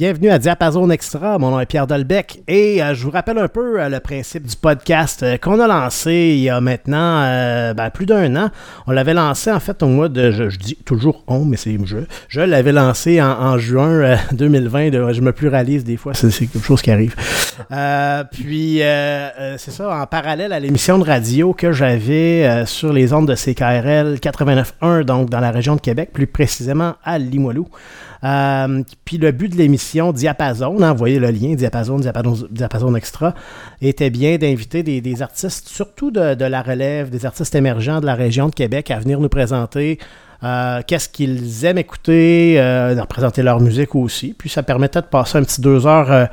Bienvenue à Diapason Extra. Mon nom est Pierre Dolbec et euh, je vous rappelle un peu euh, le principe du podcast euh, qu'on a lancé il y a maintenant ben, plus d'un an. On l'avait lancé en fait au mois de, je, dis toujours on, mais c'est je. Je l'avais lancé en, juin 2020. je me pluralise des fois, c'est quelque chose qui arrive. puis c'est ça, en parallèle à l'émission de radio que j'avais sur les ondes de CKRL 89.1, donc dans la région de Québec, plus précisément à Limoilou. Euh, puis le but de l'émission Diapason, hein, vous voyez le lien, Diapason, Diapason, Extra, était bien d'inviter des, artistes, surtout de, la relève, des artistes émergents de la région de Québec, à venir nous présenter euh, qu'est-ce qu'ils aiment écouter, euh, de présenter leur musique aussi. Puis ça permettait de passer un petit deux heures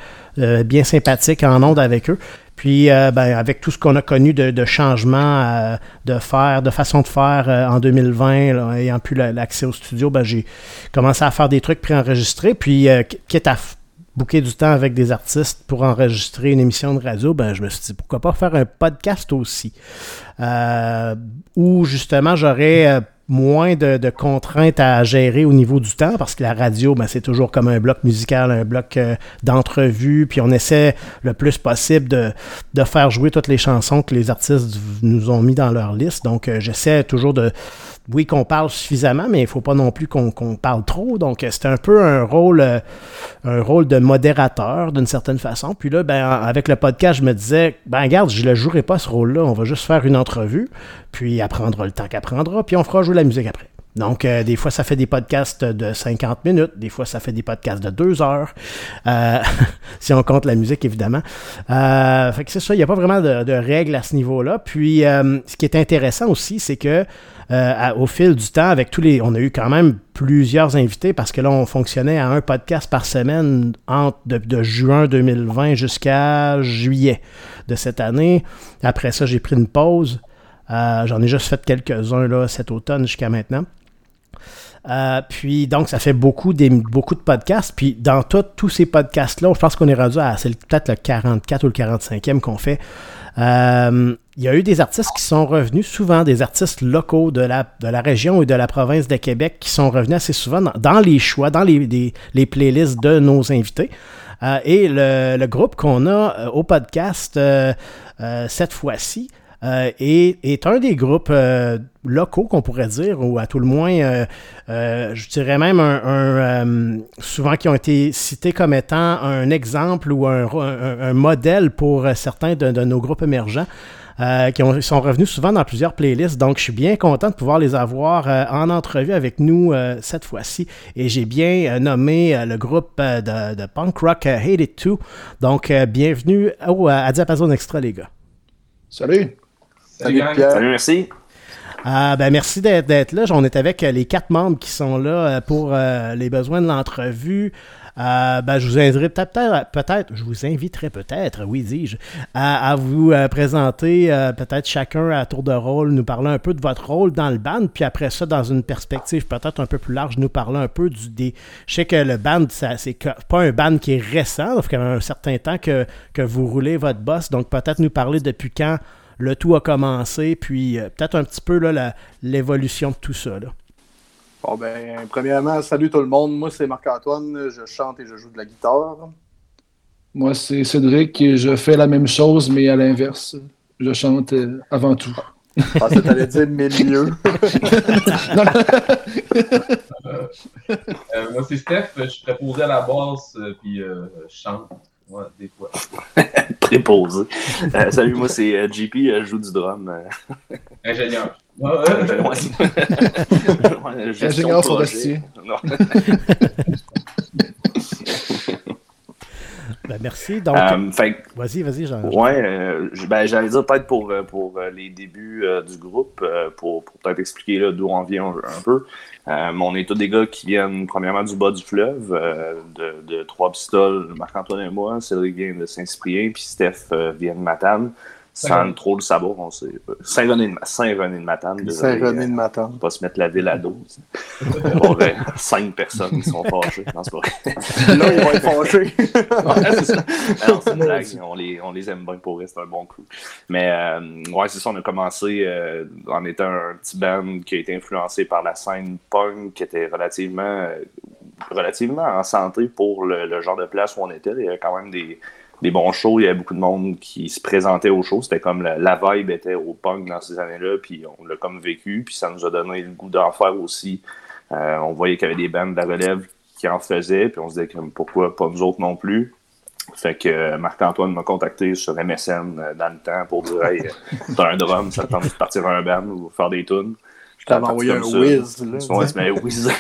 bien sympathiques en ondes avec eux. Puis, euh, ben, avec tout ce qu'on a connu de, de changements euh, de faire, de façon de faire euh, en 2020, ayant plus l'accès au studio, ben, j'ai commencé à faire des trucs préenregistrés. Puis, quitte à bouquer du temps avec des artistes pour enregistrer une émission de radio, ben, je me suis dit pourquoi pas faire un podcast aussi? où justement j'aurais moins de, contraintes à gérer au niveau du temps, parce que la radio, ben, c'est toujours comme un bloc musical, un bloc euh, d'entrevue, puis on essaie le plus possible de, faire jouer toutes les chansons que les artistes nous ont mis dans leur liste. Donc, euh, j'essaie toujours de, oui, qu'on parle suffisamment, mais il ne faut pas non plus qu'on parle trop. Donc, c'est un peu un rôle, euh, un rôle de modérateur d'une certaine façon. Puis là, ben, avec le podcast, je me disais, ben regarde, je ne le jouerai pas ce rôle-là. On va juste faire une entrevue, puis apprendre le temps qu'apprendra, puis on fera jouer la musique après. Donc, euh, des fois, ça fait des podcasts de 50 minutes, des fois, ça fait des podcasts de 2 heures, euh, si on compte la musique, évidemment. fait que c'est ça, il n'y a pas vraiment de, règles à ce niveau-là. Puis, ce qui est intéressant aussi, c'est que euh, au fil du temps, avec tous les. On a eu quand même plusieurs invités parce que là, on fonctionnait à un podcast par semaine entre de, juin 2020 jusqu'à juillet de cette année. Après ça, j'ai pris une pause. Euh, j'en ai juste fait quelques-uns cet automne jusqu'à maintenant. Euh, puis donc, ça fait beaucoup, de podcasts. Puis dans tous ces podcasts-là, je pense qu'on est rendu à, c'est peut-être le 44 ou le 45e qu'on fait. Euh, il y a eu des artistes qui sont revenus, souvent des artistes locaux de la, région et de la province de Québec, qui sont revenus assez souvent dans, les choix, dans les, playlists de nos invités. Et le, le groupe qu'on a au podcast cette fois-ci, est, est, un des groupes locaux qu'on pourrait dire, ou à tout le moins, je dirais même souvent qui ont été cités comme étant un exemple ou un, modèle pour certains de, nos groupes émergents. Euh, qui sont revenus souvent dans plusieurs playlists. Donc, je suis bien content de pouvoir les avoir euh, en entrevue avec nous euh, cette fois-ci. Et j'ai bien nommé le groupe de, punk rock Hate It Too. Donc, bienvenue à Diapason Extra, les gars. Salut. Salut, Pierre. Salut, merci. ben merci d'être là. On est avec les quatre membres qui sont là pour les besoins de l'entrevue. Euh, ben, je vous inviterai peut-être, peut-être, je vous inviterai peut-être, oui, dis-je, à, vous euh, présenter euh, peut-être chacun à tour de rôle, nous parler un peu de votre rôle dans le band, puis après ça, dans une perspective peut-être un peu plus large, nous parler un peu du des. Je sais que le band, ça, c'est pas un band qui est récent, ça fait un certain temps que, que vous roulez votre boss, donc peut-être nous parler depuis quand le tout a commencé, puis peut-être un petit peu l'évolution de tout ça. Là. Bon, ben, premièrement, salut tout le monde. Moi, c'est Marc-Antoine. Je chante et je joue de la guitare. Moi, c'est Cédric et je fais la même chose, mais à l'inverse. Je chante euh, avant tout. Ah, ça t'allait dire milieu. Euh, moi, c'est Steph. Je suis préposé à la basse, euh, puis je chante. Ouais, des fois. préposé. salut, moi, c'est JP. Je joue du drum. Ingénieur. Ouais, ouais. Ingénieur forestier. Ben, merci. Donc, euh, vas-y, vas-y, Jean. Ouais, euh, ben, j'allais dire peut-être pour, euh, pour les débuts du groupe, pour, pour peut-être expliquer d'où on vient un, peu. on est tous des gars qui viennent premièrement du bas du fleuve, de, de Trois Pistoles, Marc-Antoine et moi. Cédric vient de Saint-Cyprien, puis Steph vient de Matane sans trop le savoir, on sait. Saint-René de, Saint de Matane. Saint-René de Matane. On va se mettre la ville à dos. Il y aurait cinq personnes qui sont fâchées. Non, c'est pas Là, ils vont être fâchés. c'est ça. c'est une blague. On les, on les aime bien pour rester un bon coup. Mais euh, ouais, c'est ça. On a commencé euh, en étant un petit band qui a été influencé par la scène punk qui était relativement. Euh, relativement en santé pour le, genre de place où on était. Il y avait quand même des, des bons shows, il y avait beaucoup de monde qui se présentait aux shows. C'était comme la, vibe était au punk dans ces années-là, puis on l'a comme vécu, puis ça nous a donné le goût d'en faire aussi. Euh, on voyait qu'il y avait des bandes de la relève qui en faisaient, puis on se disait que pourquoi pas nous autres non plus? Fait que euh, Marc-Antoine m'a contacté sur MSN euh, dans le temps pour dire Hey, t'as un drum, ça te tente de partir un band ou faire des tunes? Je t'avais envoyé un whiz. Ouais, mais whiz.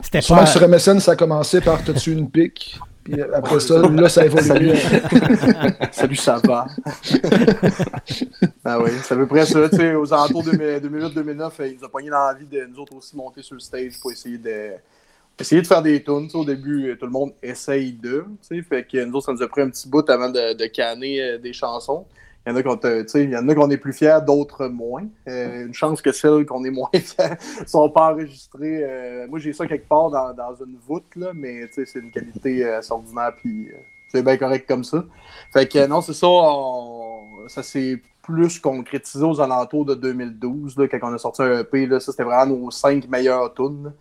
C'était pas. sur MSN, ça a commencé par T'as-tu une pique? Puis après ça, là, ça évolue. Salut, Salut ça va? ah oui, c'est à peu près ça. Tu sais, aux alentours de 2008-2009, il nous a pogné dans l'envie de nous autres aussi monter sur le stage pour essayer de essayer de faire des tunes. Au début, tout le monde essaye de. Fait que nous autres, ça nous a pris un petit bout avant de, de canner euh, des chansons. Il y en a qu'on est plus fiers, d'autres moins. Euh, une chance que celles qu'on est moins fiers sont pas enregistrées. Euh, moi, j'ai ça quelque part dans, dans une voûte, là, mais c'est une qualité euh, ordinaire, puis c'est bien correct comme ça. Fait que non, c'est ça. ça s'est plus concrétisé aux alentours de 2012, là, quand on a sorti un EP. Là, ça, c'était vraiment nos cinq meilleurs tunes.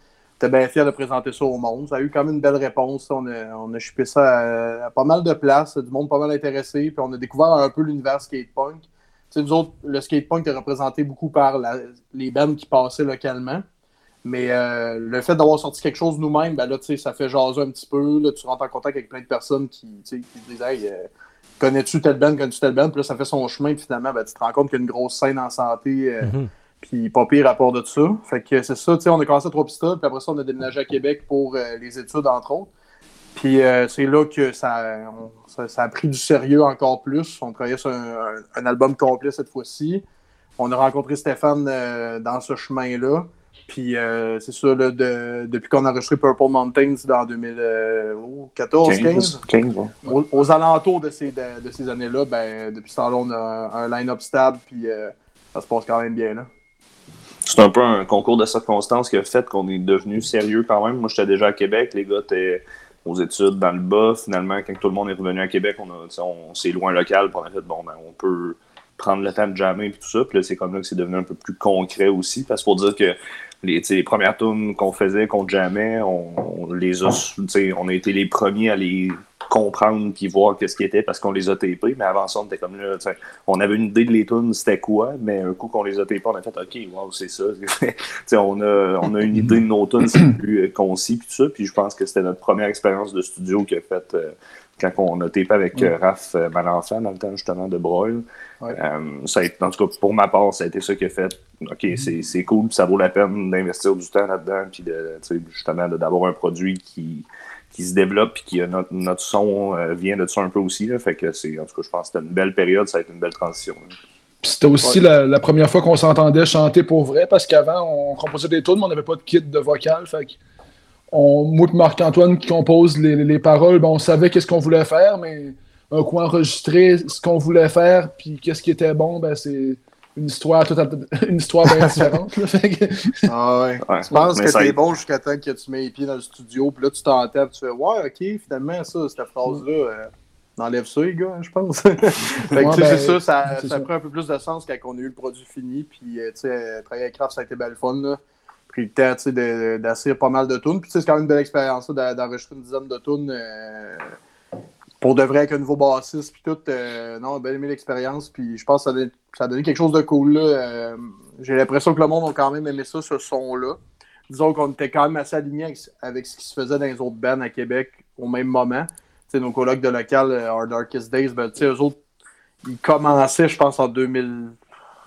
J'étais bien fier de présenter ça au monde. Ça a eu quand même une belle réponse. On a, on chupé ça à, pas mal de places, du monde pas mal intéressé. Puis on a découvert un peu l'univers skatepunk. T'sais, nous autres, le skatepunk est représenté beaucoup par les bands qui passaient localement. Mais euh, le fait d'avoir sorti quelque chose nous-mêmes, ben là, ça fait jaser un petit peu. Là, tu rentres en contact avec plein de personnes qui, qui disent Hey, euh, connais-tu telle band, connais-tu telle band? Puis là, ça fait son chemin. Puis finalement, ben, tu te rends compte qu'il y a une grosse scène en santé. Euh, mm-hmm. Puis pas pire rapport de ça. Fait que c'est ça, tu sais, on a commencé à trois pistoles, puis après ça, on a déménagé à Québec pour euh, les études, entre autres. Puis euh, c'est là que ça, ça, a pris du sérieux encore plus. On travaillait sur un, album complet cette fois-ci. On a rencontré Stéphane euh, dans ce chemin-là. Puis c'est ça, là, depuis qu'on a enregistré Purple Mountains dans 2014, 15, 15 aux, alentours de ces, de, ces années-là, ben, depuis ce temps-là, on a un line-up stable, puis ça se passe quand même bien. là c'est un peu un concours de circonstances qui a fait qu'on est devenu sérieux quand même. Moi, j'étais déjà à Québec, les gars étaient aux études dans le bas. Finalement, quand tout le monde est revenu à Québec, on, s'est loin local, pour on a fait, bon, ben, on peut prendre le temps de jammer et tout ça. Puis là, c'est comme là que c'est devenu un peu plus concret aussi. Parce qu'il faut dire que les, les premières tunes qu'on faisait, qu'on jammait, on, on les a, on a été les premiers à les comprendre puis voir qu'est-ce qui était parce qu'on les a tapés. Mais avant ça, on était comme là, on avait une idée de les tunes, c'était quoi, mais un coup qu'on les a tapés, on a fait OK, wow, c'est ça. on, a, on a une idée de nos tunes, c'est plus euh, concis puis tout ça. Puis je pense que c'était notre première expérience de studio qui a fait euh, quand on a tapé avec euh, Raph Malenfant dans le temps justement de Broil. ça a en tout cas, pour ma part, ça a été ça qui a fait OK, mm-hmm. c'est cool, ça vaut la peine d'investir du temps là-dedans, puis de, justement d'avoir un produit qui qui se développe et qui a notre, notre son euh, vient de ça un peu aussi. Là, fait que c'est, en tout cas, je pense que c'était une belle période, ça a été une belle transition. C'était aussi la, première fois qu'on s'entendait chanter pour vrai, parce qu'avant, on composait des tunes, mais on n'avait pas de kit de vocal. Fait on, moi et Marc-Antoine qui compose les, les paroles, ben, on savait qu'est-ce qu'on voulait faire, mais un coup enregistrer ce qu'on voulait faire, puis qu'est-ce qui était bon, ben c'est une histoire une histoire bien différente. ah ouais. Je pense que c'est bon jusqu'à temps que tu mets les pieds dans le studio, puis là tu t'entends, tu fais Ouais, ok, finalement, ça, cette phrase-là, euh, enlève ça, les gars, je pense. fait que ouais, c'est ça, ça, ça, prend un peu plus de sens quand on a eu le produit fini, puis euh, tu sais, travailler avec Kraft, ça a été belle fun, là. Pris le temps, tu sais, d'assurer pas mal de tunes, puis tu sais, c'est quand même une belle expérience, d'enregistrer une dizaine de tunes. Euh, pour de vrai avec un nouveau bassiste puis tout euh, non bien aimé l'expérience puis je pense que ça a, donné, quelque chose de cool là. Euh, j'ai l'impression que le monde a quand même aimé ça ce son là disons qu'on était quand même assez alignés avec, ce qui se faisait dans les autres bands à Québec au même moment. Nos collègues de local euh, Our Darkest Days ben eux autres ils commençaient je pense en 2000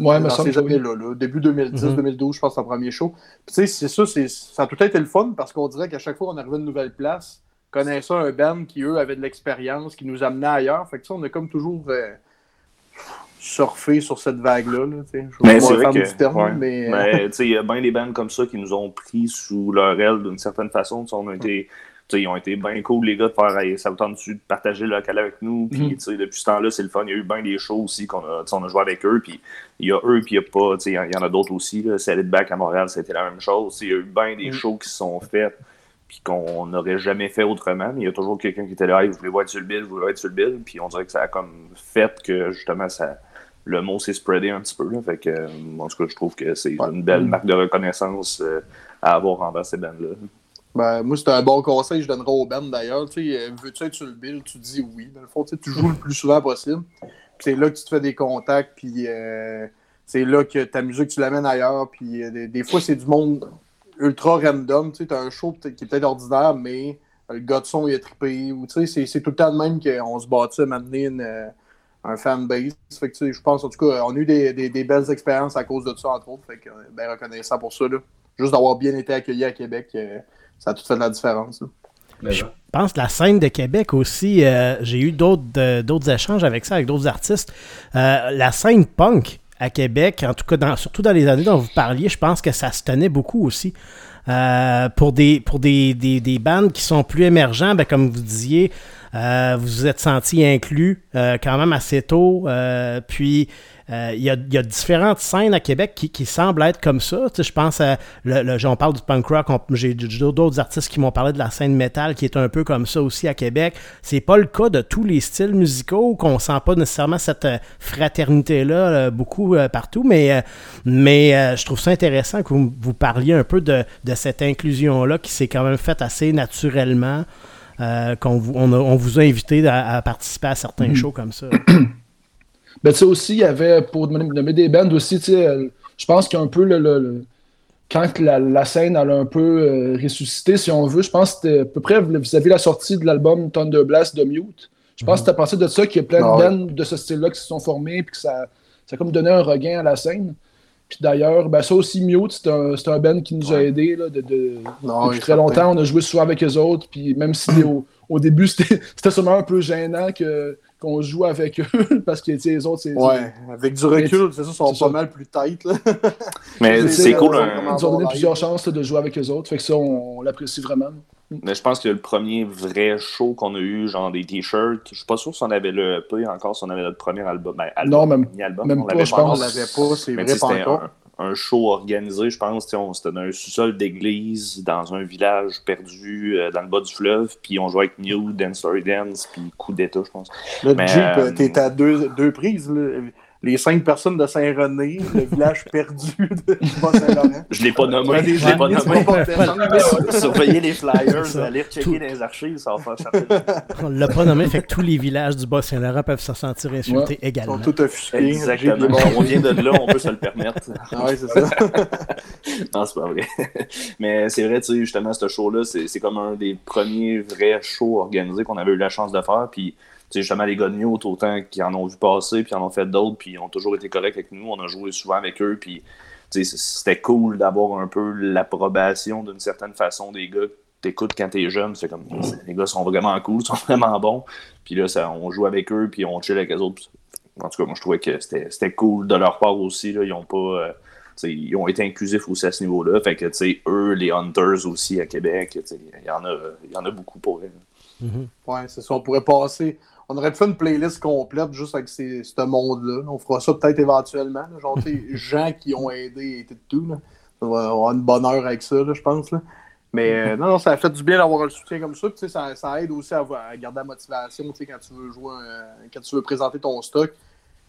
Ouais, mais ça là, début 2010, 2012, mm-hmm. je pense, en premier show. Tu sais, c'est ça, ça a tout été le fun parce qu'on dirait qu'à chaque fois qu'on arrivait à une nouvelle place, connaissant un band qui, eux, avait de l'expérience, qui nous amenait ailleurs. Fait que ça, on a comme toujours euh, surfé sur cette vague-là. mais c'est vrai que, terme, mais... Euh, il y a bien des bands comme ça qui nous ont pris sous leur aile d'une certaine façon. On a été... ils ont été bien cool, les gars, de faire ça vous tente de partager le local avec nous? Puis, mm-hmm. depuis ce temps-là, c'est le fun. Il y a eu bien des shows aussi qu'on a, on a joué avec eux. Puis, il y a eux, puis il y a pas. Il y, en a d'autres aussi. C'est Back à Montréal, c'était la même chose. Il y a eu bien des mm. shows qui se sont faits puis qu'on n'aurait jamais fait autrement. Mais il y a toujours quelqu'un qui était là, vous voulez voir être sur le bill, vous voulez être sur le bill. Puis on dirait que ça a comme fait que justement ça, le mot s'est spreadé un petit peu. Là. Fait que, en tout cas, je trouve que c'est une belle marque de reconnaissance euh, à avoir envers ces bandes-là. Ben, moi, c'est un bon conseil que je donnerais au band d'ailleurs. Euh, veux-tu être sur le bill? Tu dis oui. Dans le fond, tu sais, tu joues le plus souvent possible. Puis c'est là que tu te fais des contacts, puis euh, c'est là que ta musique, tu l'amènes ailleurs. Puis euh, des, des fois, c'est du monde ultra random. Tu sais, t'as un show qui est peut-être ordinaire, mais le gars de son, il a trippé. Ou, tu sais, c'est- tout le temps de même qu'on se bâtit à maintenir une, euh, un fanbase. Fait que, tu sais, je pense, en tout cas, on a eu des, des- des belles expériences à cause de ça, entre autres. Fait que, euh, bien reconnaissant pour ça. Là. Juste d'avoir bien été accueilli à Québec, euh, ça a tout fait de la différence. là. Mais Je pense que la scène de Québec aussi, euh, j'ai eu d'autres euh, d'autres échanges avec ça, avec d'autres artistes. Euh, la scène punk à Québec, en tout cas, dans- surtout dans les années dont vous parliez, je pense que ça se tenait beaucoup aussi. Euh, pour des pour des, des, des bandes qui sont plus émergents, ben, comme vous disiez, euh, vous vous êtes senti inclus euh, quand même assez tôt. euh, euh, il y, a, il y a différentes scènes à Québec qui, qui semblent être comme ça. Tu sais, je pense à le, le- on parle du punk rock, j'ai d'autres artistes qui m'ont parlé de la scène métal qui est un peu comme ça aussi à Québec. C'est pas le cas de tous les styles musicaux, qu'on sent pas nécessairement cette euh, fraternité-là euh, beaucoup euh, partout, mais, euh, mais je trouve ça intéressant que vous, vous parliez un peu de, de cette inclusion-là qui s'est quand même faite assez naturellement. qu'on vous, on, a- on vous a invité à, à participer à certains shows comme ça. Ben, tu sais, aussi, il y avait, pour nommer des bands aussi, tu sais, euh, je pense qu'un peu le, le- le- quand la, la scène elle a un peu euh, ressuscité, si on veut, je pense que c'était à peu près vis-à-vis la sortie de l'album Thunder Blast de Mute. Je pense que c'était à partir de ça qu'il y a plein Ah de ouais. bands de ce style-là qui se sont formés puis que ça, ça a comme donné un regain à la scène. Puis d'ailleurs, ben ça aussi, Mute, c'est un, c'est un band qui nous a Ouais. aidés là, de, de- Non, depuis très certain. longtemps. On a joué souvent avec eux autres. Puis même si au, au début, c'était c'était sûrement un peu gênant que- qu'on joue avec eux parce que tu sais, les autres, c'est. Ouais, avec du recul, c'est ça, ils sont C'est pas ça. mal plus tight. Là. Mais C'est- cool. comment- Ils ont donné plusieurs chances là, de jouer avec eux autres. Fait que ça, on, on l'apprécie vraiment. Mais je pense que le premier vrai show qu'on a eu, genre des t-shirts, je suis pas sûr si on avait le EP encore, si on avait notre premier album. Ben, album Non, même- mini-album, même on pas, l'avait je On pense. l'avait pas, c'est vrai, pas encore. un, un show organisé, je pense. C'était dans un sous-sol d'église, dans un village perdu euh, dans le bas du fleuve. Puis on jouait avec New, Dance Story Dance, puis Coup d'État, je pense. Le Mais, Jeep, euh, t'es à deux, deux prises. là. Les cinq personnes de Saint-René, le village perdu de Bas-Saint-Laurent. Je l'ai pas nommé. Je l'ai pas nommé. Surveillez les flyers, ça. allez checker dans les archives, ça va faire chercher. On l'a pas nommé, fait que tous les villages du Bas-Saint-Laurent peuvent se sentir insultés Ils également. sont tous offusqués. Exactement. On vient de là, on peut se le permettre. Ah ouais, c'est ça. Non, c'est pas vrai. Mais c'est vrai, tu sais, justement, ce show-là, c'est c'est comme un des premiers vrais shows organisés qu'on avait eu la chance de faire. Puis, justement, les gars de autant qui en ont vu passer, puis en ont fait d'autres, puis ils ont toujours été corrects avec nous. On a joué souvent avec eux, puis, tu sais, c'était cool d'avoir un peu l'approbation d'une certaine façon des gars. T'écoutes quand t'es jeune, c'est comme les gars sont vraiment cool, sont vraiment bons. Puis là, ça, on joue avec eux, puis on chill avec les autres. En tout cas, moi, je trouvais que c'était c'était cool de leur part aussi. Là. Ils ont pas. euh, ils ont été inclusifs aussi à ce niveau-là. Fait que, tu sais, eux, les Hunters aussi à Québec, il y, en a- y en a beaucoup pour eux. Mhm. Ouais, c'est ça. On pourrait passer. On aurait fait une playlist complète juste avec ce monde-là. On fera ça peut-être éventuellement. là. Genre, gens qui ont aidé et tout. Là. On va avoir une bonne heure avec ça, là, je pense. Là. Mais euh, non, non, ça a fait du bien d'avoir le soutien comme ça. Puis, tu sais, ça, ça aide aussi à, à garder la motivation quand tu veux jouer, quand tu veux présenter ton stock.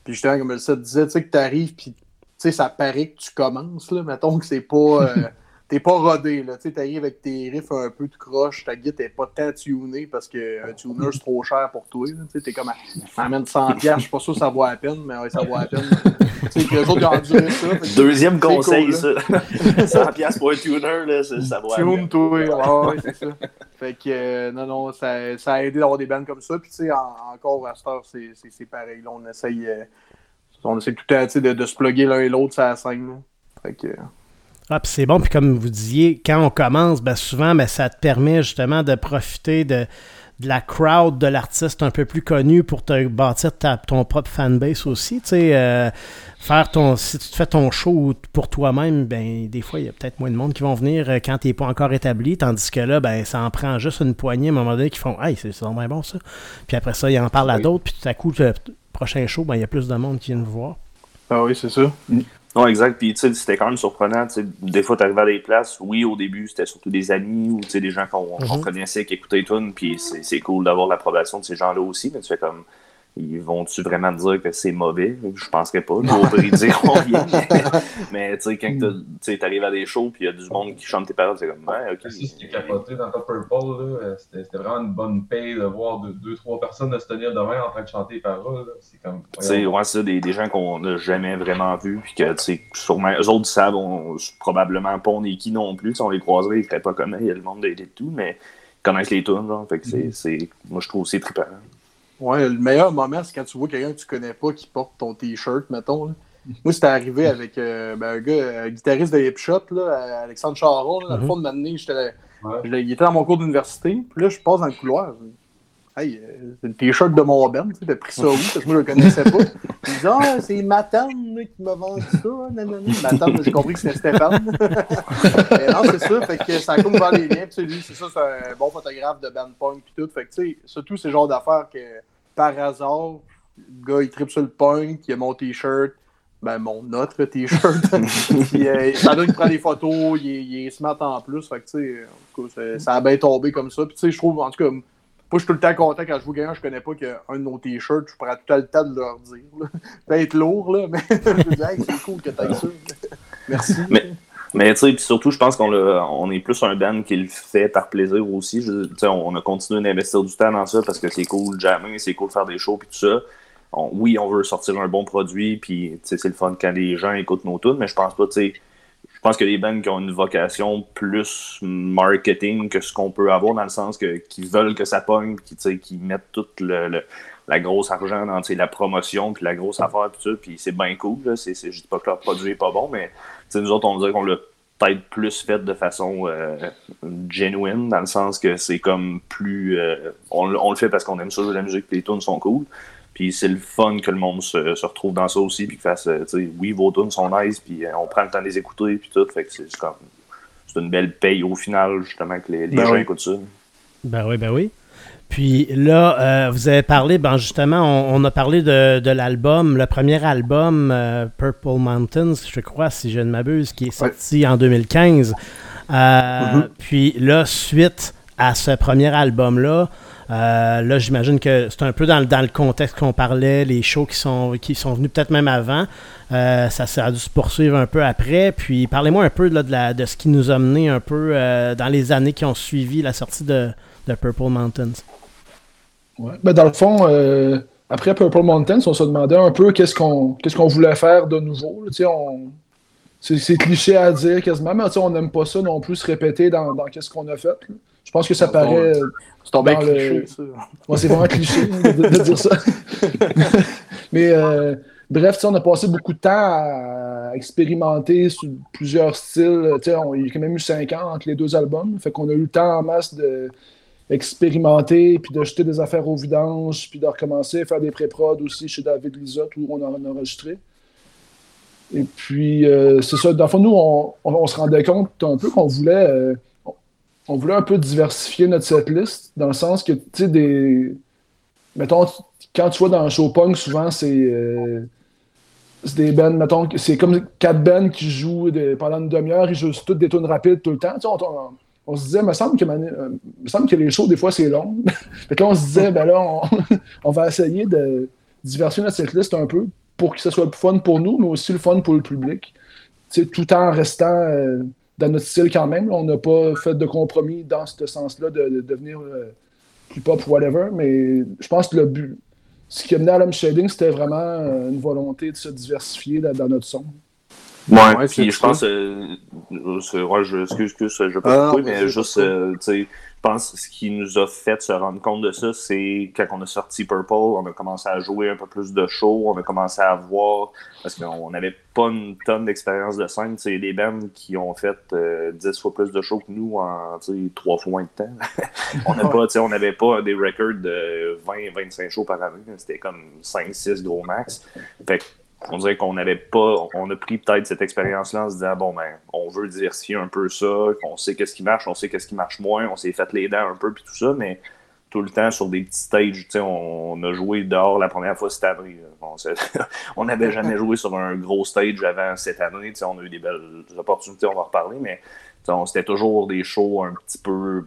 Puis justement, comme le set disait, tu sais, que tu arrives, puis tu sais, ça paraît que tu commences. Là. Mettons que c'est pas. euh, T'es pas rodé, là. Tu arrives avec tes riffs un peu de croche, ta guitare est pas tant tunée parce qu'un tuner c'est trop cher pour toi. Tu T'es comme, m'amène 100$, je suis pas sûr que ça vaut la peine, mais ouais, ça vaut la peine. tu sais, que les autres ils ont enduré ça. que Deuxième conseil, cool, ça. 100$ piastres pour un tuner, là, ça, ça vaut la Tune, peine. toi. Ouais, ouais, c'est ça. Fait que, euh, non, non, ça, ça a aidé d'avoir des bands comme ça. Puis, tu sais, en- encore à cette heure, c'est pareil. Là, on essaye, euh, on essaye tout le temps, tu sais, de, de se plugger l'un et l'autre sur la scène. là. Fait que, Ah, puis c'est bon, puis comme vous disiez, quand on commence, ben souvent, ben, ça te permet justement de profiter de, de la crowd de l'artiste un peu plus connu pour te bâtir ta- ton propre fanbase aussi. Tu sais, euh, faire ton, si tu te fais ton show pour toi-même, ben des fois, il y a peut-être moins de monde qui vont venir euh, quand tu n'es pas encore établi, tandis que là, ben ça en prend juste une poignée à un moment donné qui font Hey, c'est vraiment bon ça. Puis après ça, ils en parlent à d'autres, puis tout à coup, le prochain show, ben il y a plus de monde qui viennent vous voir. ah oui, c'est ça. Non, exact. Puis, tu sais, c'était quand même surprenant. tu sais, Des fois, t'arrivais à des places. Oui, au début, c'était surtout des amis ou tu sais, des gens qu'on Mhm. connaissait, qui écoutaient les tunes. Puis, c'est cool d'avoir l'approbation de ces gens-là aussi. Mais tu fais comme. Ils vont-tu vraiment dire que c'est mauvais? Je penserais pas. Au pire, ils diront rien. Mais, tu sais, quand tu arrives à des shows puis il y a du monde qui chante tes paroles, c'est comme, ouais, ok. C'est ce qui est capoté dans Top Purple, c'était vraiment une bonne paye de voir deux, deux trois personnes de se tenir demain en train de chanter les paroles. C'est comme. Tu ouais, ça, des, des gens qu'on n'a jamais vraiment vus, puis que, tu sais, sûrement, eux autres savent, on, probablement pas on est qui non plus. Si on les croiserait, ils feraient pas comme il y a le monde des tout, mais ils connaissent les tunes, Fait que c'est, mm-hmm. moi, je trouve c'est trippant. Ouais, le meilleur moment, c'est quand tu vois quelqu'un que tu connais pas qui porte ton t-shirt, mettons. Là. Moi, c'était arrivé avec euh, ben, un gars, un guitariste de Hip Shot, là, Alexandre Charon. Là, dans le mm-hmm. fond de m'amener, j'étais il était dans mon cours d'université. Puis là, je passe dans le couloir. Hey, euh, c'est le t-shirt de mon Ben, tu t'as pris ça où? Parce que moi, je le connaissais pas. Il dit, ah, c'est Matane qui m'a vendu ça. Nanana. Matane, j'ai compris que c'était Stéphane. Non, c'est ça. Fait que ça a comme ouvert les liens. Puis lui, c'est ça, c'est un bon photographe de band punk. Puis tout. Fait que, tu sais, surtout ces genres d'affaires que par hasard, le gars, il tripe sur le punk, il a mon t-shirt. Ben, mon autre t-shirt. puis, euh, ça donne qu'il prend des photos, il, est smart en plus. Fait que, tu sais, ça a bien tombé comme ça. Puis, tu sais, je trouve, en tout cas, moi, je suis tout le temps content quand je vois quelqu'un je connais pas qu'un de nos t-shirts, je prends tout le temps de leur dire. Ça être lourd, là, mais c'est cool que t'aies ça. Merci. Mais, tu sais, surtout, je pense qu'on on est plus un band qui le fait par plaisir aussi. Je, on a continué d'investir du temps dans ça parce que c'est cool jammer, c'est cool de faire des shows et tout ça. oui, on veut sortir un bon produit, puis c'est le fun quand les gens écoutent nos tunes, mais je pense pas, tu sais je pense que les bands qui ont une vocation plus marketing que ce qu'on peut avoir dans le sens que qu'ils veulent que ça pogne, qui qui mettent toute le, la grosse argent dans la promotion, puis la grosse affaire, puis ça, puis c'est bien cool. Là. C'est, je dis pas que leur produit est pas bon, mais nous autres, on dirait qu'on l'a peut-être plus fait de façon euh, genuine, dans le sens que c'est comme plus. Euh, on, on, le fait parce qu'on aime ça jouer la musique, puis les tunes sont cool. Puis c'est le fun que le monde se, se retrouve dans ça aussi, puis qu'il fasse, euh, tu sais, oui, vos tunes sont nice, puis euh, on prend le temps de les écouter, puis tout. Fait que c'est comme. C'est une belle paye au final, justement, que les, les ben gens écoutent ça. Ben oui, ben oui. Puis là, euh, vous avez parlé, ben justement, on, a parlé de, de l'album, le premier album, Purple Mountains, je crois, si je ne m'abuse, qui est sorti en 2015. Mm-hmm. Puis là, suite à ce premier album-là, euh, là, j'imagine que c'est un peu dans, dans le contexte qu'on parlait, les shows qui sont, qui sont venus peut-être même avant. Euh, ça, a dû se poursuivre un peu après. Puis parlez-moi un peu de, de ce qui nous a mené un peu euh, dans les années qui ont suivi la sortie de, Purple Mountains. Ouais. Ben, dans le fond, après Purple Mountains, on se demandait un peu qu'est-ce qu'on voulait faire de nouveau. C'est cliché à dire quasiment, mais on n'aime pas ça non plus se répéter dans, dans qu'est-ce qu'on a fait. Pense que ça paraît. C'est tombé cliché, ça. Moi, c'est vraiment cliché de, dire ça. Mais euh, bref, on a passé beaucoup de temps à expérimenter sur plusieurs styles. On, il y a quand même eu cinq ans entre les deux albums. Fait qu'on a eu le temps en masse d'expérimenter, puis de jeter des affaires au vidange, puis de recommencer à faire des pré-prod aussi chez David Lizotte où on en a enregistré. Et puis, euh, c'est ça. Dans le fond, nous, on, se rendait compte un peu qu'on voulait. Euh, on voulait un peu diversifier notre setlist, dans le sens que, tu sais, des. Mettons, quand tu vois dans un show punk, souvent, c'est. Euh, c'est des bands, mettons, c'est comme quatre bands qui jouent pendant une demi-heure, ils jouent toutes des tunes rapides tout le temps. Tu on, se disait, me semble que, euh, me semble que les shows, des fois, c'est long. fait là, on se disait, ben là, on, va essayer de diversifier notre setlist un peu pour que ce soit le fun pour nous, mais aussi le fun pour le public. Tu sais, tout en restant. Euh, dans notre style quand même. On n'a pas fait de compromis dans ce sens-là de, devenir euh, plus pop ou whatever, mais je pense que le but, ce qui a mené à l'homme shading, c'était vraiment euh, une volonté de se diversifier dans, notre son. Ouais, puis je pense, euh, je, excuse, excuse, je pas ah, mais juste, tu sais, pense que ce qui nous a fait se rendre compte de ça, c'est quand on a sorti Purple, on a commencé à jouer un peu plus de shows, on a commencé à voir, parce qu'on n'avait pas une tonne d'expérience de scène. C'est des bands qui ont fait 10 euh, fois plus de shows que nous en trois fois moins de temps. on n'avait pas, des records de 20-25 shows par année. C'était comme 5-6 gros max. On dirait qu'on n'avait pas, on a pris peut-être cette expérience-là en se disant, bon, ben, on veut diversifier un peu ça, on sait qu'est-ce qui marche, on sait qu'est-ce qui marche moins, on s'est fait les dents un peu, puis tout ça, mais tout le temps sur des petits stages, on, on a joué dehors la première fois cette année. on n'avait jamais joué sur un gros stage avant cette année, on a eu des belles opportunités, on va en reparler, mais c'était toujours des shows un petit peu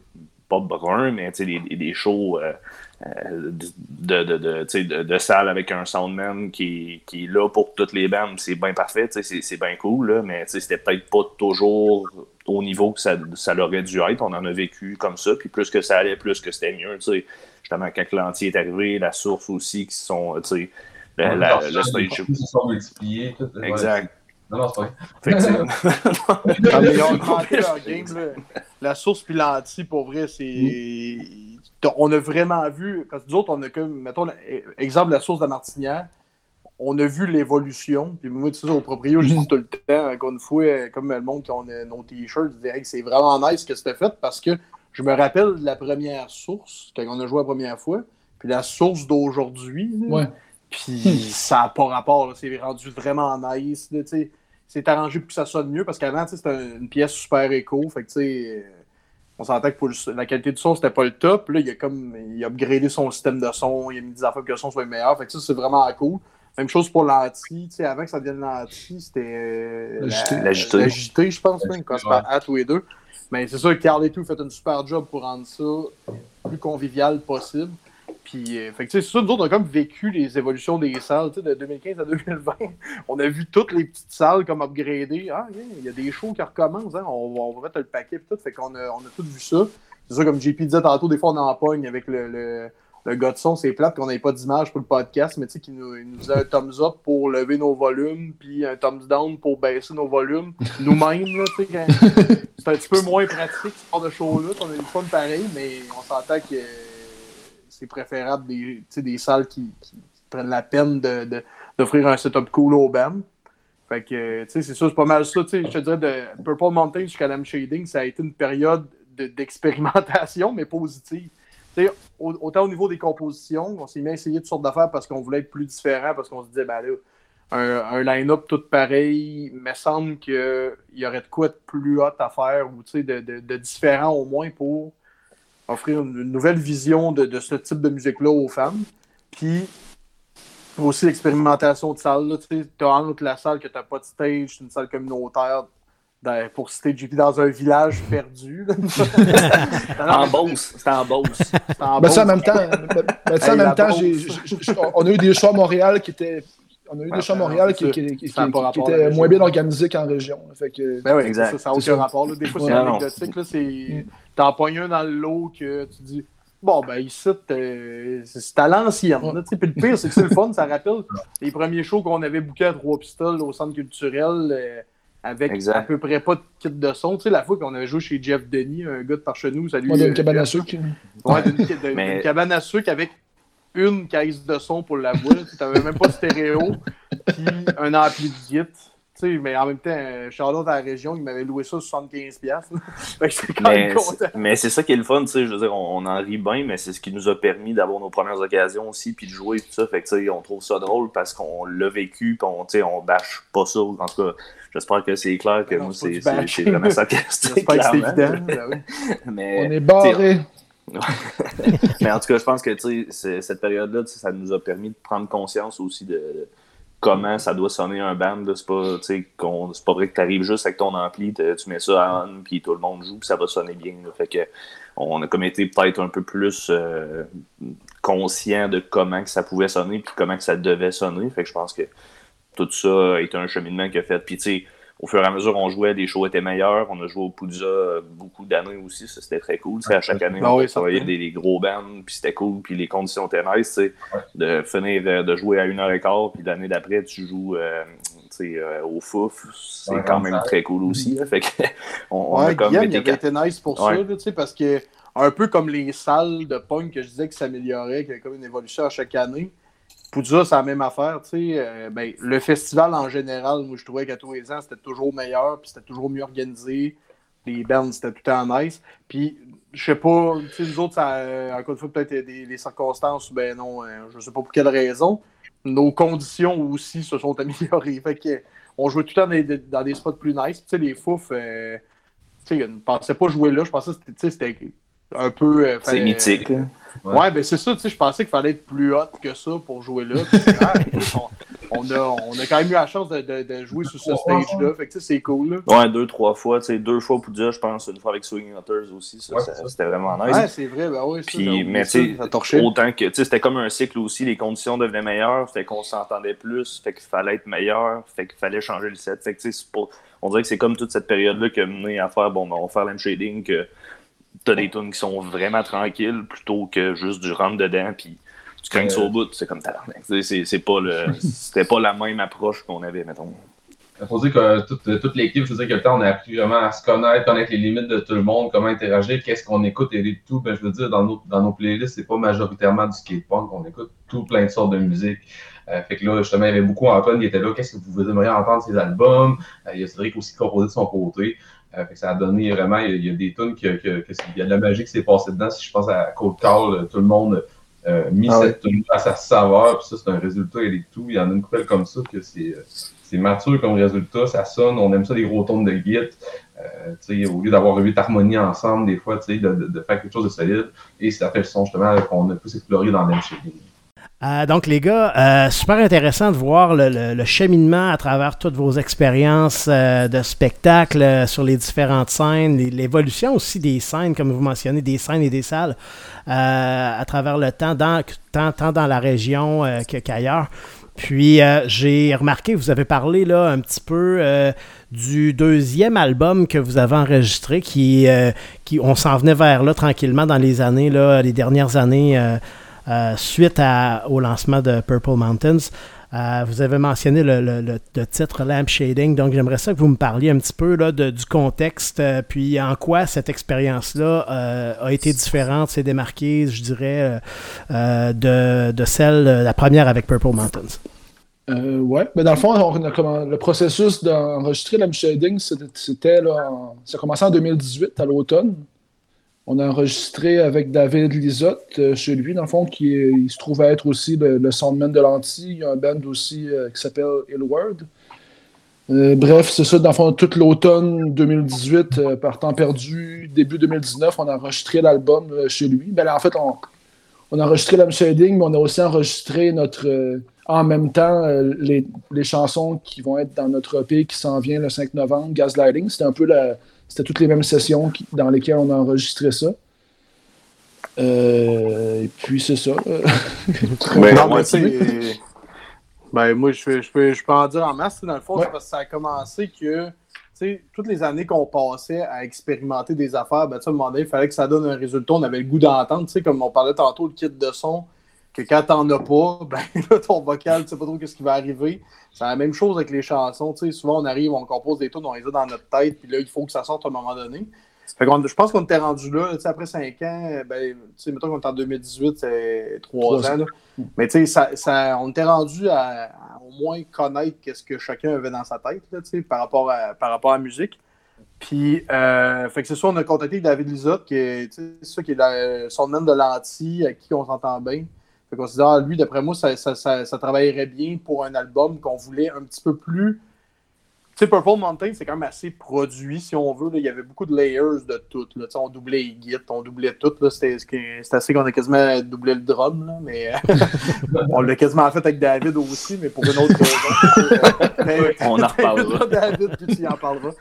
pas brun, mais des, des shows euh, de, de, de, de, salle avec un soundman qui, qui est là pour toutes les bandes. C'est bien parfait, c'est bien cool, là, mais c'était peut-être pas toujours au niveau que ça, ça l'aurait dû être. On en a vécu comme ça, puis plus que ça allait, plus que c'était mieux. Justement, quand l'anti est arrivé, la source aussi, qui sont. La, la, le stage. Exact. Non, non, c'est pas vrai. La source puis l'anti, pour vrai, c'est. On a vraiment vu. Parce que nous autres, on a comme. Mettons, exemple, la source de la Martinière. On a vu l'évolution. Puis moi, tu sais, au proprio, je dis tout le temps, encore une fois, comme le monde qui a nos t-shirts, je que c'est vraiment nice ce que c'était fait parce que je me rappelle de la première source, quand on a joué la première fois, puis la source d'aujourd'hui. Ouais. Puis ça n'a pas rapport. C'est rendu vraiment nice. C'est arrangé pour que ça sonne mieux parce qu'avant, c'était une pièce super écho. Fait que, on sentait que pour la qualité du son, c'était pas le top. Là, il a comme il a upgradé son système de son, il a mis des affaires pour que le son soit meilleur. Fait que c'est vraiment cool. Même chose pour l'anti. Avant que ça devienne l'anti, c'était la, JT, je pense, même, quand pas à tous les deux. Mais c'est sûr que Carl et tout fait un super job pour rendre ça plus convivial possible. Puis, euh, c'est ça, nous autres, on a comme vécu les évolutions des salles, de 2015 à 2020. on a vu toutes les petites salles comme upgradées. Ah, il y a des shows qui recommencent, hein. on, va, mettre le paquet et tout. Fait qu'on a, on a tout vu ça. C'est ça, comme JP disait tantôt, des fois, on en pogne avec le, le, le gars de son. C'est plate qu'on n'ait pas d'image pour le podcast, mais tu sais, qui nous, nous faisait un thumbs up pour lever nos volumes, puis un thumbs down pour baisser nos volumes. Nous-mêmes, tu sais, c'est un petit peu moins pratique, ce genre de show-là. On a une fun pareil, mais on s'entend que c'est préférable des, des salles qui, prennent la peine d'offrir de, un setup cool au band. Fait que, tu sais, c'est ça, c'est pas mal ça. Je te dirais, de Purple Mountain jusqu'à Lamb Shading, ça a été une période d'expérimentation, mais positive. sais autant au niveau des compositions, on s'est mis à essayer toutes sortes d'affaires parce qu'on voulait être plus différent, parce qu'on se disait, ben là, un, line-up tout pareil, il me semble qu'il y aurait de quoi de plus hot à faire ou de, de, de différent au moins pour offrir une, nouvelle vision de, ce type de musique-là aux femmes. Puis aussi l'expérimentation de salle. Tu as entre la salle que tu n'as pas de stage, c'est une salle communautaire pour citer JP dans un village perdu. en Beauce. C'était en Beauce. Mais ça, en même temps, en même temps on a eu des choix à Montréal qui étaient on a eu des à Montréal qui, étaient moins bien organisés qu'en région. Fait que, ben oui, exact. Ça n'a aucun rapport. Des fois, c'est anecdotique. Mm. T'en pognes un dans le lot que tu dis Bon, ben ici, c'est à l'ancienne. Puis le pire, c'est que c'est le fun. Ça rappelle les premiers shows qu'on avait bookés à trois pistoles au centre culturel. Euh, avec à peu près pas de kit de son. Tu sais, la fois qu'on avait joué chez Jeff Denis, un gars de par chez nous, salut. Ouais, d'une cabane à sucre. Ouais, d'une cabane à sucre avec une caisse de son pour la voix. tu n'avais même pas de stéréo, puis un ampli de git mais en même temps, Charlotte à la région, il m'avait loué ça 75$. mais mais c'est ça qui est le fun, je veux dire, on, en rit bien, mais c'est ce qui nous a permis d'avoir nos premières occasions aussi, puis de jouer, tout ça. Fait que, on trouve ça drôle parce qu'on l'a vécu, puis on, on bâche pas ça. En tout cas, j'espère que c'est clair que moi, c'est vraiment ça c'est évident. Ben mais, on est barré. mais en tout cas, je pense que cette période-là, ça nous a permis de prendre conscience aussi de comment ça doit sonner un band. C'est pas, pas vrai que tu arrives juste avec ton ampli, tu mets ça on, puis tout le monde joue, puis ça va sonner bien. Fait que on a comme été peut-être un peu plus euh, conscient de comment que ça pouvait sonner, puis comment que ça devait sonner. Fait que je pense que tout ça a été un cheminement qui a fait. Puis tu sais, au fur et à mesure on jouait, les shows étaient meilleurs. On a joué au Poudja euh, beaucoup d'années aussi, ça c'était très cool. À chaque année, ah on travaillait des, gros bands, puis c'était cool, puis les conditions étaient nice. De finir de, jouer à une heure et quart, puis l'année d'après, tu joues euh, euh, au Fouf, c'est quand même très cool aussi. fait on, a comme été... avait été nice pour ça, parce que un peu comme les salles de punk que je disais que s'amélioraient, qu'il y avait comme une évolution à chaque année. Poudja, c'est la même affaire. Euh, ben, le festival en général, moi, je trouvais qu'à tous les ans, c'était toujours meilleur, puis c'était toujours mieux organisé. Les bands, c'était tout le temps nice. Puis, je sais pas, nous autres, ça, euh, encore une fois, peut-être des, des, circonstances, ben non, euh, je sais pas pour quelle raison. Nos conditions aussi se sont améliorées. Fait que, on jouait tout le temps dans des, spots plus nice. sais, les fouf, euh, je ne pensais pas jouer là. Je pensais que c'était un peu. Euh, c'est mythique. Ouais, ben c'est ça, tu sais, je pensais qu'il fallait être plus hot que ça pour jouer là. on, on, a, on a quand même eu la chance de, de, de jouer sur ce stage-là. Fait que c'est cool. Là. Ouais, deux, trois fois. Deux fois pour dire, je pense, une fois avec Swing Hunters aussi. Ça, Ouais, ça- c'est ça. c'était vraiment nice. Ouais, c'est vrai. Ben oui, Puis, mais tu sais, autant que, tu sais, c'était comme un cycle aussi, les conditions devenaient meilleures, fait qu'on s'entendait plus, fait qu'il fallait être meilleur, fait qu'il fallait changer le set. Fait que, tu sais, on dirait que c'est comme toute cette période-là qui a mené à faire, bon, ben, on va faire l'am shading, que t'as des tunes qui sont vraiment tranquilles plutôt que juste du rentre dedans, puis tu craignes Euh. ça au bout, c'est comme tabarnak. C'est- pas le, c'était pas la même approche qu'on avait, mettons. Il faut dire que toute, toute l'équipe, je veux dire que le temps, on a appris vraiment à se connaître, connaître les limites de tout le monde, comment interagir, qu'est-ce qu'on écoute et tout. Ben, je veux dire, dans nos, dans nos playlists, c'est pas majoritairement du skatepunk, on écoute tout plein de sortes de musique. Euh, fait que là, justement, il y avait beaucoup Antoine qui était là, qu'est-ce que vous aimeriez entendre ces albums? Euh, il y a Cédric aussi composé de son côté. Euh, fait que ça a donné vraiment, il y a, il y a des tunes que, que, que- il y a de la magie qui s'est passée dedans. Si je pense à Cold Call, euh, tout le monde euh, mis Ah cette tune à sa saveur, puis ça, c'est un résultat et tout. Il y en a une couple comme ça que c'est. euh, c'est mature comme résultat, ça sonne, on aime ça des gros tons de git. Euh, tu sais, au lieu d'avoir huit harmonies ensemble, des fois, tu sais, de, de, de faire quelque chose de solide. Et ça fait le son justement qu'on a plus exploré dans shading. Euh, donc, les gars, euh, super intéressant de voir le, cheminement à travers toutes vos expériences euh, de spectacle sur les différentes scènes, l'évolution aussi des scènes, comme vous mentionnez, des scènes et des salles à travers le temps, dans, tant, tant dans la région qu'ailleurs. Puis, j'ai remarqué, vous avez parlé là un petit peu du deuxième album que vous avez enregistré, qui, qui on s'en venait vers là tranquillement dans les années, là, les dernières années. Euh, suite au lancement de Purple Mountains. Euh, vous avez mentionné le, titre Lamp Shading, donc j'aimerais ça que vous me parliez un petit peu là, du contexte, euh, puis en quoi cette expérience-là a été différente, s'est démarquée, je dirais, de, de celle, la première avec Purple Mountains. Ouais, mais dans le fond, on a le processus d'enregistrer la shading, c'était, ça a commencé en 2018, à l'automne. On a enregistré avec David Lisotte euh, chez lui, dans le fond, qui se trouve être aussi le, le soundman de l'Anti. Il y a un band aussi euh, qui s'appelle Illward. Euh, bref, c'est ça, dans le fond, tout l'automne 2018, euh, par temps perdu, début 2019, on a enregistré l'album chez lui. Ben, là, en fait, on, a enregistré la shading, mais on a aussi enregistré notre, en même temps les, les chansons qui vont être dans notre EP qui s'en vient le 5 novembre, Gaslighting. C'était un peu la, c'était toutes les mêmes sessions qui- dans lesquelles on a enregistré ça. Euh, et puis c'est ça. Ben, non, ouais, mais tu sais, ben, moi, je, peux- je, peux, je peux en dire en masse. Dans le fond, Ouais. parce que ça a commencé que, tu sais, toutes les années qu'on passait à expérimenter des affaires, ben, tu sais, à un moment donné, il fallait que ça donne un résultat. On avait le goût d'entendre, tu sais, comme on parlait tantôt, le kit de son, que quand t'en as pas, ben, là, ton vocal, tu sais pas trop qu'est-ce qui va arriver. C'est la même chose avec les chansons, tu sais. Souvent, on arrive, on compose des tunes, on les a dans notre tête, puis là, il faut que ça sorte à un moment donné. Fait je pense qu'on était rendu là, tu sais, après 5 ans, ben, tu sais, mettons qu'on est en 2018, c'est 3 Trois ans, là. Mais tu sais, ça, ça- on était rendu à, à au moins connaître qu'est-ce que chacun avait dans sa tête, là, tu sais, par rapport à, par rapport à la musique. Puis, euh, fait que c'est ça, on a contacté David Lisotte, qui est, ça, qui est son nom de l'anti, à qui on s'entend bien. Fait qu'on s'est dit, ah, lui, d'après moi, ça, ça, ça, ça travaillerait bien pour un album qu'on voulait un petit peu plus. Tu sais, Purple Mountain, c'est quand même assez produit, si on veut. là. Il y avait beaucoup de layers de tout. Là. On doublait les guides, on doublait tout. C'était assez qu'on a quasiment doublé le drum, là, mais on l'a quasiment fait avec David aussi, mais pour une autre raison. On en reparlera. David, puis tu y en parleras.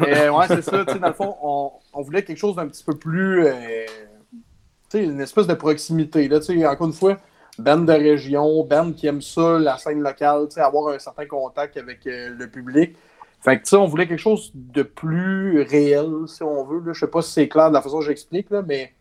Mais ouais, c'est ça. tu sais, Dans le fond, on, on voulait quelque chose d'un petit peu plus. euh, tu sais, une espèce de proximité. Là, tu sais, encore une fois, band de région, band qui aime ça, la scène locale, avoir un certain contact avec euh, le public. Fait que, on voulait quelque chose de plus réel, si on veut. Je sais pas si c'est clair de la façon dont j'explique, mais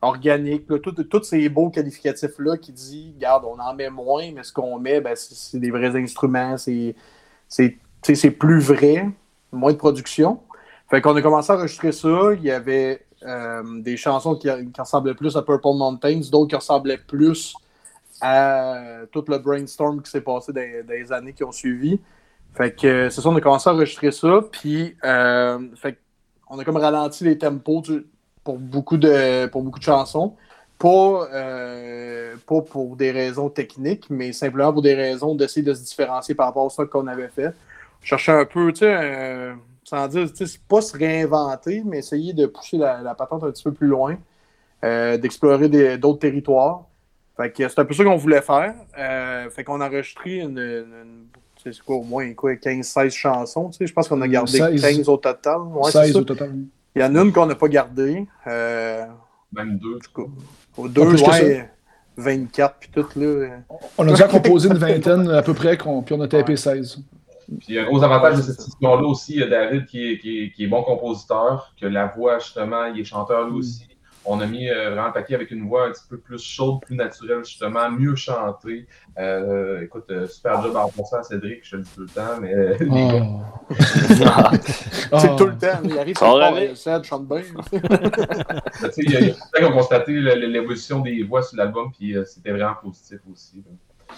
organique. Tous ces beaux qualificatifs-là qui disent, regarde, on en met moins, mais ce qu'on met, ben, c'est des vrais instruments, c'est plus vrai, moins de production. Fait qu'on a commencé à enregistrer ça. Il y avait euh, des chansons qui, qui ressemblaient plus à Purple Mountains, d'autres qui ressemblaient plus à tout le brainstorm qui s'est passé dans, les années qui ont suivi. Fait que euh, c'est ça, on a commencé à enregistrer ça. Puis, euh, fait on a comme ralenti les tempos pour, beaucoup de, pour beaucoup de chansons. Pas, euh, pas pour des raisons techniques, mais simplement pour des raisons d'essayer de se différencier par rapport au stock qu'on avait fait. Je cherchais un peu, tu sais, sans dire, tu sais, pas se réinventer, mais essayer de pousser la, la patente un petit peu plus loin, d'explorer d'autres territoires. Fait que c'est un peu ça qu'on voulait faire. Euh, fait qu'on a enregistré une, une- tu sais, c'est quoi, au moins quoi, 15-16 chansons. tu sais. Je pense qu'on a gardé 16. 15 au total. Ouais, c'est 16 ça. au total. Il y en a une qu'on n'a pas gardée. Euh, Même deux. au deux, ouais, 24 puis tout là. On a déjà composé une vingtaine à peu près, puis on a tapé 16. Puis un gros avantage Ouais, de c'est cette session-là aussi, il y a David qui est, qui, est, qui est bon compositeur, que la voix, justement, il est chanteur Mm. lui aussi. On a mis euh, vraiment le paquet avec une voix un petit peu plus chaude, plus naturelle, justement, mieux chantée. Euh, écoute, euh, super job à remplacer à Cédric, je te le dis tout le temps, mais euh, les gars, Oh. C'est tout le temps. Il arrive port, Sad chante bien. il y a, a certains qui ont constaté l'évolution des voix sur l'album, puis euh, c'était vraiment positif aussi.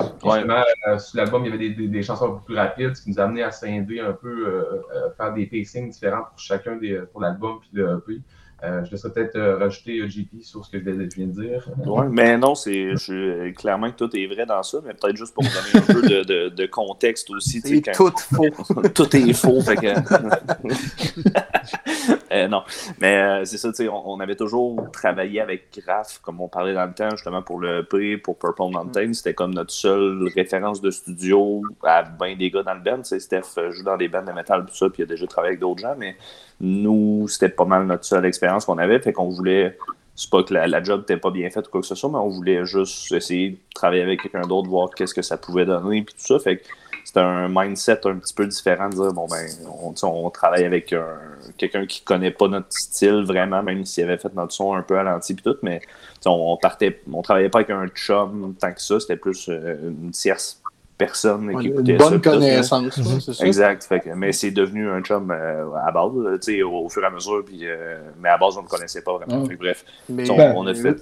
Ouais. Justement, euh, sur l'album, il y avait des, des- des chansons un peu plus rapides, ce qui nous a amené à scinder un peu, euh, euh, faire des pacings différents pour chacun des, pour l'album puis le EP. Euh, je laisserai peut-être euh, rajouter euh, JP sur ce que je viens de dire. Ouais, mais non, c'est je- clairement que tout est vrai dans ça, mais peut-être juste pour donner un peu de, de- de contexte aussi. tu sais, C'est quand- tout faux. tout est faux. fait que... Euh, non, mais euh, c'est ça, tu sais, on, on avait toujours travaillé avec Graph, comme on parlait dans le temps, justement pour le EP, pour Purple Mountain. C'était comme notre seule référence de studio à ben des gars dans le band. Tu sais, Steph euh, joue dans des bands de métal, tout ça, puis il a déjà travaillé avec d'autres gens, mais nous, c'était pas mal notre seule expérience qu'on avait. Fait qu'on voulait. C'est pas que la, la job n'était pas bien faite ou quoi que ce soit, mais on voulait juste essayer de travailler avec quelqu'un d'autre, voir qu'est-ce que ça pouvait donner, puis tout ça. Fait que c'était un mindset un petit peu différent de dire bon ben on, tu sais, on travaille avec un- quelqu'un qui connaît pas notre style vraiment même s'il avait fait notre son un peu à l'anti puis tout mais tu sais, on, on partait on travaillait pas avec un chum tant que ça c'était plus euh, une tierce personne qui écoutait Une ça, bonne puis tout, mais- connaissance, là, c'est ça. Exact. Fait que- mais c'est devenu un chum euh, à base, tu sais, au, au fur et à mesure. Puis, euh, mais à base, on ne le connaissait pas vraiment. Ouais. Fait que bref, Mais, on, Ben, on a fait.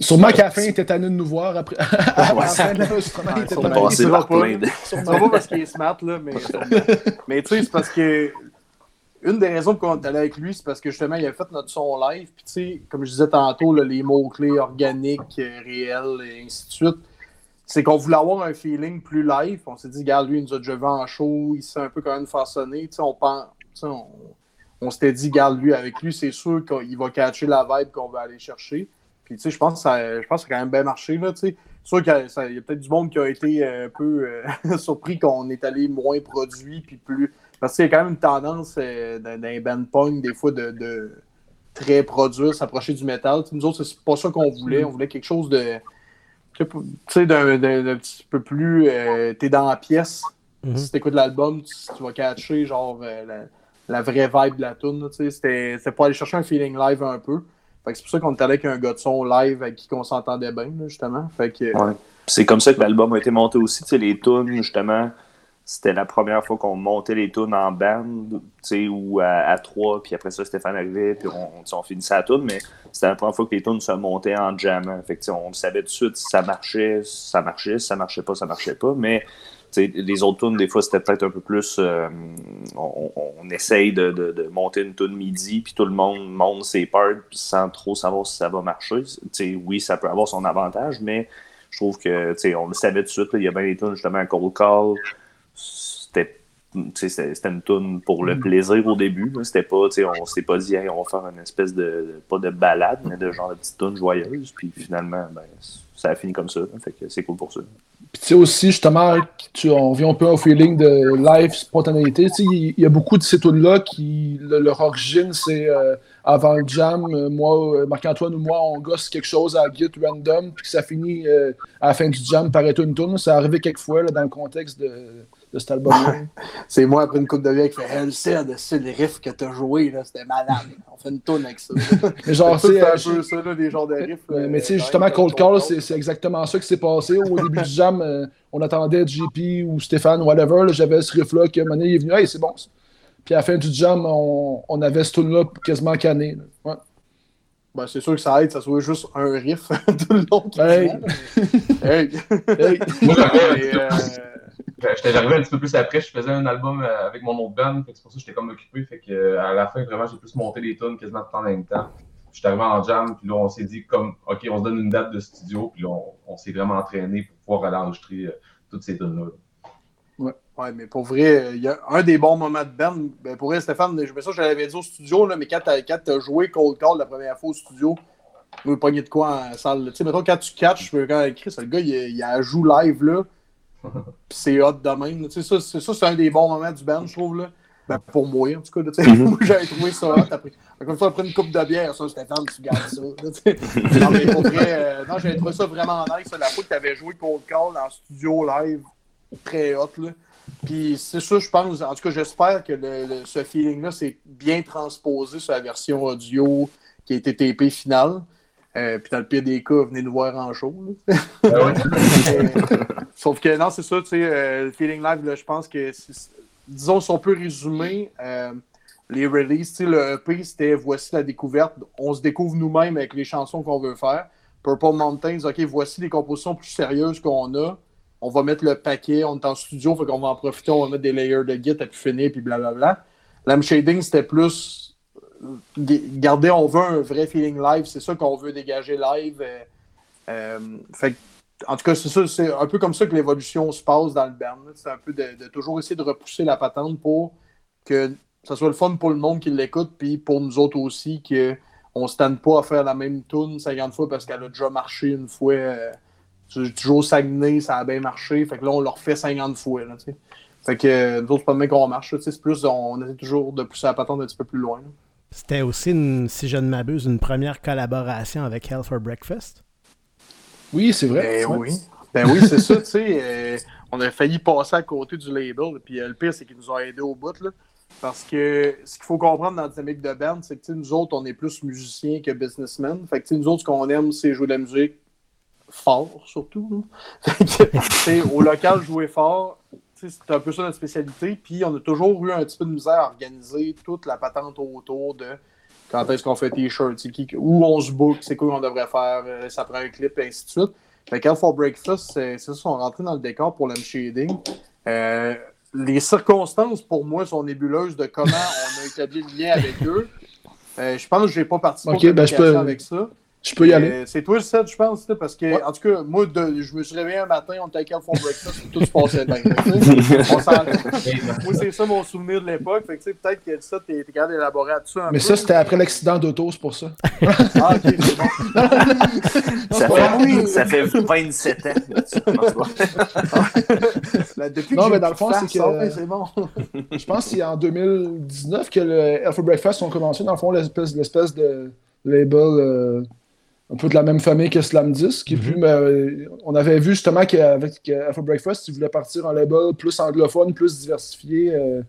Sûrement qu'à la fin, il était tanné de nous voir après. à Ouais. la fin de l'enregistrement, il Ouais, était tanné. de. C'est pas parce qu'il est smart, là, mais. mais tu sais, c'est parce que. Une des raisons pour qu'on est allé avec lui, c'est parce que justement, il a fait notre son live. Puis, tu sais, comme je disais tantôt, là, les mots-clés organiques, euh, réels, et ainsi de suite, c'est qu'on voulait avoir un feeling plus live. On s'est dit, regarde, lui, il nous a déjà vu en show, il sait un peu quand même façonner. Tu sais, on pense. tu sais, on, on s'était dit, garde lui, avec lui, c'est sûr qu'il va catcher la vibe qu'on va aller chercher. Puis, tu sais, je pense que ça, je pense que ça a quand même bien marché, là, tu sais. C'est sûr qu'il y a, ça- il y a peut-être du monde qui a été un peu euh, surpris qu'on est allé moins produit, puis plus. Parce qu'il y a quand même une tendance euh, dans, dans les band punk, des fois, de, de très produire, s'approcher du métal. Nous autres, c'est pas ça qu'on voulait. On voulait quelque chose de. Tu sais, d'un petit peu plus. euh, T'es dans la pièce. Mhm. Si t'écoutes l'album, tu, tu vas catcher, genre, euh, la, la vraie vibe de la tune. C'était c'était pour aller chercher un feeling live un peu. Fait que c'est pour ça qu'on est allé avec un gars de son live avec qui on s'entendait bien, là, justement. Fait que. Ouais. C'est comme ça que l'album a été monté aussi. Tu sais, les tunes, justement, c'était la première fois qu'on montait les tunes en band, tu sais, ou à, trois, puis après ça, Stéphane arrivait, puis on, on finissait la tune, mais c'était la première fois que les tunes se montaient en jammant. Fait que, on savait tout de suite si ça marchait, ça marchait, si ça marchait pas, ça marchait pas, mais les autres tunes, des fois, c'était peut-être un peu plus. euh, on, on essaye de, de- de monter une tune midi, puis tout le monde monte ses parts sans trop savoir si ça va marcher. Oui, ça peut avoir son avantage, mais je trouve que, on le savait tout de suite. il y a bien des tunes, justement, à Cold Call. C'était. C'était une tune pour le plaisir au début. C'était pas, on s'est pas dit, Hey, on va faire une espèce de, pas de balade, mais de genre de petite tune joyeuse. Puis finalement, ben, ça a fini comme ça. Fait que c'est cool pour ça. Puis tu sais aussi, justement, tu, on vient un peu au feeling de live spontanéité. Tu sais, il y a beaucoup de ces tunes-là qui, le- leur origine, c'est euh, avant le jam, euh, moi, euh, Marc-Antoine ou moi, on gosse quelque chose à Git random, puis ça finit à la fin du jam par être une tune. Ça arrivé quelques fois là, dans le contexte de, de cet album-là. C'est moi, après une coupe de vie, qui fait Elle sait, c'est le riff que t'as joué, là, c'était malade. On fait une tourne avec ça. Mais genre, c'est un euh, peu ça, là, des genres de riffs. Mais, mais tu sais, euh, justement, Cold les Call, c'est exactement ça qui s'est passé. Au début du jam, euh, on attendait JP ou Stéphane, whatever. J'avais ce riff-là donné, il est venu, hey, c'est bon. ça. Puis à la fin du jam, on, on avait ce tune-là quasiment canné. Ouais. Ben, c'est sûr que ça aide, ça soit juste un riff tout le long. Hey. Hey. Hey. Moi, euh, J'étais arrivé un petit peu plus après, je faisais un album euh, avec mon autre band, c'est pour ça que j'étais comme occupé, fait que euh, à la fin, vraiment, j'ai plus monté les tunes quasiment tout en même temps. J'étais arrivé en jam, puis là, on s'est dit comme, OK, on se donne une date de studio, puis là, on, s'est vraiment entraîné pour pouvoir aller enregistrer euh, toutes ces tunes-là. Ouais, mais pour vrai, il y a un des bons moments de band. Ben, pour vrai, Stéphane, je me ça, je l'avais dit au studio, là, mais quand quand t'as joué Cold Call la première fois au studio, nous pogner de quoi en salle. Tu sais, mettons, quand tu catches, je quand écrit, le gars, il, il joue live, là. C'est hot de même. Ça, c'est, ça, un des bons moments du band, je trouve, là. Ben, pour moi, en tout cas, tu sais, Mhm. j'avais trouvé ça hot. Après, une fois, après une coupe de bière, ça, Stéphane, tu gardes ça. là, non, mais pour vrai, euh, non, j'avais trouvé ça vraiment nice. La fois que tu avais joué Cold Call en studio live, très hot, là. Puis c'est ça, je pense, en tout cas, j'espère que le- le- ce feeling-là, c'est bien transposé sur la version audio qui a été TP finale. Euh, puis dans le pire des cas, venez nous voir en show. là. Ah ouais. Euh, Sauf que non, c'est ça, tu sais, euh, le feeling live, là, je pense que, disons, si on peut résumer euh, les releases, tu sais, le EP, c'était voici la découverte, on se découvre nous-mêmes avec les chansons qu'on veut faire. Purple Mountains, ok, voici les compositions plus sérieuses qu'on a. On va mettre le paquet, on est en studio, fait qu'on va en profiter, on va mettre des layers de git à pu finir, puis blablabla. Lamb Shading, c'était plus euh, garder, on veut un vrai feeling live, c'est ça qu'on veut dégager live. euh, euh, en tout cas, c'est ça, c'est un peu comme ça que l'évolution se passe dans le band. C'est un peu de, toujours essayer de repousser la patente pour que ça soit le fun pour le monde qui l'écoute, puis pour nous autres aussi, qu'on ne se tente pas à faire la même tune 50 fois parce qu'elle a déjà marché une fois. euh, toujours Saguenay, ça a bien marché. Fait que là, on le refait 50 fois. Fait que nous autres, c'est pas de même qu'on marche. C'est plus, on essaie toujours de pousser la patente un petit peu plus loin. C'était aussi, une- si je ne m'abuse, une première collaboration avec Hell for Breakfast. Oui, c'est vrai. Ben oui. Ben oui, c'est ça, tu sais. euh, on a failli passer à côté du label. Puis euh, le pire, c'est qu'ils nous ont aidés au bout. Là, parce que ce qu'il faut comprendre dans la dynamique de band, c'est que nous autres, on est plus musiciens que businessmen. Fait que tu sais, nous autres, ce qu'on aime, c'est jouer de la musique fort, surtout. Fait que, tu sais, au local, jouer fort, c'est un peu ça notre spécialité. Puis on a toujours eu un petit peu de misère à organiser toute la patente autour de quand est-ce qu'on fait t-shirt, où on se book, c'est quoi qu'on devrait faire, euh, ça prend un clip, et ainsi de suite. Fait qu'Al for Breakfast, c'est ça, ils sont rentrés dans le décor pour le shading. Euh, les circonstances, pour moi, sont nébuleuses de comment on a établi le lien avec eux. Euh, je pense que je n'ai pas participé Ok, aux ben, je peux- avec ça. Je peux y aller. C'est toi le 7, je pense, là, parce que, Ouais. en tout cas, moi, de- je me suis réveillé un matin, on était à Cal for Breakfast, tout se passait bien. tu moi, c'est ça mon souvenir de l'époque. Fait que, tu sais, peut-être que ça, t'es t'es capable d'élaborer à tout ça un Mais peu. ça, c'était après l'accident d'auto, c'est pour ça. Ah, ok, c'est bon. Ça fait, oui. ça fait 27 ans. Là, depuis Non, que mais dans le fond, c'est que- ah, c'est bon. Je pense que c'est en 2019 que le Alpha Breakfast ont commencé, dans le fond, l'espèce, l'espèce de label euh, un peu de la même famille que Slam 10. Qui est plus, mais, euh, on avait vu justement qu'avec Alpha Breakfast, ils voulaient partir en label plus anglophone, plus diversifié euh,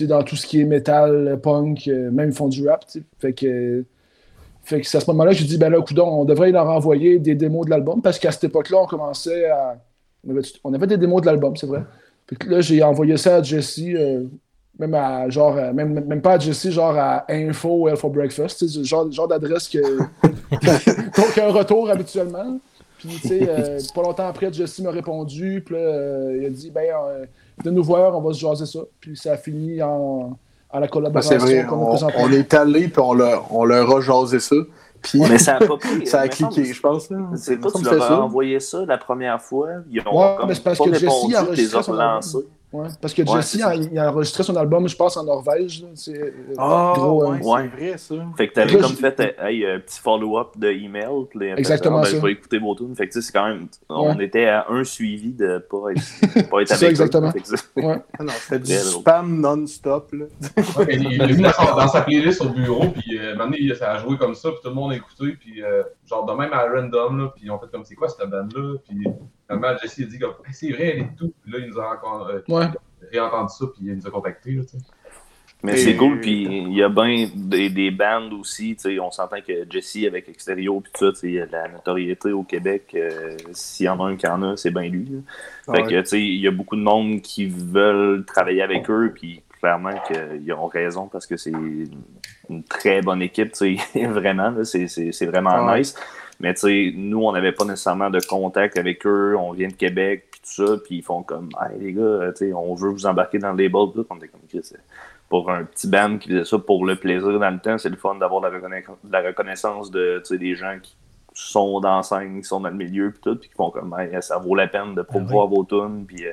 dans tout ce qui est metal, punk, euh, même ils font du rap. Fait que, fait que c'est à ce moment-là que j'ai dit, ben là, coudon, on devrait leur envoyer des démos de l'album parce qu'à cette époque-là, on commençait à. On avait, on avait des démos de l'album, c'est vrai. Fait que là, j'ai envoyé ça à Jesse, euh, même à genre, euh, même, même pas à Jesse, genre à info Hell for Breakfast, genre, genre d'adresse que. Donc, un retour habituellement. Puis, tu sais, euh, pas longtemps après, Jesse m'a répondu, puis là, euh, il a dit, ben, euh, de nous voir, on va se jaser ça. Puis ça a fini en, en la Ben, collaboration c'est vrai, a on, on est allé, puis on leur, on leur a jasé ça. Puis Mais ça a pas pris. ça a cliqué, je pense. là. C'est pas tu que leur as ça. envoyé ça la première fois. Ils ont Ouais, comme mais c'est parce pas que Jesse répondu, a tu les enregistré. Ouais, parce que Ouais, Jesse, il, il a enregistré son album, je pense, en Norvège. C'est euh, Ah, gros, ouais, hein. Ouais. c'est vrai, ça. Fait que t'avais comme fait euh, hey, un petit follow-up de email. a Exactement ah, ben, ça. Je vais écouter vos tunes. Fait que tu sais, c'est quand même. On Ouais. était à un suivi de pas être, pas être avec ça, eux. exactement. Ça- Ouais. Ah non, c'était du spam non-stop. Ouais, il l'a vu dans, sa playlist au bureau, puis euh, maintenant, il- ça a joué comme ça, puis tout le monde a écouté, puis euh, genre de même à random, là, puis on fait comme c'est quoi cette bande-là, puis finalement, Jesse a dit comme Hey, c'est vrai, elle est tout, puis là, il nous a encore, euh, Ouais. réentendu ça, puis il nous a contactés, là, tu sais. Mais c'est cool, puis il y a bien des, des bandes aussi, tu sais, on s'entend que Jesse avec Extérieur, puis tout ça, tu sais, la notoriété au Québec, euh, s'il y en a un qui en a, c'est bien lui. là. Fait Ouais. que, tu sais, il y a beaucoup de monde qui veulent travailler avec eux, puis clairement qu'ils ont raison parce que c'est une très bonne équipe, tu sais, vraiment, là, c'est- vraiment Ouais. nice. Mais tu sais, nous, on n'avait pas nécessairement de contact avec eux, on vient de Québec, puis tout ça, puis ils font comme, hey les gars, tu sais, on veut vous embarquer dans le label, tout. on était comme, Chris, pour un petit band qui faisait ça pour le plaisir dans le temps, c'est le fun d'avoir la, reconna- la reconnaissance de tu sais, des gens qui sont dans la scène, qui sont dans le milieu, puis tout, puis qui font comme, Hey, ça vaut la peine de promouvoir vos tunes, puis euh,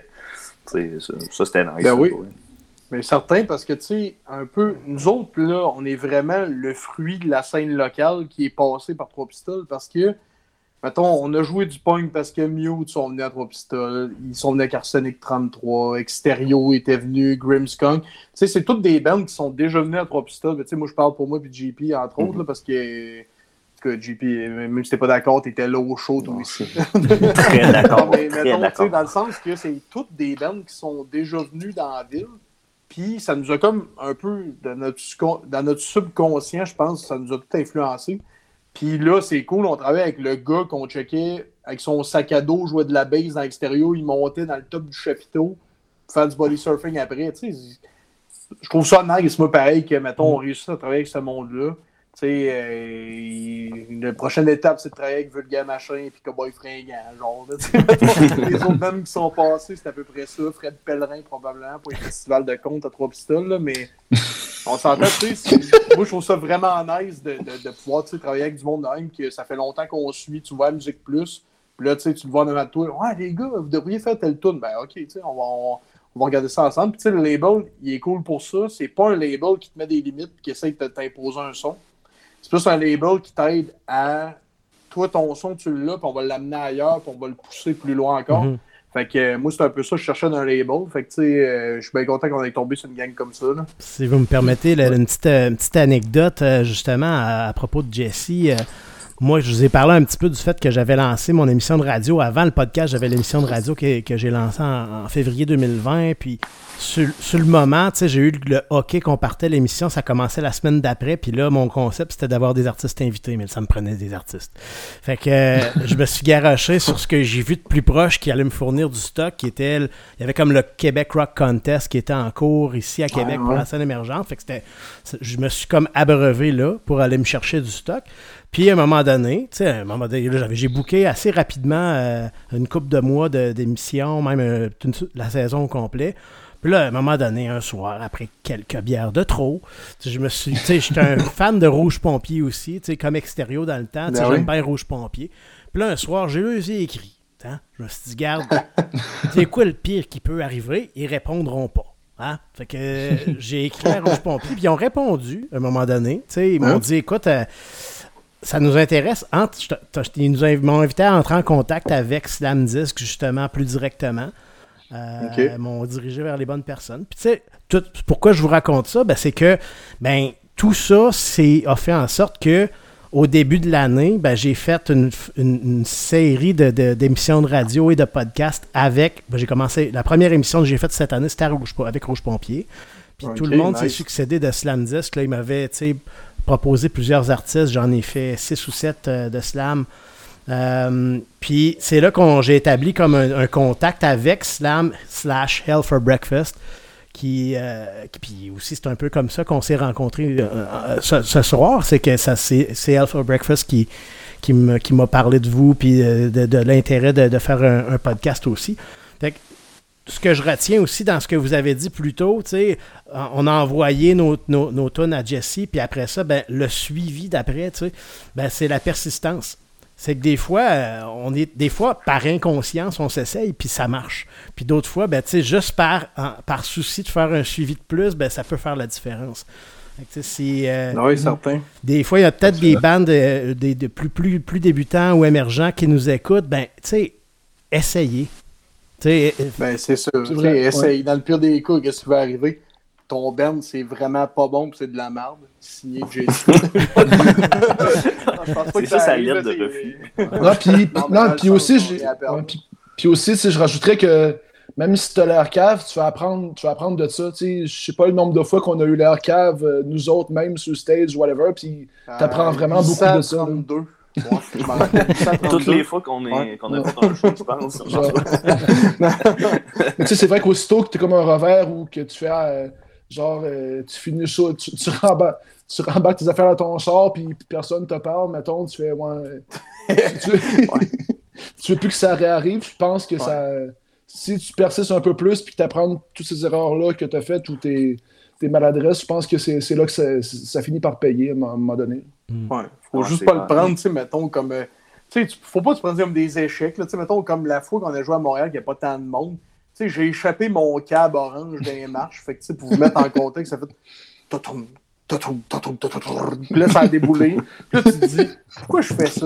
tu sais, ça, ça, c'était nice. Ben oui. Mais certain, parce que, tu sais, un peu, nous autres, là, on est vraiment le fruit de la scène locale qui est passé par Trois Pistoles parce que, mettons, on a joué du punk parce que Mute sont venus à Trois Pistoles, ils sont venus avec Arsenic 33, Exterio était venu, Grimmskunk. Tu sais, c'est toutes des bandes qui sont déjà venues à Trois Pistoles. Tu sais, moi, je parle pour moi puis JP, entre autres, là, parce que, que JP, même si t'es pas d'accord, t'étais là au show, toi aussi. Très d'accord. Mais mettons, tu sais, d'accord. dans le sens que c'est toutes des bandes qui sont déjà venues dans la ville. Puis ça nous a comme un peu, dans notre, dans notre subconscient, je pense, ça nous a tout influencé. Puis là, c'est cool, on travaille avec le gars qu'on checkait avec son sac à dos, jouait de la base dans l'extérieur, il montait dans le top du chapiteau pour faire du body surfing après. Tu sais, je trouve ça nice, moi, pareil, que, mettons, on réussit à travailler avec ce monde-là. Tu sais, euh, la prochaine étape, c'est de travailler avec Vulgaire Machin et Cowboy Fringant, genre. les autres bandes qui sont passés, c'est à peu près ça. Fred Pellerin, probablement, pour les festivals de compte à trois pistoles, là, mais on s'entend, tu sais. Moi, je trouve ça vraiment nice de, de, de pouvoir, travailler avec du monde de même, que ça fait longtemps qu'on suit, tu vois Musique Plus, puis là, tu sais, tu le vois devant toi, ouais, les gars, vous devriez faire tel tune. Ben, ok, tu sais, on va, on, on va regarder ça ensemble. Puis, tu sais, le label, il est cool pour ça. C'est pas un label qui te met des limites et qui essaie de t'imposer un son. C'est plus un label qui t'aide à. Toi, ton son, tu l'as, puis on va l'amener ailleurs, puis on va le pousser plus loin encore. Mhm. Fait que euh, moi, c'est un peu ça je cherchais d'un label. Fait que, tu sais, euh, je suis bien content qu'on ait tombé sur une gang comme ça. Là. Si vous me permettez, là, une, petite, euh, une petite anecdote justement à, à propos de Jesse. Moi, je vous ai parlé un petit peu du fait que j'avais lancé mon émission de radio. Avant le podcast, j'avais l'émission de radio que, que j'ai lancée en, en février 2020. Puis sur, sur le moment, tu sais, j'ai eu le hockey qu'on partait l'émission. Ça commençait la semaine d'après. Puis là, mon concept, c'était d'avoir des artistes invités. Mais ça me prenait des artistes. Fait que euh, je me suis garoché sur ce que j'ai vu de plus proche qui allait me fournir du stock. Qui était, il y avait comme le Québec Rock Contest qui était en cours ici à Québec pour ouais. la scène émergente. Fait que c'était, je me suis comme abreuvé là pour aller me chercher du stock. Puis à un moment donné, tu sais, à un moment donné, là, j'avais- j'ai booké assez rapidement euh, une couple de mois de- d'émissions, même euh, une- la saison au complet. Puis là, à un moment donné, un soir, après quelques bières de trop, je me suis, tu sais, j'étais un fan de Rouge Pompier aussi, tu sais, comme extérieur dans le temps, Ben j'aime oui. bien Rouge Pompier. Puis là, un soir, j'ai lu les écrits. hein. Je me suis dit, garde, c'est quoi le pire qui peut arriver? Ils répondront pas. Hein? Fait que euh, j'ai écrit à Rouge Pompier, puis ils ont répondu à un moment donné. Tu sais, ils m'ont Hein? dit, écoute, euh, ça nous intéresse. Entre, te- ils nous m'ont invité à entrer en contact avec Slam Disc, justement, plus directement. Euh, m'ont dirigé vers les bonnes personnes. Puis, tu sais, tout- pourquoi je vous raconte ça? Ben, c'est que ben, tout ça c'est, a fait en sorte que au début de l'année, ben, j'ai fait une, une- une série de, de- d'émissions de radio et de podcasts avec. ben, j'ai commencé. La première émission que j'ai faite cette année, c'était avec Rouge Pompier. Puis tout le monde s'est succédé de Slam Disc. Là, il m'avait tu sais, proposé plusieurs artistes. J'en ai fait six ou sept euh, de Slam. Euh, puis c'est là qu'on j'ai établi comme un, contact avec Slam slash Hell for Breakfast. Qui, euh, qui- puis aussi c'est un peu comme ça qu'on s'est rencontrés ce, soir. C'est que c'est, Hell for Breakfast qui, qui, m'a parlé de vous puis de, l'intérêt de, de faire un, un podcast aussi. Fait que ce que je retiens aussi dans ce que vous avez dit plus tôt, tu sais, on a envoyé nos, nos, nos tunes à Jesse, puis après ça, ben, le suivi d'après, tu sais, ben, c'est la persistance. C'est que des fois, euh, on est des fois par inconscience, on s'essaye, puis ça marche. Puis d'autres fois, ben, tu sais, juste par, en- par souci de faire un suivi de plus, ben, ça peut faire la différence. Euh, Oui, certain. des fois, il y a peut-être des bandes euh, des, de plus, plus, plus débutants ou émergents qui nous écoutent. Ben, tu sais, essayez. Euh, euh, ben, c'est sûr. Vrai, essaye. Dans le pire des cas, qu'est-ce qui va arriver? Ton Ben, c'est vraiment pas bon c'est de la merde. Signé Jason. c'est ça sa lettre de refus. Non, puis, non, puis aussi, puis, aussi, si je rajouterais que même si tu as l'air cave, tu vas apprendre, tu vas apprendre de ça. Je sais pas le nombre de fois qu'on a eu l'air cave, euh, nous autres, même sur stage, whatever, puis ah, tu apprends vraiment beaucoup de ça. Toutes les fois qu'on ouais. qu a fait un show, je pense. tu sais, c'est vrai qu'aussitôt que tu es comme un revers ou que tu fais euh, genre, euh, tu finis chaud, tu, tu, rembac, tu tes affaires à ton char, puis personne te parle, mettons, tu fais. Tu, veux plus que ça réarrive, je pense que ça. Si tu persistes un peu plus, puis que tu apprends toutes ces erreurs-là que tu as faites ou tes, tes maladresses, je pense que c'est là que ça, ça finit par payer à un moment donné. Ouais, faut Ouais, juste pas le prendre, tu sais, mettons, comme. euh, tu sais, tu- faut pas te prendre comme des échecs, là, tu sais, mettons, comme la fois qu'on a joué à Montréal, qu'il n'y a pas tant de monde. sais, j'ai échappé mon cab orange dans les marches. Fait que, tu sais, pour vous mettre en contexte, ça fait. Puis là, ça a déboulé. Puis là, tu te dis, pourquoi je fais ça?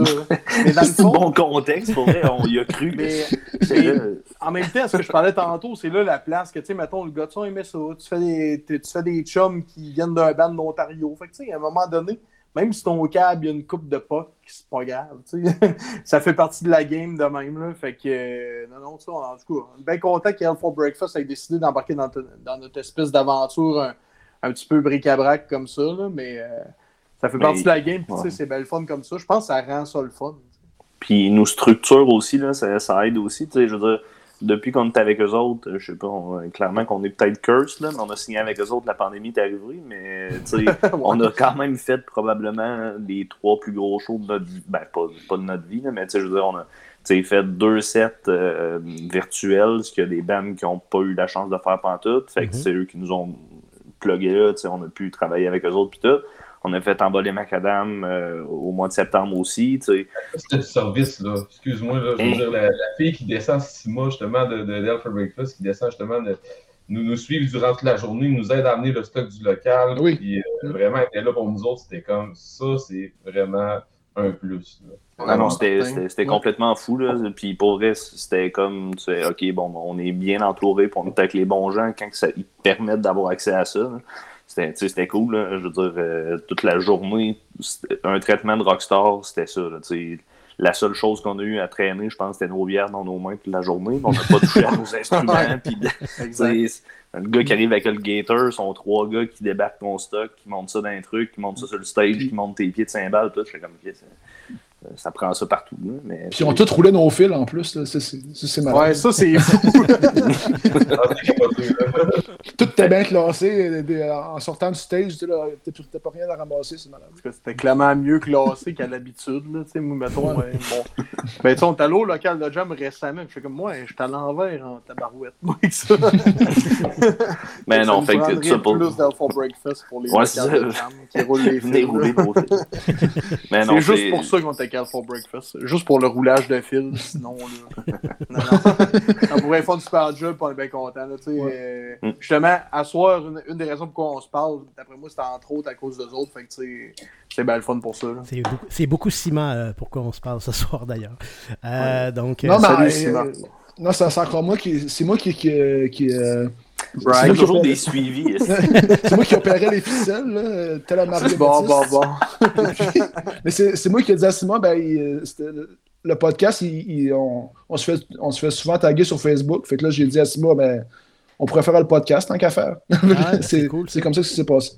Mais dans le C'est un fond, bon contexte, pour vrai, on y a cru. mais, en même temps, ce que je parlais tantôt, c'est là la place que, tu sais, mettons, le gars de son aimait ça. Tu fais des, tu tu fais des chums qui viennent d'un band d'Ontario. Fait que, tu sais, à un moment donné, même si ton cab, il y a une coupe de puck, c'est pas grave, tu sais. ça fait partie de la game de même, là. Fait que, euh, non, non, ça, en tout cas, on est bien content qu'Hell for Breakfast ait décidé d'embarquer dans, notre espèce d'aventure un, un petit peu bric-à-brac comme ça, là. Mais euh, ça fait Mais- partie de la game, ouais. c'est belle fun comme ça. Je pense que ça rend ça le fun. Puis nos structures aussi, là, ça, ça aide aussi. Tu sais, je veux dire, depuis qu'on est avec eux autres, je sais pas, on- clairement qu'on est peut-être curse, là, mais on a signé avec eux autres, la pandémie est arrivée, mais on a quand même fait probablement les trois plus gros shows de notre vie. Ben, pas, pas de notre vie, là, mais je veux dire, on a fait deux sets euh, virtuels, ce qu'il y a des bands qui n'ont pas eu la chance de faire pantoute. Fait que Mhm. c'est eux qui nous ont plugué là, on a pu travailler avec eux autres puis tout. On a fait emballer Macadam euh, au mois de septembre aussi, tu sais. C'était du service, là. Excuse-moi, là. Je veux dire, la, la fille qui descend six mois, justement, de, de for Breakfast, qui descend, justement, de nous, nous suivre durant toute la journée, nous aide à amener le stock du local. Oui. Puis, euh, vraiment, elle était là pour nous autres. C'était comme ça, c'est vraiment un plus. là. Ah non, c'était certain. c'était- c'était Ouais. complètement fou. Là. Puis pour vrai, c'était comme, tu sais, OK, bon, on est bien entouré, puis on est avec les bons gens quand que ça, ils permettent d'avoir accès à ça. là. C'était cool. là. Je veux dire, euh, toute la journée, un traitement de rockstar, c'était ça. là. La seule chose qu'on a eu à traîner, je pense, c'était nos bières dans nos mains toute la journée. On n'a pas touché à nos instruments. c'est un gars qui arrive avec le gator, sont trois gars qui débarquent ton stock, qui montent ça dans un truc, qui montent ça sur le stage, qui montent tes pieds de cymbales, tout. Je fais comme, ça, ça prend ça partout. mais Puis ils ont tous roulé nos fils en plus. là. C'est- marrant. Ouais, ça, c'est fou. Tout était bien classé. euh, des- En sortant du stage, tu n'as pas rien à ramasser, c'est malade. Parce que c'était clairement mieux classé qu'à l'habitude. Là, tu sais, moi, mettons, ouais, bon. Ben, tu sais, on est allé au local de jam récemment. Je fais comme moi, je suis à l'envers en tabarouette. Moi, avec ça. Mais Ça non, fait que tout ça pour. plus d'Alpha Breakfast pour les Ouais, locales c'est de ça. jam qui roulent les fils. Mais non, C'est juste pour ça qu'on était Alpha Breakfast. Juste pour le roulage de fils. Sinon, là. non, non. On pourrait faire du super job, on est bien content. Là, tu sais, euh. Justement, à soir, une, une des raisons pour quoi on se parle, d'après moi, c'était entre autres à cause d'eux autres. Fait que, c'est bien le fun pour ça. C'est beaucoup, c'est beaucoup ciment euh, pourquoi on se parle ce soir d'ailleurs. Euh, Donc, euh, Non, mais salut, euh, Simon. non, c'est c'est encore moi qui. C'est moi qui. Brian. toujours des suivis. c'est moi qui opérais les ficelles, là, euh, tel un Mario Bon, bon, bon. Mais c'est c'est moi qui ai dit à Simon, ben, il, euh, c'était le, le podcast, il- il- on, on se fait, on se fait souvent taguer sur Facebook. Fait que là, j'ai dit à Simon, ben, on pourrait faire le podcast tant qu'à faire. c'est c'est cool, c'est comme ça que ça s'est passé.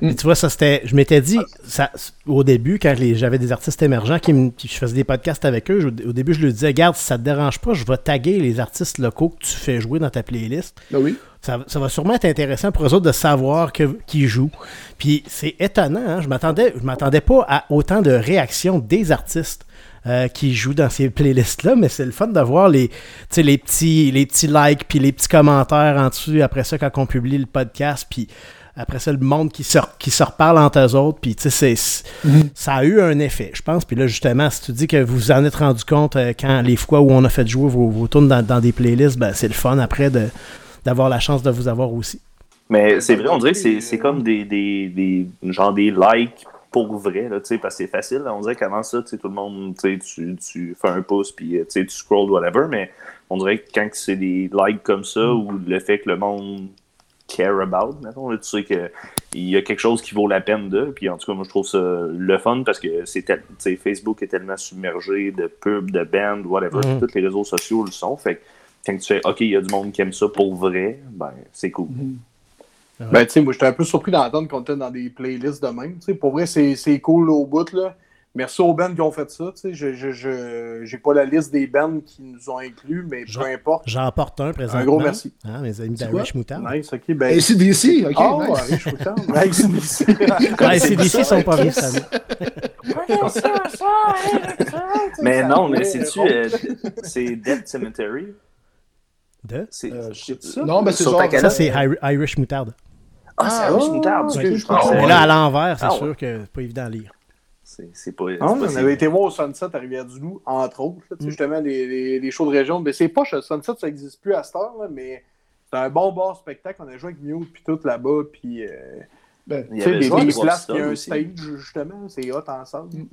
Puis tu vois, ça c'était. Je m'étais dit, ça, au début, quand les- j'avais des artistes émergents qui, me- qui- je faisais des podcasts avec eux, je- au début, je leur disais, regarde, si ça te dérange pas, je vais taguer les artistes locaux que tu fais jouer dans ta playlist. Ben oui. Ça, ça va sûrement être intéressant pour eux autres de savoir que- qu'ils jouent. Puis c'est étonnant, hein, je m'attendais, je m'attendais pas à autant de réactions des artistes. euh, qui jouent dans ces playlists-là, mais c'est le fun de voir les, les, petits, les petits likes puis les petits commentaires en dessous après ça quand on publie le podcast, puis après ça, le monde qui se, qui se reparle entre eux autres, puis tu sais, c'est- ça a eu un effet, je pense. Puis là, justement, si tu dis que vous en êtes rendu compte euh, quand les fois où on a fait jouer vos, vos dans, dans des playlists, ben, c'est le fun après de, d'avoir la chance de vous avoir aussi. Mais c'est vrai, on dirait que c'est comme des, des, des, genre des likes pour vrai, là, tu sais, parce que c'est facile. là. On dirait qu'avant ça, tout le monde, tu tu, fais un pouce, puis euh, tu scrolls, whatever, mais on dirait que quand c'est des likes comme ça, ou le fait que le monde care about, mettons, là, tu sais que il y a quelque chose qui vaut la peine de, puis en tout cas, moi, je trouve ça le fun, parce que c'est Facebook est tellement submergé de pubs, de bands, whatever, Mhm. tous les réseaux sociaux le sont, fait que quand tu fais, OK, il y a du monde qui aime ça pour vrai, ben, c'est cool. Ben, tu sais, moi, j'étais un peu surpris d'entendre qu'on était dans des playlists de même. Tu sais, pour vrai, c'est c'est cool au bout, là. Merci aux bands qui ont fait ça. Tu sais, je, je, je, j'ai pas la liste des bands qui nous ont inclus, mais peu importe. J'en porte un présentement. Un gros merci. Hein, mes amis d'Irish Moutarde. Nice, ok. Ben, d'ici, ok. Ah, nice. ouais, je suis content. Nice, merci. Ouais, ces DC sont pas venus. Mais non, mais c'est-tu, oh. euh, c'est Dead Cemetery? De? C'est Euh, non, ben c'est Sur genre. Ça, c'est Iri- Irish Moutarde. Ah, c'est Irish Moutarde. Ah, Mais là, à l'envers, c'est Ah, sûr ouais. que c'est pas évident à lire. C'est pas. Non, on avait été voir au Sunset à Rivière-du-Loup, entre autres. Là, mm. Justement, les, les, les, shows de région. Mais c'est pas, Sunset, ça n'existe plus à cette heure, là, mais c'est un bon bar spectacle. On a joué avec Mute puis tout là-bas. Puis. Euh, ben, tu sais, des, des places, il y a un stage, justement. C'est hot ensemble. Mm.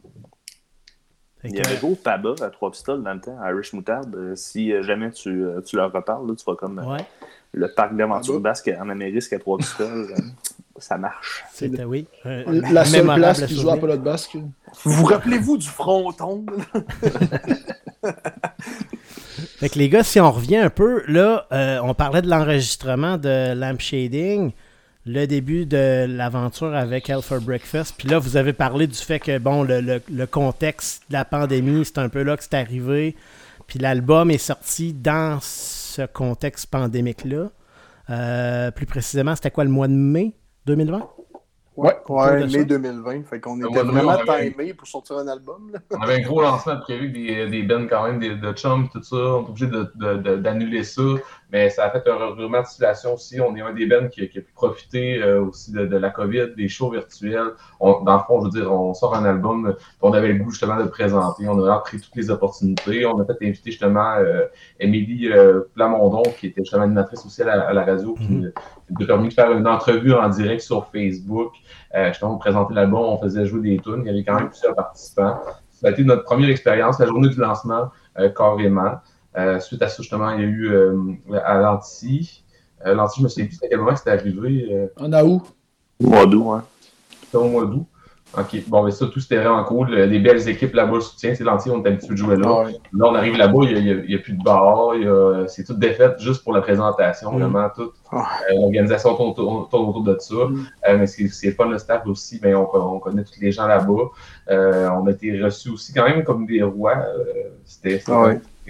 Il y avait beau Paba à trois pistoles dans le temps, Irish Moutarde. Euh, si euh, jamais tu, tu leur reparles, là, tu vas comme ouais. le parc d'aventure basque en Amérique à trois pistoles ça marche. C'était, oui. la seule place qui joue à Pelot Basque. Vous rappelez-vous du fronton? fait que les gars, si on revient un peu, là, euh, on parlait de l'enregistrement de Lamp Shading, le début de l'aventure avec Hell for Breakfast. Puis là, vous avez parlé du fait que, bon, le, le contexte de la pandémie, c'est un peu là que c'est arrivé. Puis l'album est sorti dans ce contexte pandémique-là. Euh, plus précisément, c'était quoi le mois de mai 2020? Ouais, ouais mai 2020. Fait qu'on était vraiment timé pour sortir un album. On avait un gros lancement prévu des, des bands quand même, des, de chums, tout ça. On est obligé d'annuler ça. Mais ça a fait un revirement de situation aussi. On est un des bands qui, qui a pu profiter euh, aussi de, la COVID, des shows virtuels. dans le fond, je veux dire, on sort un album, on avait le goût justement de présenter. On a pris toutes les opportunités. On a fait inviter justement euh, Émilie euh, Plamondon, qui était justement animatrice aussi à la, radio, qui mm-hmm. nous a permis de faire une entrevue en direct sur Facebook. justement, on présentait l'album, on faisait jouer des tunes. Il y avait quand même plusieurs participants. Ça a été notre première expérience, la journée du lancement, carrément. Euh, suite à ça, justement, il y a eu euh, à Lanty. Euh, Lanty, je me souviens plus à quel moment c'était arrivé. En août. Au mois d'août, hein. C'était au mois d'août. OK. Bon, mais ça, tout c'était vraiment cool. Les belles équipes là-bas, le soutien, c'est Lanty, on est habitué de jouer là. Là, on arrive là-bas, il n'y a, plus de bar. C'est tout défait juste pour la présentation, mm. vraiment. Toute l'organisation tourne, autour de ça. Mm. mais c'est pas le staff aussi, mais on, on, connaît tous les gens là-bas. on a été reçus aussi quand même comme des rois. C'était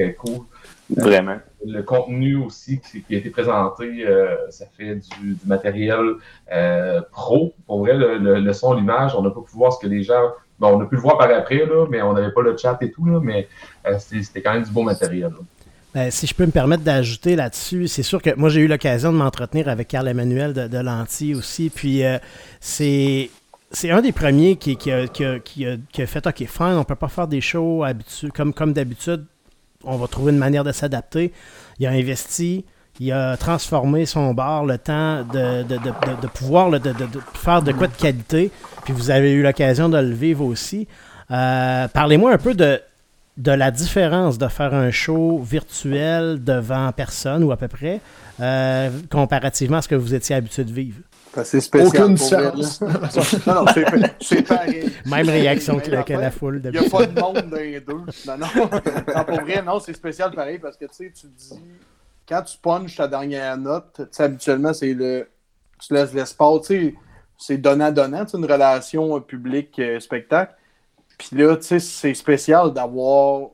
cool. Vraiment. Le contenu aussi qui, a été présenté, euh, ça fait du, matériel euh, pro. Pour vrai, le, son, l'image, on n'a pas pu voir ce que les gens. Bon, on a pu le voir par après, là, mais on n'avait pas le chat et tout, là, mais euh, c'était quand même du beau matériel. Ben, si je peux me permettre d'ajouter là-dessus, c'est sûr que moi j'ai eu l'occasion de m'entretenir avec Carl Emmanuel de, de aussi, puis c'est c'est un des premiers qui, qui, a, qui, a, fait OK, fine, on peut pas faire des shows comme, comme d'habitude on va trouver une manière de s'adapter. Il a investi, il a transformé son bar le temps de, de, pouvoir de, faire de quoi de qualité. Puis vous avez eu l'occasion de le vivre aussi. Euh, parlez-moi un peu de, de la différence de faire un show virtuel devant personne ou à peu près, euh, comparativement à ce que vous étiez habitué de vivre. C'est spécial. Aucune différence. non, non, c'est pareil. Même réaction que, la foule. Il n'y a pas de monde dans les deux. Non, non. pour vrai, non, c'est spécial pareil parce que tu sais, tu dis, quand tu punches ta dernière note, tu sais, habituellement, c'est le. Tu laisses l'espace, tu sais, c'est donnant-donnant, une relation public-spectacle. Puis là, tu sais, c'est spécial d'avoir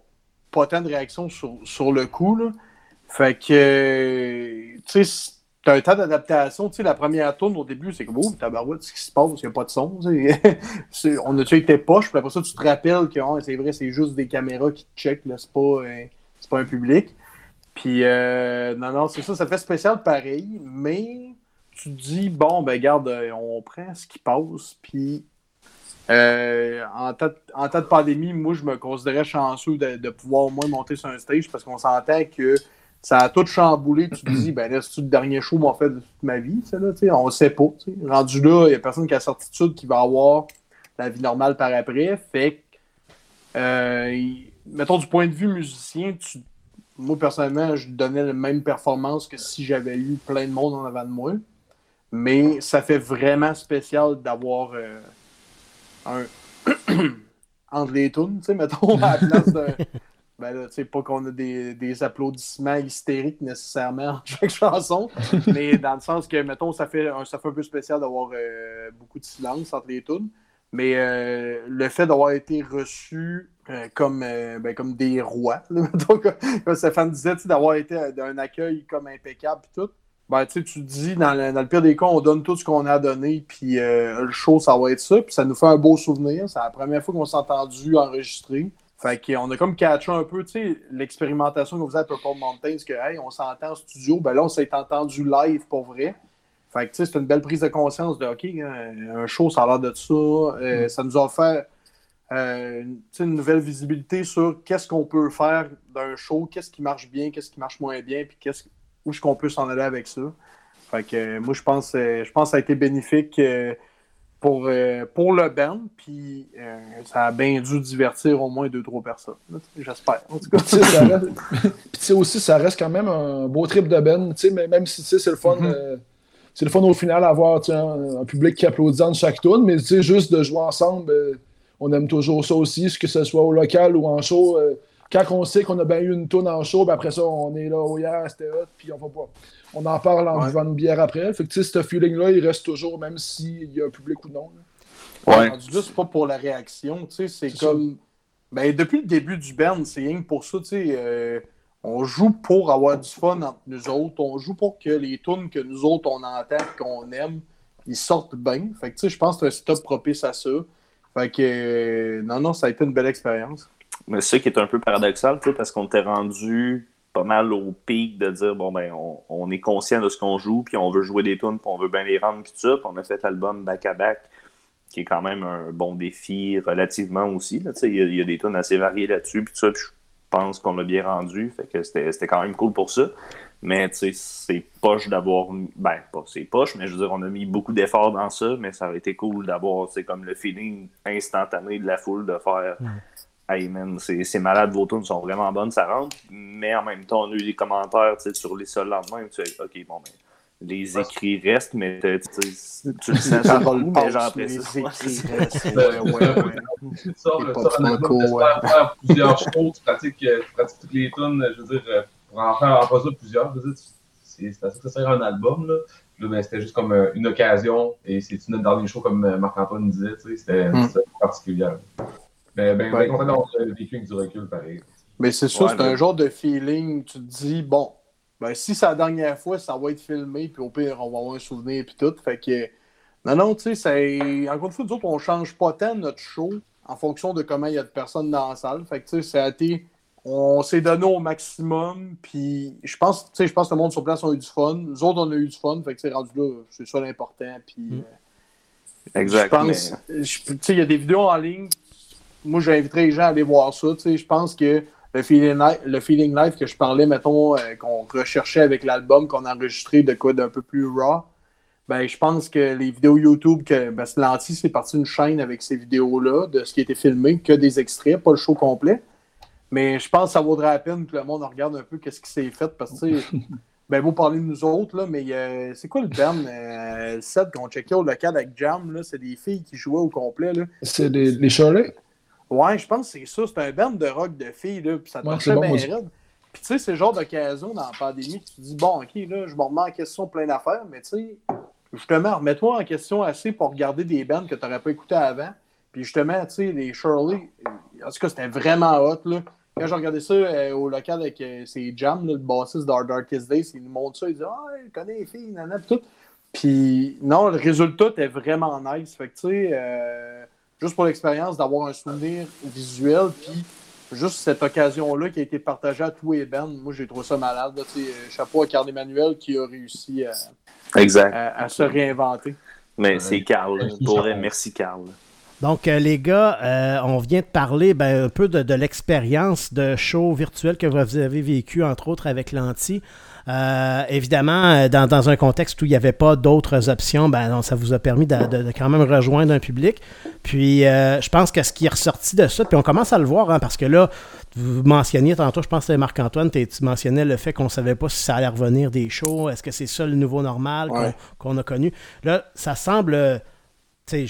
pas tant de réactions sur, sur le coup, là. Fait que, tu sais, T'as un temps d'adaptation. Tu sais, la première tourne au début, c'est comme, oh, tabarouette, ce qui se passe, il n'y a pas de son. on a-tu été poche, puis après ça, tu te rappelles que c'est vrai, c'est juste des caméras qui te checkent, c'est pas, euh, pas un public. Puis, euh, non, non, c'est ça, ça fait spécial pareil, mais tu te dis, bon, ben, garde, euh, on prend ce qui passe, puis en, temps, en temps de pandémie, moi, je me considérais chanceux de, de pouvoir au moins monter sur un stage parce qu'on sentait que ça a tout chamboulé. Tu te dis, ben là, c'est le dernier show m'a fait de toute ma vie, ça, là, on ne sait pas. Rendu là, il n'y a personne qui a certitude qui va avoir la vie normale par après. Fait que, euh, mettons, du point de vue musicien, moi, personnellement, je donnais la même performance que si j'avais eu plein de monde en avant de moi. Mais ça fait vraiment spécial d'avoir euh, un. entre les tunes, tu sais, mettons, à la place d'un ben là, tu sais, pas qu'on a des, applaudissements hystériques nécessairement en chaque chanson, mais dans le sens que, mettons, ça fait, un, ça fait un peu spécial d'avoir euh, beaucoup de silence entre les tunes. Mais euh, le fait d'avoir été reçu euh, comme, ben, comme des rois, mettons, comme Stéphane disait, d'avoir été d'un accueil comme impeccable et tout, ben, tu te dis, dans le, dans le, pire des cas, on donne tout ce qu'on a donné, puis le show, ça va être ça, puis ça nous fait un beau souvenir. C'est la première fois qu'on s'est entendu enregistrer. Fait qu'on a comme catché un peu, tu sais, l'expérimentation qu'on faisait à Purple Mountains, que, hey, on s'entend en studio, ben là, on s'est entendu live pour vrai. Fait que, tu sais, c'est une belle prise de conscience de, OK, un show, ça a l'air de ça. Euh, mm. Ça nous a offert euh, une nouvelle visibilité sur qu'est-ce qu'on peut faire d'un show, qu'est-ce qui marche bien, qu'est-ce qui marche moins bien, puis qu'est-ce, où est-ce qu'on peut s'en aller avec ça. Fait que moi, je pense, je pense que ça a été bénéfique pour, pour le band, puis ça a bien dû divertir au moins deux, trois personnes. J'espère. En tout cas. puis aussi, ça reste quand même un beau trip de band, mais même si c'est le fun. Mm-hmm c'est le fun au final d'avoir un, un, public qui applaudit en chaque tour, mais juste de jouer ensemble, euh, on aime toujours ça aussi, que ce soit au local ou en show. Euh, quand on sait qu'on a bien eu une tourne en show, ben après ça, on est là, oh yeah, c'était hot, puis on va pas. On en parle en buvant une bière après. Fait que ce feeling-là, il reste toujours, même s'il y a un public ou non. Ouais. Juste pas pour la réaction, tu sais, c'est comme. Ben, depuis le début du band, c'est rien que pour ça, tu sais. Euh, on joue pour avoir du fun entre nous autres. On joue pour que les tunes que nous autres, on entend qu'on aime, ils sortent bien. Fait que, tu sais, je pense que c'est un stop propice à ça. Fait que, euh, non, non, ça a été une belle expérience. Mais c'est ça qui est un peu paradoxal, tu sais, parce qu'on t'est rendu pas mal au pic de dire, bon, ben, on, est conscient de ce qu'on joue, puis on veut jouer des tunes, puis on veut bien les rendre, puis tout ça. Puis on a fait l'album back-à-back, qui est quand même un bon défi relativement aussi. Il y, a des tunes assez variées là-dessus, puis tout ça pense qu'on l'a bien rendu. Fait que c'était quand même cool pour ça. Mais c'est poche d'avoir. Ben, pas c'est poche, mais je veux dire, on a mis beaucoup d'efforts dans ça, mais ça aurait été cool d'avoir, c'est comme le feeling instantané de la foule de faire. Hey man, c'est malade, vos tunes sont vraiment bonnes, ça rentre. Mais en même temps, on a eu des commentaires sur les sols lendemain. Tu sais, ok, bon, ben, les écrits restent, mais tu, tu le sens sur le mais genre après ça. Les écrits restent. Ouais, ouais, ouais. Tu sors, faire plusieurs choses, tu pratiques, tu pratiques toutes les tunes, je veux dire, euh, pour en faire en ça plusieurs, je veux dire, c'est que ça sert un album, là. Là, ben, c'était juste comme euh, une occasion, et c'est notre dernier show, comme euh, Marc-Antoine disait, tu sais, c'était mm. particulier. Mais ben, ben, content d'avoir vécu avec du recul, pareil. Mais c'est sûr, c'est un genre de feeling, tu te dis, bon, ben, si c'est la dernière fois, ça va être filmé, puis au pire, on va avoir un souvenir, puis tout. Fait que, non, non, tu sais, c'est. Encore une fois, nous autres, on change pas tant notre show en fonction de comment il y a de personnes dans la salle. Fait que, tu sais, ça a été. On s'est donné au maximum, puis je pense, tu sais, je pense que le monde sur place a eu du fun. Nous autres, on a eu du fun, fait que c'est rendu là, c'est ça l'important, puis. Mm. Euh, exact. Je pense, tu sais, il y a des vidéos en ligne. Moi, j'inviterais les gens à aller voir ça, je pense que le feeling, le feeling live que je parlais, mettons, euh, qu'on recherchait avec l'album qu'on a enregistré de quoi d'un peu plus raw, ben, je pense que les vidéos YouTube, que ben, Lanty, c'est parti d'une chaîne avec ces vidéos-là, de ce qui a été filmé, que des extraits, pas le show complet. Mais je pense que ça vaudrait la peine que le monde regarde un peu qu'est-ce qui s'est fait, parce que, ben, vous parler de nous autres, là, mais euh, c'est quoi le band, euh, le set qu'on checkait au local avec Jam, là, c'est des filles qui jouaient au complet, là. C'est les, les? Ouais, je pense que c'est ça. C'est un band de rock de filles, là, puis ça te marchait bien raide. Puis tu sais, c'est le genre d'occasion dans la pandémie que tu te dis, bon, ok, là, je me remets en question plein d'affaires, mais tu sais, justement, remets-toi en question assez pour regarder des bands que tu n'aurais pas écouté avant. Puis justement, tu sais, les Shirley, en tout cas, c'était vraiment hot, là. Quand j'ai regardé ça euh, au local avec euh, ces Jam, le bassiste d'Hard Darkest Days, il nous montre ça, il dit Ah, il connaît les filles, nanana, pis tout. Puis non, le résultat était vraiment nice. Fait que tu sais, euh, juste pour l'expérience d'avoir un souvenir visuel, puis juste cette occasion-là qui a été partagée à tous les bands, moi j'ai trouvé ça malade. Là, chapeau à Carl Emmanuel qui a réussi à, à, se réinventer. Mais c'est Carl. Pour merci Carl. Donc, euh, les gars, euh, on vient de parler ben, un peu de, de l'expérience de show virtuel que vous avez vécu, entre autres, avec l'Anti. Euh, évidemment, euh, dans, dans, un contexte où il n'y avait pas d'autres options, ben, ça vous a permis de, de, quand même rejoindre un public. Puis, euh, je pense que ce qui est ressorti de ça, puis on commence à le voir, hein, parce que là, vous mentionniez tantôt, je pense que c'était Marc-Antoine, tu mentionnais le fait qu'on ne savait pas si ça allait revenir des shows. Est-ce que c'est ça le nouveau normal qu'on a connu? Là, ça semble. Tu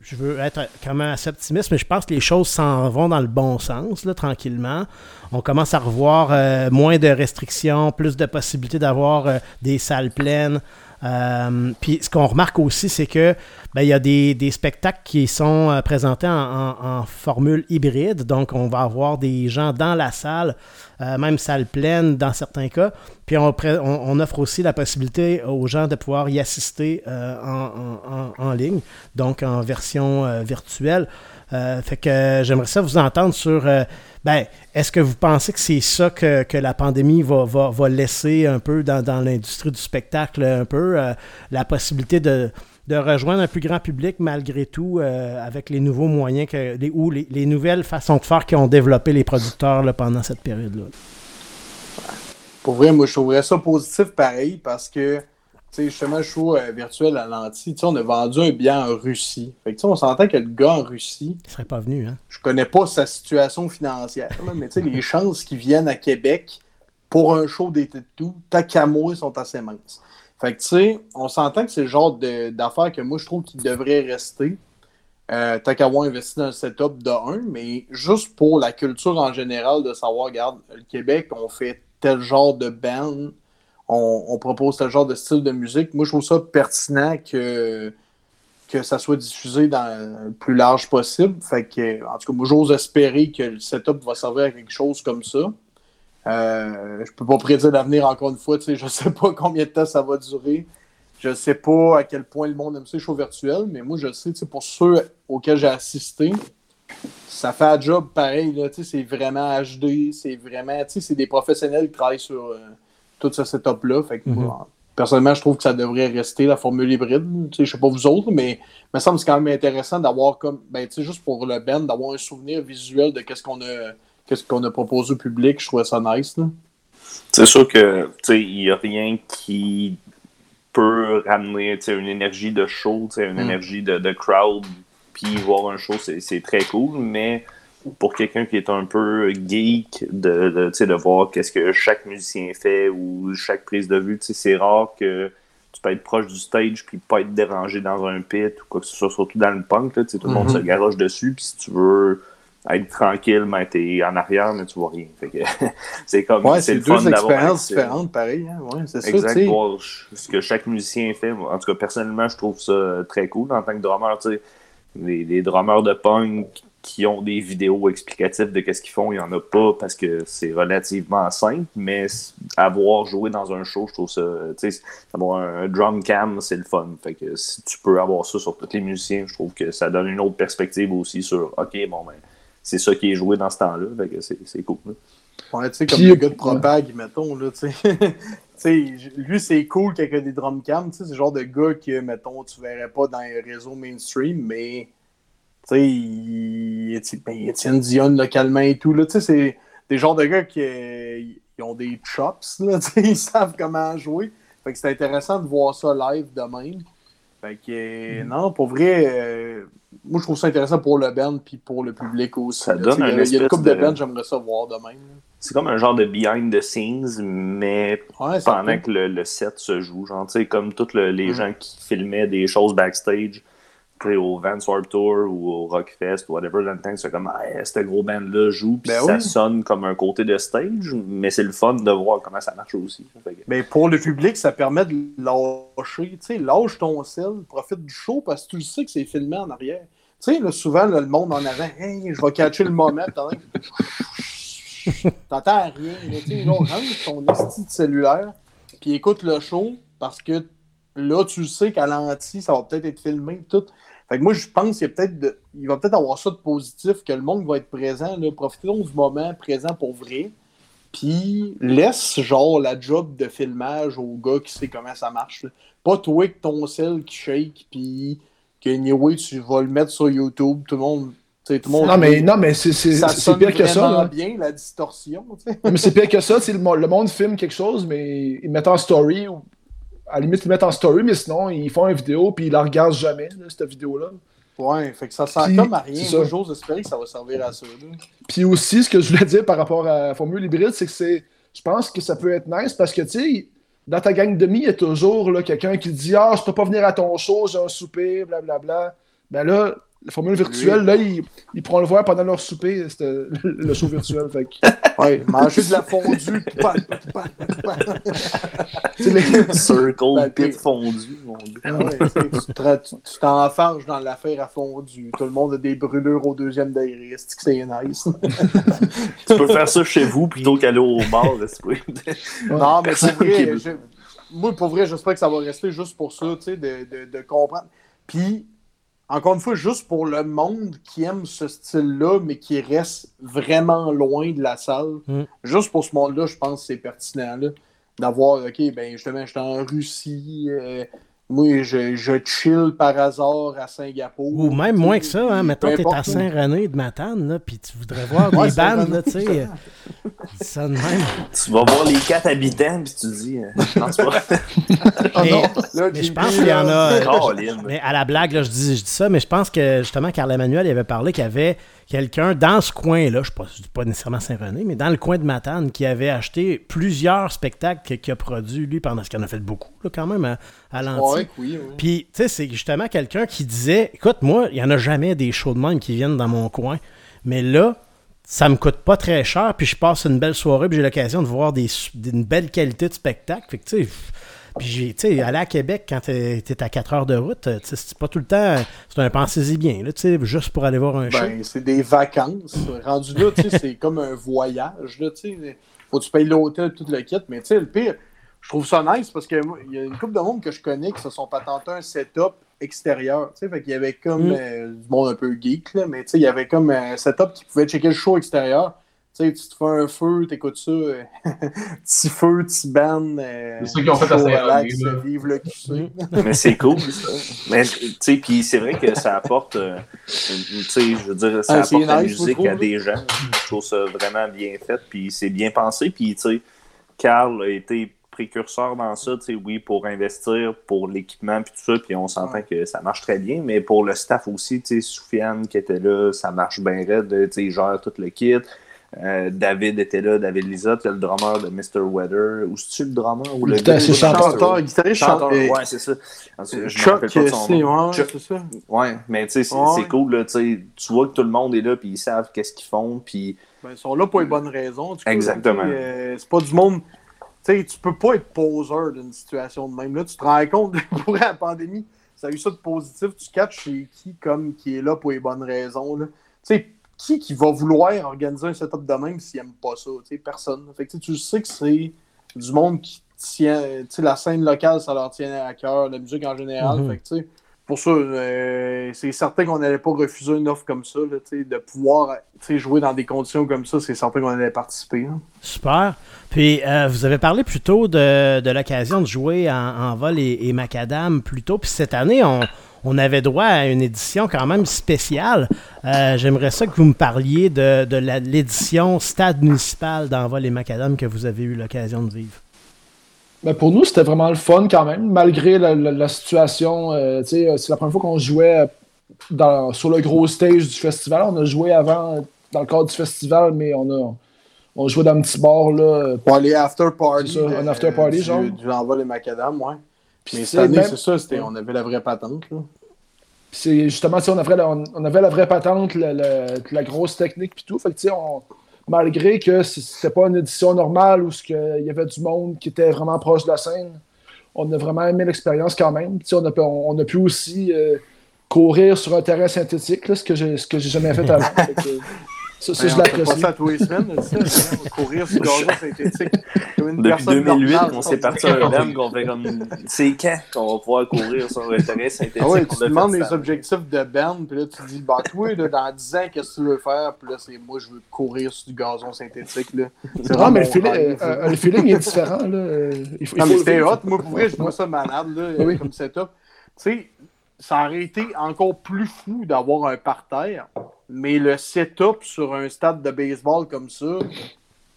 je veux être quand même assez optimiste, mais je pense que les choses s'en vont dans le bon sens, là, tranquillement. On commence à revoir euh, moins de restrictions, plus de possibilités d'avoir euh, des salles pleines. Euh, puis ce qu'on remarque aussi, c'est que ben, il y a des, spectacles qui sont présentés en, formule hybride. Donc, on va avoir des gens dans la salle, même salle pleine dans certains cas. Puis on, offre aussi la possibilité aux gens de pouvoir y assister en, ligne, donc en version virtuelle. Fait que j'aimerais ça vous entendre sur ben, est-ce que vous pensez que c'est ça que, que, la pandémie va, va, va, laisser un peu dans, dans l'industrie du spectacle, un peu, euh, la possibilité de, de rejoindre un plus grand public malgré tout euh, avec les nouveaux moyens que, les, ou les, les nouvelles façons de faire qui ont développé les producteurs là, pendant cette période-là? Pour vrai, moi, je trouverais ça positif pareil parce que, sais, justement, le show euh, virtuel à l'anti, on a vendu un bien en Russie. Fait que, tu sais, on s'entend que le gars en Russie, Il serait pas venu, hein? je connais pas sa situation financière, là, mais tu sais, les chances qu'il vienne à Québec pour un show d'été de tout, tant qu'à moi, sont assez minces. Fait que, tu sais, on s'entend que c'est le genre d'affaires que moi, je trouve qu'il devrait rester. Euh, tant qu'à avoir investi dans le setup de 1, mais juste pour la culture en général, de savoir, regarde, le Québec, on fait tel genre de band, on, propose tel genre de style de musique. Moi, je trouve ça pertinent que, ça soit diffusé dans le plus large possible. Fait que, en tout cas, moi, j'ose espérer que le setup va servir à quelque chose comme ça. Euh, je peux pas prédire l'avenir encore une fois, je sais pas combien de temps ça va durer. Je sais pas à quel point le monde aime les shows virtuels, mais moi, je sais, pour ceux auxquels j'ai assisté, ça fait un job pareil, c'est vraiment HD, c'est vraiment, c'est des professionnels qui travaillent sur euh, tout ce setup-là. Fait que, Mhm. moi, personnellement, je trouve que ça devrait rester la formule hybride. Tu sais, je sais pas vous autres, mais il me semble que c'est quand même intéressant d'avoir comme, ben, tu sais, juste pour le band, d'avoir un souvenir visuel de qu'est-ce qu'on a, qu'est-ce qu'on a proposé au public. Je trouvais ça nice, là. C'est sûr que tu sais, il n'y a rien qui peut ramener tu sais, une énergie de show, tu sais, une Mm. énergie de, de crowd, puis voir un show, c'est c'est très cool, mais pour quelqu'un qui est un peu geek, de, de, de voir qu'est-ce que chaque musicien fait ou chaque prise de vue, c'est rare que tu peux être proche du stage puis pas être dérangé dans un pit ou quoi que ce soit, surtout dans le punk, là, tout le monde se garoche dessus, puis si tu veux être tranquille, mais t'es en arrière, mais tu vois rien. C'est comme Ouais, c'est deux expériences différentes, pareil. Hein? Ouais, c'est ça, Exact, sais. voir ce que chaque musicien fait. En tout cas, personnellement, je trouve ça très cool en tant que drummer. tu sais. Les, les drummers de punk qui ont des vidéos explicatives de qu'est-ce qu'ils font, il n'y en a pas parce que c'est relativement simple, mais avoir joué dans un show, je trouve ça, tu sais, avoir un, drum cam, c'est le fun. Fait que si tu peux avoir ça sur tous les musiciens, je trouve que ça donne une autre perspective aussi sur, OK, bon, ben, c'est ça qui est joué dans ce temps-là, fait que c'est c'est cool. là. Ouais, tu sais, comme Puis- le gars de Propag, mettons, là, tu sais. Tu sais, j- lui, c'est cool qu'il y ait des drum cams, tu sais, c'est le genre de gars que, mettons, tu verrais pas dans les réseaux mainstream, mais, sais, il- ben, Étienne Dion localement et tout, là, tu sais, c'est des genres de gars qui euh, ils ont des chops, là, ils savent comment jouer. Fait que c'est intéressant de voir ça live de même. Fait que, euh, non, pour vrai, euh, moi, je trouve ça intéressant pour le band puis pour le public aussi. Ça là, donne il y a- un Il y a une couple de de- bands, j'aimerais ça voir de même. C'est comme un genre de behind the scenes, mais Ouais, pendant cool. que le, le set se joue. Genre, tu sais, comme tous les Mm. gens qui filmaient des choses backstage, au Vans Warped Tour ou au Rockfest ou whatever, dans le temps, c'est comme, ah, ce gros band-là joue, puis Ben ça oui. sonne comme un côté de stage, mais c'est le fun de voir comment ça marche aussi. Mais pour le public, ça permet de lâcher. Tu sais, lâche ton sel, profite du show parce que tu le sais que c'est filmé en arrière. Tu sais, souvent, là, le monde en avant, hey, je vais catcher le moment. t'entends- rien. Tu sais, là, range ton esti de cellulaire, puis écoute le show parce que là, tu sais qu'à l'anti, ça va peut-être être filmé. Tout. Fait que moi, je pense qu'il peut-être de- il va peut-être avoir ça de positif, que le monde va être présent. Là, profitons du moment présent pour vrai. Puis laisse genre la job de filmage au gars qui sait comment ça marche. là. Pas toi avec ton sel qui shake, puis que anyway, tu vas le mettre sur YouTube. Tout le monde. Tout le monde Non, mais, non, mais c'est pire que ça. vraiment là. bien, la distorsion. tu sais. Mais c'est pire que ça. Le, le monde filme quelque chose, mais le mettent en story. Ou, à la limite, ils le mettent en story, mais sinon, ils font une vidéo puis ils la regardent jamais, là, cette vidéo-là. Ouais, fait que ça sert Puis, comme à rien. Moi, j'ose espérer que ça va servir à ça. là. Puis aussi, ce que je voulais dire par rapport à formule hybride, c'est que c'est. Je pense que ça peut être nice parce que, tu sais, dans ta gang de mi, il y a toujours là, quelqu'un qui dit Ah, je peux pas venir à ton show, j'ai un souper, blablabla. Ben là, la formule virtuelle, là, ils, ils pourront le voir pendant leur souper, c'était le, le show virtuel. Fait que, Ouais, manger de la fondue. pan, pan, pan. tu sais, les- Circle Ben, pit puis- fondu, mon gars. Ouais, tu t'enfarges dans l'affaire à fondu. Tout le monde a des brûlures au deuxième degré. C'est que c'est nice. Tu peux faire ça chez vous plutôt qu'aller au bar, que- Non, mais pour vrai, moi, pour vrai, j'espère que ça va rester juste pour ça, tu sais, de, de, de comprendre. Puis, encore une fois, juste pour le monde qui aime ce style-là, mais qui reste vraiment loin de la salle, Mm. juste pour ce monde-là, je pense que c'est pertinent, d'avoir, OK, ben justement, j'étais en Russie, euh, moi, je, je chill par hasard à Singapour. Ou même moins que ça, hein. Mettons, t'es à Saint-René de Matane, là, puis tu voudrais voir Ouais, des bandes, Saint-René. là, tu sais. Ça de même. Tu vas voir les quatre habitants, puis tu dis. euh, pas. Ah Mais- non, là, mais je pense qu'il y en a. euh. Mais à la blague, là, je, dis, je dis ça, mais je pense que justement, Carl Emmanuel il avait parlé qu'il y avait quelqu'un dans ce coin-là, je ne dis pas nécessairement Saint-René, mais dans le coin de Matane, qui avait acheté plusieurs spectacles qu'il a produits, lui, pendant ce qu'il en a fait beaucoup, là, quand même, à, à. Ouais, oui, oui. Puis, tu sais, c'est justement quelqu'un qui disait Écoute, moi, il n'y en a jamais des shows de même qui viennent dans mon coin. Mais là, ça me coûte pas très cher, puis je passe une belle soirée, puis j'ai l'occasion de voir des, une belle qualité de spectacle. Fait que, tu sais, puis tu sais, aller à Québec quand t'es es à 4 heures de route, sais, c'est pas tout le temps. C'est un pensez-y bien, là, tu sais, juste pour aller voir un show. Ben, c'est des vacances. Rendu là, tu sais, c'est comme un voyage, là, tu sais. Faut que tu payes l'hôtel, tout le kit. Mais, tu sais, le pire, je trouve ça nice parce qu'il y a une couple de monde que je connais qui se sont patentés un setup extérieur, tu sais. Fait qu'il y avait comme Mm. euh, du monde un peu geek, là, mais tu sais, il y avait comme un setup qui pouvait checker le show extérieur. Tu sais, tu te fais un feu, t'écoutes ça, euh, petit feu, petit band. euh, C'est ça qu'ils ont fait là. Vive le QC. Mais c'est cool, ça. Mais, tu sais, puis c'est vrai que ça apporte, euh, tu sais, je veux dire, ça Ah, apporte la nice, musique trouve, à des gens. Je trouve ça vraiment bien fait, puis c'est bien pensé. Puis, tu sais, Carl a été précurseur dans ça, tu sais, oui, pour investir, pour l'équipement, puis tout ça, puis on s'entend Ouais. que ça marche très bien, mais pour le staff aussi, tu sais, Soufiane qui était là, ça marche bien raide, tu sais, il gère tout le kit. Euh, David était là, David Lisotte, le drummer de Mr. Weather. Ou c'est-tu le drummer ou le c'est gars- chanteur. Guitariste, Chanteur, ouais, c'est ça. Je Chuck, pas de son c'est nom. ouais, c'est ça. Ouais, mais tu sais, c'est Ouais. cool, là, tu vois que tout le monde est là, puis ils savent qu'est-ce qu'ils font, puis Ben, ils sont là pour les bonnes raisons. Exactement. tu sais, euh, c'est pas du monde. Tu sais, tu peux pas être poseur d'une situation de même. Là, tu te rends compte, pour la pandémie, ça a eu ça de positif. Tu catches chez qui comme qui est là pour les bonnes raisons. là. Tu sais, qui qui va vouloir organiser un setup de même s'il aime pas ça? Personne. Fait que, tu sais, que c'est du monde qui tient. La scène locale, ça leur tient à cœur, la musique en général. Mhm. Fait que, pour ça, euh, c'est certain qu'on n'allait pas refuser une offre comme ça, là, de pouvoir jouer dans des conditions comme ça, c'est certain qu'on allait participer. hein. Super. Puis, euh, vous avez parlé plus tôt de, de l'occasion de jouer en, en vol et, et macadam plus tôt. Puis cette année, on, on avait droit à une édition quand même spéciale. Euh, J'aimerais ça que vous me parliez de, de la- l'édition stade municipal d'envol et macadam que vous avez eu l'occasion de vivre. Ben, pour nous, c'était vraiment le fun quand même, malgré la, la- la situation. euh, euh, c'est la première fois qu'on jouait dans- sur le gros stage du festival. On a joué avant dans le cadre du festival, mais on a on jouait dans un petit bar. Là, Pour aller after party. Un after party, du, genre. Du envol et macadam, ouais. Puis Mais cette année, même- c'est ça, c'était, on avait la vraie patente. Là. C'est justement, on avait, la, on, on avait la vraie patente, la, la- la grosse technique puis tout. Fait que, on- malgré que c'était pas une édition normale où il y avait du monde qui était vraiment proche de la scène, on a vraiment aimé l'expérience quand même. On, a, pu- on, a pu aussi euh, courir sur un terrain synthétique, là, ce que j'ai ce que j'ai jamais fait avant. Fait que, ça, ça, Ben, je on fait pas ça tous les semaines, là, ça, on va courir sur le gazon synthétique. Comme une depuis personne 2008, normale, on s'est parti dirait. un band qu'on fait comme. C'est quand qu'on va pouvoir courir sur un terrain synthétique? Ah ouais, tu te demandes les objectifs de band, puis là, tu dis, bah, toi, là, dans 10 ans, qu'est-ce que tu veux faire? Puis là, c'est moi, je veux courir sur du gazon synthétique, là. C'est Non, mais le feeling, euh, euh, le feeling est différent. Là. Il faut, Non, mais le c'était hot. Moi, pour vrai, je trouve ça malade, là, Oui. comme setup. Tu sais, ça aurait été encore plus fou d'avoir un parterre, mais le setup sur un stade de baseball comme ça,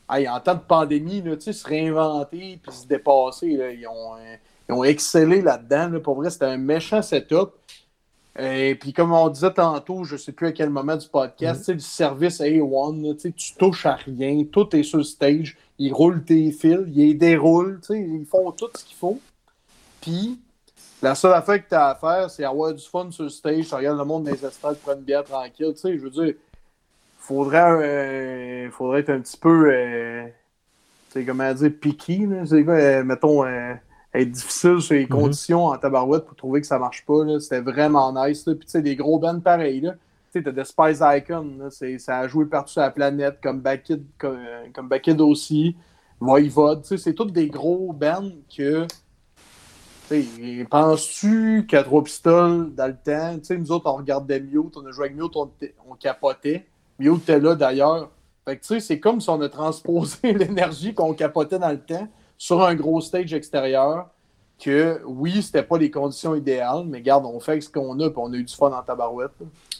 hey, en temps de pandémie, là, se réinventer puis se dépasser, là, ils, ont, euh, ils ont excellé là-dedans. là. Pour vrai, c'était un méchant setup. Et puis, comme on disait tantôt, je ne sais plus à quel moment du podcast, sais, le service A1, là, tu touches à rien, tout est sur le stage, ils roulent tes fils, ils les déroulent, ils font tout ce qu'il faut. Puis, la seule affaire que tu as à faire, c'est avoir du fun sur le stage, tu regardes le monde dans les estrades, prendre une bière tranquille, tu sais, je veux dire, faudrait, euh, faudrait être un petit peu, euh, tu sais, comment dire, quoi, euh, mettons, euh, être difficile sur les conditions en tabarouette pour trouver que ça marche pas. C'était vraiment nice. Là. Puis tu sais, des gros bands pareils. Là. Tu sais, t'as des Spice Icon. Là. Ça a joué partout sur la planète, comme Backid, comme, euh, comme aussi. Voivode. Tu sais, c'est tous des gros bands que. Penses-tu qu'à trois pistoles dans le temps, nous autres, on regardait Mute, on a joué avec Mute, on, on capotait. Mute était là d'ailleurs. Fait que tu sais, c'est comme si on a transposé l'énergie qu'on capotait dans le temps sur un gros stage extérieur. que oui, c'était pas les conditions idéales, mais garde, on fait ce qu'on a, puis on a eu du fun en tabarouette.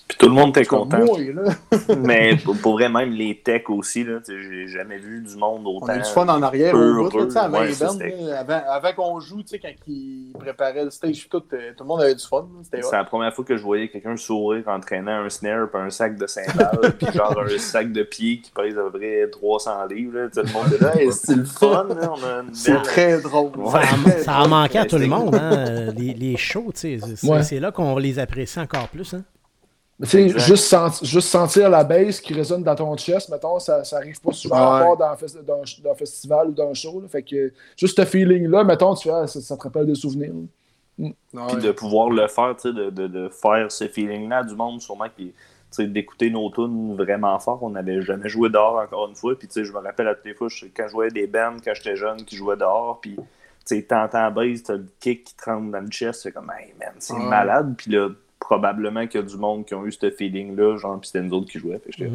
Puis tout le monde était content. Mais pour, pour vrai, même les techs aussi, là, j'ai jamais vu du monde On autant. a eu du fun en arrière heureux, au bout, là, avant ouais, là, avant, avant qu'on joue, tu sais, quand ils préparaient le stage, tout, euh, tout le monde avait du fun. C'est la première fois que je voyais quelqu'un sourire en traînant un snare puis un sac de cymbales puis genre un sac de pied qui pèse à peu près 300 livres. Là. Tout le monde là, Hey, c'est le fun. là, On a une C'est belle... très drôle. Ouais. Ça, en- manquait à tout le monde, hein, les, les shows, tu sais. C'est Ouais. c'est là qu'on les apprécie encore plus. Hein. Mais tu juste, senti- juste sentir la bass qui résonne dans ton chest, mettons, ça, ça arrive pas souvent à part dans un, fes- dans, un- dans un festival ou dans un show. là. Fait que juste ce feeling-là, mettons, tu ah, ça, ça te rappelle des souvenirs. Ouais. Puis de pouvoir le faire, tu sais, de, de, de faire ce feeling-là du monde, sûrement, puis tu sais, d'écouter nos tunes vraiment fort. On n'avait jamais joué dehors, encore une fois. Puis, tu sais, je me rappelle à toutes les fois, je- quand je voyais des bands, quand j'étais jeune, qui jouaient dehors, puis, tu sais, t'entends la bass, t'as le kick qui te rentre dans le chest, c'est comme, hey, man, c'est Ouais. malade. Puis là, probablement qu'il y a du monde qui ont eu ce feeling-là, genre, puis c'était nous autres qui jouaient. Ouais.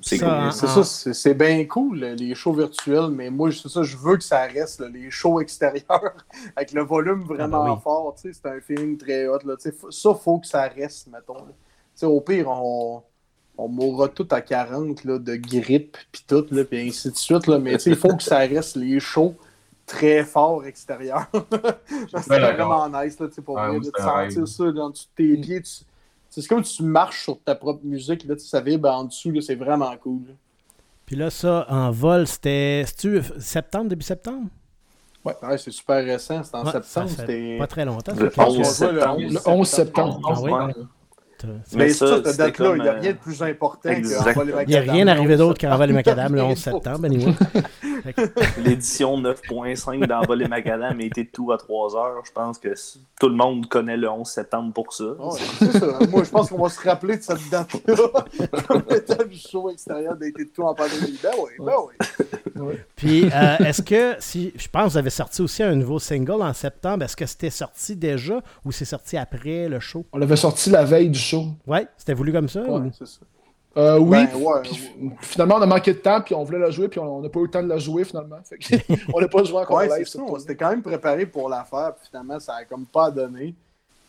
c'est Ça, cool. C'est ça, c'est c'est bien cool, les shows virtuels, mais moi, c'est ça, je veux que ça reste, là, les shows extérieurs, avec le volume vraiment Ah ben oui. fort, tu sais, c'est un feeling très hot, là, tu sais, faut- ça, faut que ça reste, mettons. là. Tu sais, au pire, on, on mourra tout à 40, là, de grippe, puis tout, là, puis ainsi de suite, là, mais tu sais, il faut que ça reste les shows très c'est Ouais, d'accord. vraiment nice, là, tu sais, pour Ouais, vrai, de sentir ça dans dessous de tes pieds, tu- c'est comme tu marches sur ta propre musique, là, tu vibre en dessous, là, c'est vraiment cool. Puis là, ça, en vol, c'était septembre, début septembre? Ouais, c'est super récent, c'est en Ouais, septembre. C'était. Pas très longtemps. Le ça fait 11 que- septembre. Le 11 septembre. Ah oui? C'est- Mais ça, ça, cette date-là, il n'y a euh, rien de plus important exact. qu'Envol les Il n'y a Macadam. rien arrivé d'autre 11 qu'Envol les Macadam le Rien 11 d'autre. septembre, anyway. L'édition 9.5 d'Envolé Macadam a été tout à 3 heures. Je pense que tout le monde connaît le 11 septembre pour ça. Ça. Moi, je pense qu'on va se rappeler de cette date-là comme étant le show extérieur d'été de tout en pandémie. Ben oui, ben oui. Puis, euh, est-ce que, si, je pense que vous avez sorti aussi un nouveau single en septembre, est-ce que c'était sorti déjà ou c'est sorti après le show? On l'avait sorti la veille du show. Ouais, c'était voulu comme ça? Ouais, ou- c'est ça. Euh, oui, Ben, ouais, puis ouais. finalement, on a manqué de temps, puis on voulait la jouer, puis on n'a pas eu le temps de la jouer finalement. Fait que on n'a pas joué encore Ouais, live. ça. On s'était quand même préparé pour la faire, puis finalement, ça a comme pas donné.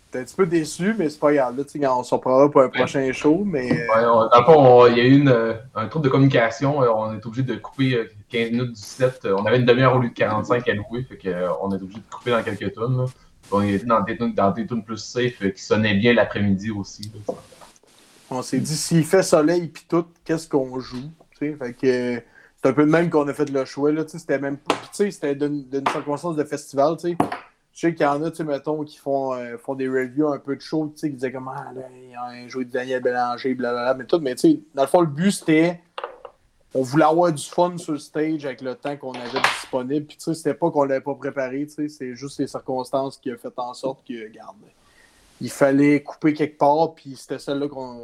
J'étais un petit peu déçu, mais c'est pas grave. Là, on s'en reprendra pour un prochain show, mais. euh, Ouais, on- dans le fond, on- il y a eu une, euh, un trouble de communication. On est obligé de couper euh, 15 minutes du set. On avait une demi-heure au lieu de 45 à louer. Fait que, euh, on est obligé de couper dans quelques tonnes. On était dans des tunes, dans des tunes plus safe qui sonnaient bien l'après-midi aussi. On s'est dit, s'il fait soleil puis tout, qu'est-ce qu'on joue? Fait que c'est un peu de même qu'on a fait le choix. C'était même c'était d'une circonstance de festival. tu sais. Je sais qu'il y en a, mettons, qui font, euh, font des reviews un peu de show, qui disaient comme, ah, là, il y a un joué de Daniel Bélanger, blablabla, mais tout. Mais dans le fond, le but, c'était, on voulait avoir du fun sur le stage avec le temps qu'on avait disponible. Puis tu sais, c'était pas qu'on l'avait pas préparé, tu sais, c'est juste les circonstances qui ont fait en sorte que, regarde, il fallait couper quelque part, puis c'était celle-là qu'on.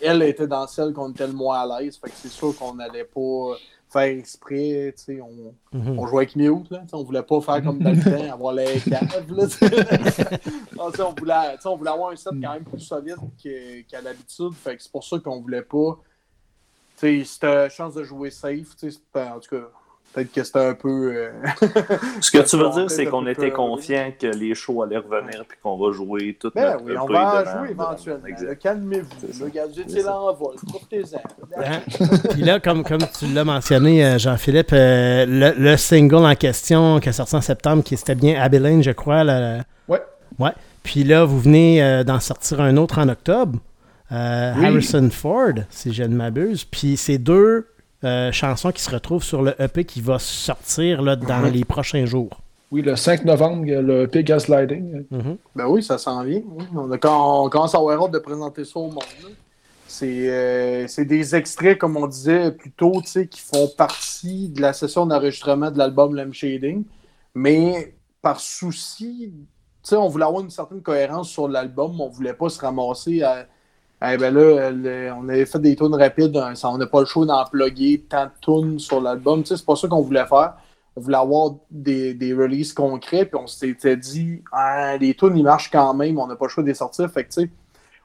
Elle était dans celle qu'on était le moins à l'aise, fait que c'est sûr qu'on n'allait pas faire exprès, tu sais, on, Mhm. on jouait avec mute, là, on voulait pas faire comme dans le temps, avoir les caves, là, on, voulait, on voulait avoir un set quand même plus solide que- qu'à l'habitude, fait que c'est pour ça qu'on voulait pas, tu sais, c'était chance de jouer safe, tu en tout cas, peut-être que c'était un peu... euh, Ce que tu veux dire, était c'est qu'on peu était peur, confiant que les shows allaient revenir puis qu'on va jouer toute Ben notre oui, on va en devant- jouer éventuellement. Là, Calmez-vous. là, C'est c'est ça. l'envol. Profitez-en. Hein? Puis là, comme, comme tu l'as mentionné, euh, Jean-Philippe, euh, le, le single en question qui est sorti en septembre, qui c'était bien Abilene, je crois. là, Ouais. Ouais. Puis là, vous venez euh, d'en sortir un autre en octobre. Euh, Oui. Harrison Ford, si je ne m'abuse. Puis c'est deux euh, chansons qui se retrouvent sur le EP qui va sortir là, dans les prochains jours. Oui, le 5 novembre, il y a le Pig Gaslighting. Mhm. Ben oui, ça s'en vient. oui. On, a, quand on commence à avoir hâte de présenter ça au monde. là. C'est euh, c'est des extraits, comme on disait plus tôt, tu sais, qui font partie de la session d'enregistrement de l'album Lem Shading. Mais par souci, tu sais, on voulait avoir une certaine cohérence sur l'album. On voulait pas se ramasser à. Eh ben là, on avait fait des tunes rapides, hein, on n'a pas le choix d'en plugger tant de tunes sur l'album. Tu sais, c'est pas ça qu'on voulait faire. On voulait avoir des, des releases concrets, puis on s'était dit, ah, les tunes, ils marchent quand même, on n'a pas le choix de les sortir. Fait que, tu sais,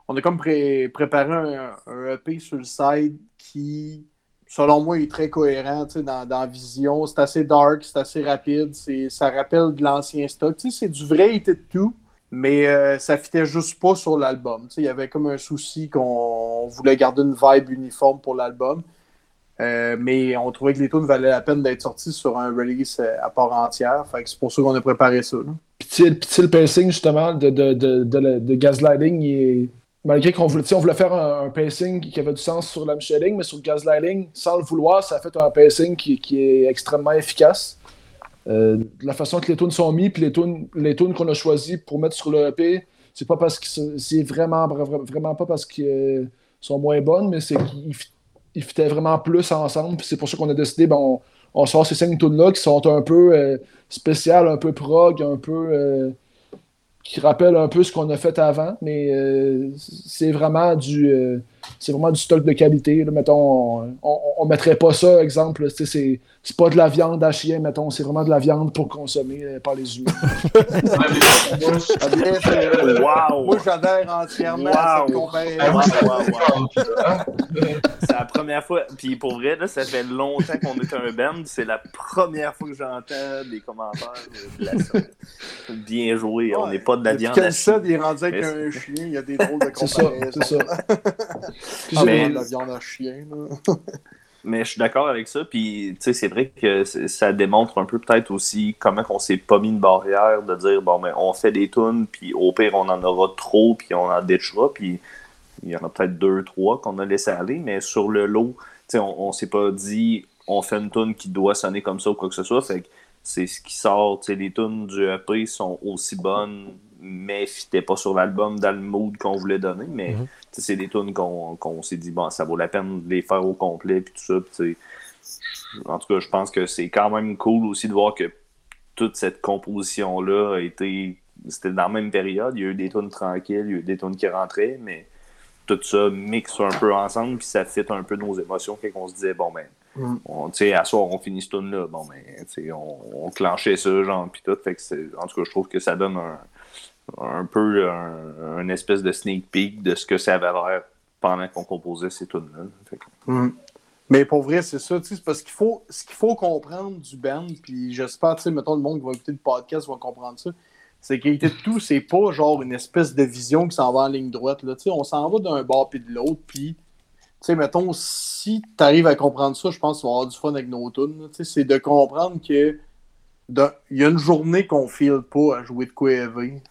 on a comme pré- préparé un, un EP sur le site qui selon moi, est très cohérent dans, dans la vision. C'est assez dark, c'est assez rapide. Ça rappelle de l'ancien stock. C'est du vrai It It tout, mais euh, ça fitait juste pas sur l'album. Il y avait comme un souci qu'on voulait garder une vibe uniforme pour l'album. Euh, mais on trouvait que les tunes valaient la peine d'être sortis sur un release euh, à part entière. c'est pour ça qu'on a préparé ça. Puis, le pacing, justement, de, de, de, de Gaslighting, malgré qu'on voulait, on voulait faire un, pacing qui avait du sens sur la Micheling, mais sur le Gaslighting, sans le vouloir, ça a fait un pacing qui est extrêmement efficace. Euh, la façon que les tunes sont mis, puis les tunes, les qu'on a choisies pour mettre sur le EP, c'est pas parce que c'est vraiment, vraiment pas parce qu'elles sont moins bonnes, mais c'est qu'ils ils fitaient vraiment plus ensemble. C'est pour ça qu'on a décidé, ben, on, sort ces cinq tunes-là qui sont un peu euh, spéciales, un peu prog, un peu. Euh, qui rappellent un peu ce qu'on a fait avant, mais euh, c'est vraiment du c'est vraiment du stock de qualité. Mettons, on, ne mettrait pas ça, exemple, c'est pas de la viande à chien, mettons, c'est vraiment de la viande pour consommer euh, par les humains. Moi, j'adhère entièrement à cette comparaison. c'est la première fois, puis pour vrai, là, ça fait longtemps qu'on est un band, c'est la première fois que j'entends des commentaires de la Bien joué, on n'est pas de la viande à chien. ça, il est rendu avec un chien, il y a des drôles de comparaisons. C'est ça, c'est ça. Mais... la viande à chien. mais je suis d'accord avec ça. Puis, c'est vrai que ça démontre un peu peut-être aussi comment on s'est pas mis une barrière de dire, bon, mais on fait des tunes, puis au pire, on en aura trop, puis on en ditchera, puis il y en a peut-être deux, trois qu'on a laissé aller, mais sur le lot, on, on s'est pas dit, on fait une tune qui doit sonner comme ça ou quoi que ce soit. Fait que c'est ce qui sort. Les tunes du EP sont aussi bonnes mais n'était pas sur l'album dans le mood qu'on voulait donner. Mais mhm. c'est des tunes qu'on s'est dit, bon, ça vaut la peine de les faire au complet, puis tout ça. en tout cas, je pense que c'est quand même cool aussi de voir que toute cette composition-là a été. C'était dans la même période. Il y a eu des tunes tranquilles, il y a eu des tunes qui rentraient, mais tout ça mixe un peu ensemble, puis ça fit un peu nos émotions. Quand on se disait, bon, ben, mm. on, à soir, on finit ce tune-là. Bon, ben, on, on clenchait ça, genre, puis tout. Fait que en tout cas, je trouve que ça donne un, un peu un, espèce de sneak peek de ce que ça avait l'air pendant qu'on composait ces tunes-là. Mm. Mais pour vrai, c'est ça, c'est parce qu'il faut, ce qu'il faut comprendre du band, puis j'espère, tu sais, mettons, le monde qui va écouter le podcast va comprendre ça, c'est qu'été de tout, c'est pas genre une espèce de vision qui s'en va en ligne droite, là, tu sais, on s'en va d'un bord puis de l'autre, puis, tu sais, mettons, si tu arrives à comprendre ça, je pense que tu vas avoir du fun avec nos tunes, tu sais, c'est de comprendre que il y a une journée qu'on file pas à jouer de quoi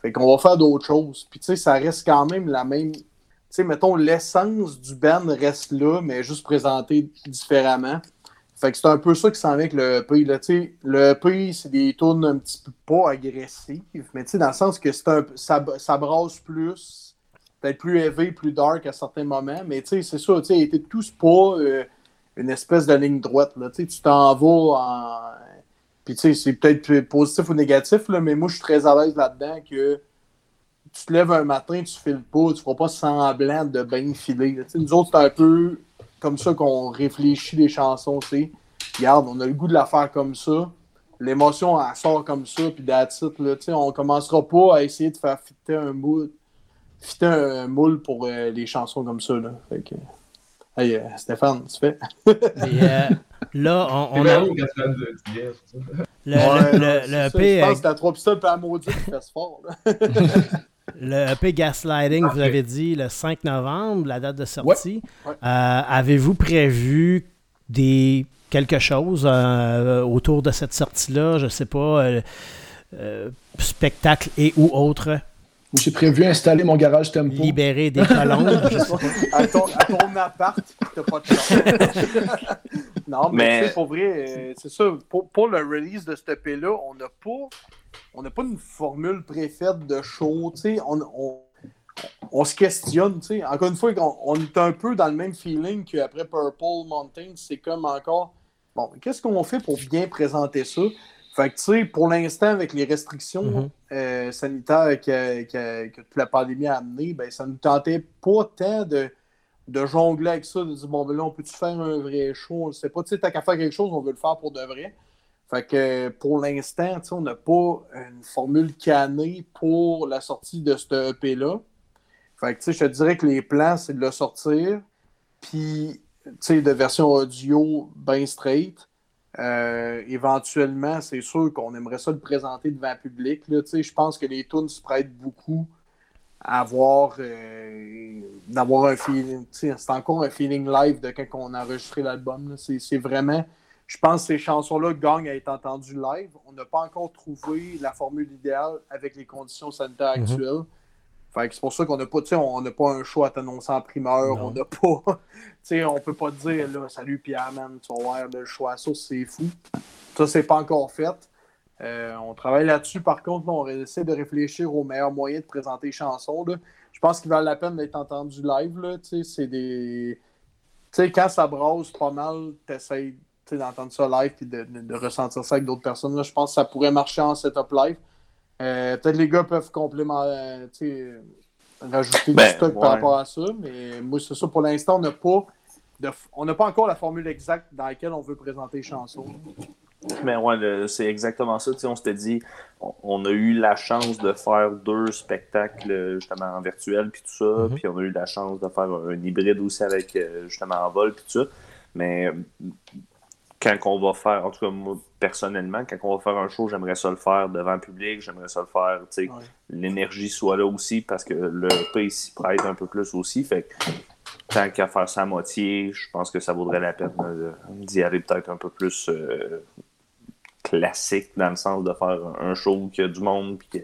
Fait qu'on va faire d'autres choses. Puis tu sais, ça reste quand même la même. Tu sais, mettons, l'essence du band reste là, mais juste présenté différemment. Fait que c'est un peu ça qui s'en vient avec le EP. Là, le EP, c'est des tunes un petit peu pas agressives, mais dans le sens que c'est un, ça, ça brasse plus, peut-être plus élevé, plus dark à certains moments, mais c'est ça, tu sais, tous pas euh, une espèce de ligne droite. Là, tu t'en vas en puis tu sais, c'est peut-être positif ou négatif, là, mais moi je suis très à l'aise là-dedans que tu te lèves un matin, tu files pas, tu feras pas semblant de bien filer. Nous autres, c'est un peu comme ça qu'on réfléchit les chansons, tu sais. Regarde, on a le goût de la faire comme ça. L'émotion, elle sort comme ça, puis it, là, on commencera pas à essayer de faire fitter un moule, fitter un moule pour euh, les chansons comme ça. Là. Fait que... Hey, euh, Stéphane, tu fais? Euh, là, on, on a. Le, le, le, le EP. Je pense que t'as trois pistoles pas à maudit qui fait fort. le EP Gaslighting, vous avez dit le 5 novembre, la date de sortie. Euh, avez-vous prévu des quelque chose autour de cette sortie-là? Je sais pas, spectacle et ou autre? J'ai prévu installer mon garage tempo. Libérer des colombes. à, ton, à ton appart, t'as pas de chance. non, mais, mais... pour vrai, euh, c'est ça. Pour, pour, le release de cet EP-là, on n'a pas, on pas une formule préfaite de show. On, on, on, se questionne. sais. Encore une fois, on, on, est un peu dans le même feeling qu'après Purple Mountain. C'est comme encore. Bon, qu'est-ce qu'on fait pour bien présenter ça? Fait que, tu sais, pour l'instant, avec les restrictions mhm. euh, sanitaires que, que, toute la pandémie a amenées, ben, ça ne nous tentait pas tant de, de jongler avec ça, de dire, bon, ben là, on peut-tu faire un vrai show? C'est pas, tu sais, t'as qu'à faire quelque chose, on veut le faire pour de vrai. Fait que, pour l'instant, tu sais, on n'a pas une formule cannée pour la sortie de ce EP-là. Fait que, tu sais, je te dirais que les plans, c'est de le sortir. Puis, de version audio bien straight. Euh, éventuellement, c'est sûr qu'on aimerait ça le présenter devant le public. Je pense que les tunes se prêtent beaucoup avoir euh, d'avoir un feeling. C'est encore un feeling live de quand on a enregistré l'album. C'est vraiment. Je pense que ces chansons-là gagnent à être entendues live. On n'a pas encore trouvé la formule idéale avec les conditions sanitaires mm-hmm. actuelles c'est pour ça qu'on n'a pas, on n'a pas un choix à t'annoncer en primeur. On n'a pas. on peut pas te dire là, salut Pierre, man, tu vas voir le choix. Ça, c'est fou. Ça, c'est pas encore fait. Euh, on travaille là-dessus. Par contre, on essaie de réfléchir aux meilleurs moyens de présenter les chansons. Je pense qu'il valent la peine d'être entendu live. C'est des. quand ça brasse pas mal, tu essaies d'entendre ça live et de, ressentir ça avec d'autres personnes. Je pense que ça pourrait marcher en setup live. Euh, peut-être les gars peuvent complémenter, euh, rajouter du ben, stock par rapport à ça, mais moi, c'est ça. Pour l'instant, on n'a pas, on n'a pas encore la formule exacte dans laquelle on veut présenter les chansons. Mais ouais, c'est exactement ça. on s'était dit, on, a eu la chance de faire deux spectacles justement en virtuel puis tout ça, mm-hmm. puis on a eu la chance de faire un hybride aussi avec euh, justement en vol puis tout ça. Mais quand on va faire, en tout cas moi personnellement, quand on va faire un show, j'aimerais ça le faire devant le public, j'aimerais ça le faire, tu sais, l'énergie soit là aussi parce que le pays s'y prête un peu plus aussi. Fait que tant qu'à faire ça à moitié, je pense que ça vaudrait la peine d'y aller peut-être un peu plus euh, classique dans le sens de faire un show qui a du monde puis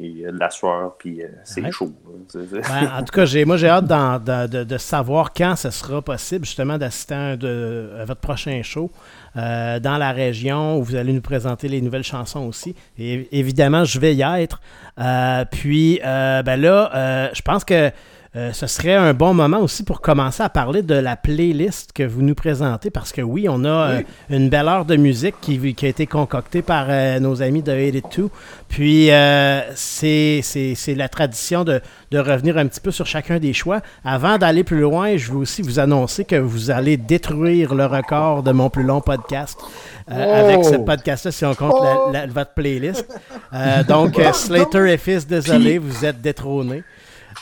et de la soirée, puis euh, c'est chaud. Ben, en tout cas, moi, j'ai hâte de, savoir quand ce sera possible, justement, d'assister à, votre prochain show euh, dans la région où vous allez nous présenter les nouvelles chansons aussi. Et évidemment, je vais y être. Euh, puis, ben là, je pense que euh, ce serait un bon moment aussi pour commencer à parler de la playlist que vous nous présentez, parce que oui, on a euh, une belle heure de musique qui, a été concoctée par euh, nos amis de 82. Puis, c'est la tradition de, revenir un petit peu sur chacun des choix. Avant d'aller plus loin, je veux aussi vous annoncer que vous allez détruire le record de mon plus long podcast. avec ce oh! podcast-là, si on compte oh! votre playlist. donc, Slater et Fils, désolé, vous êtes détrônés.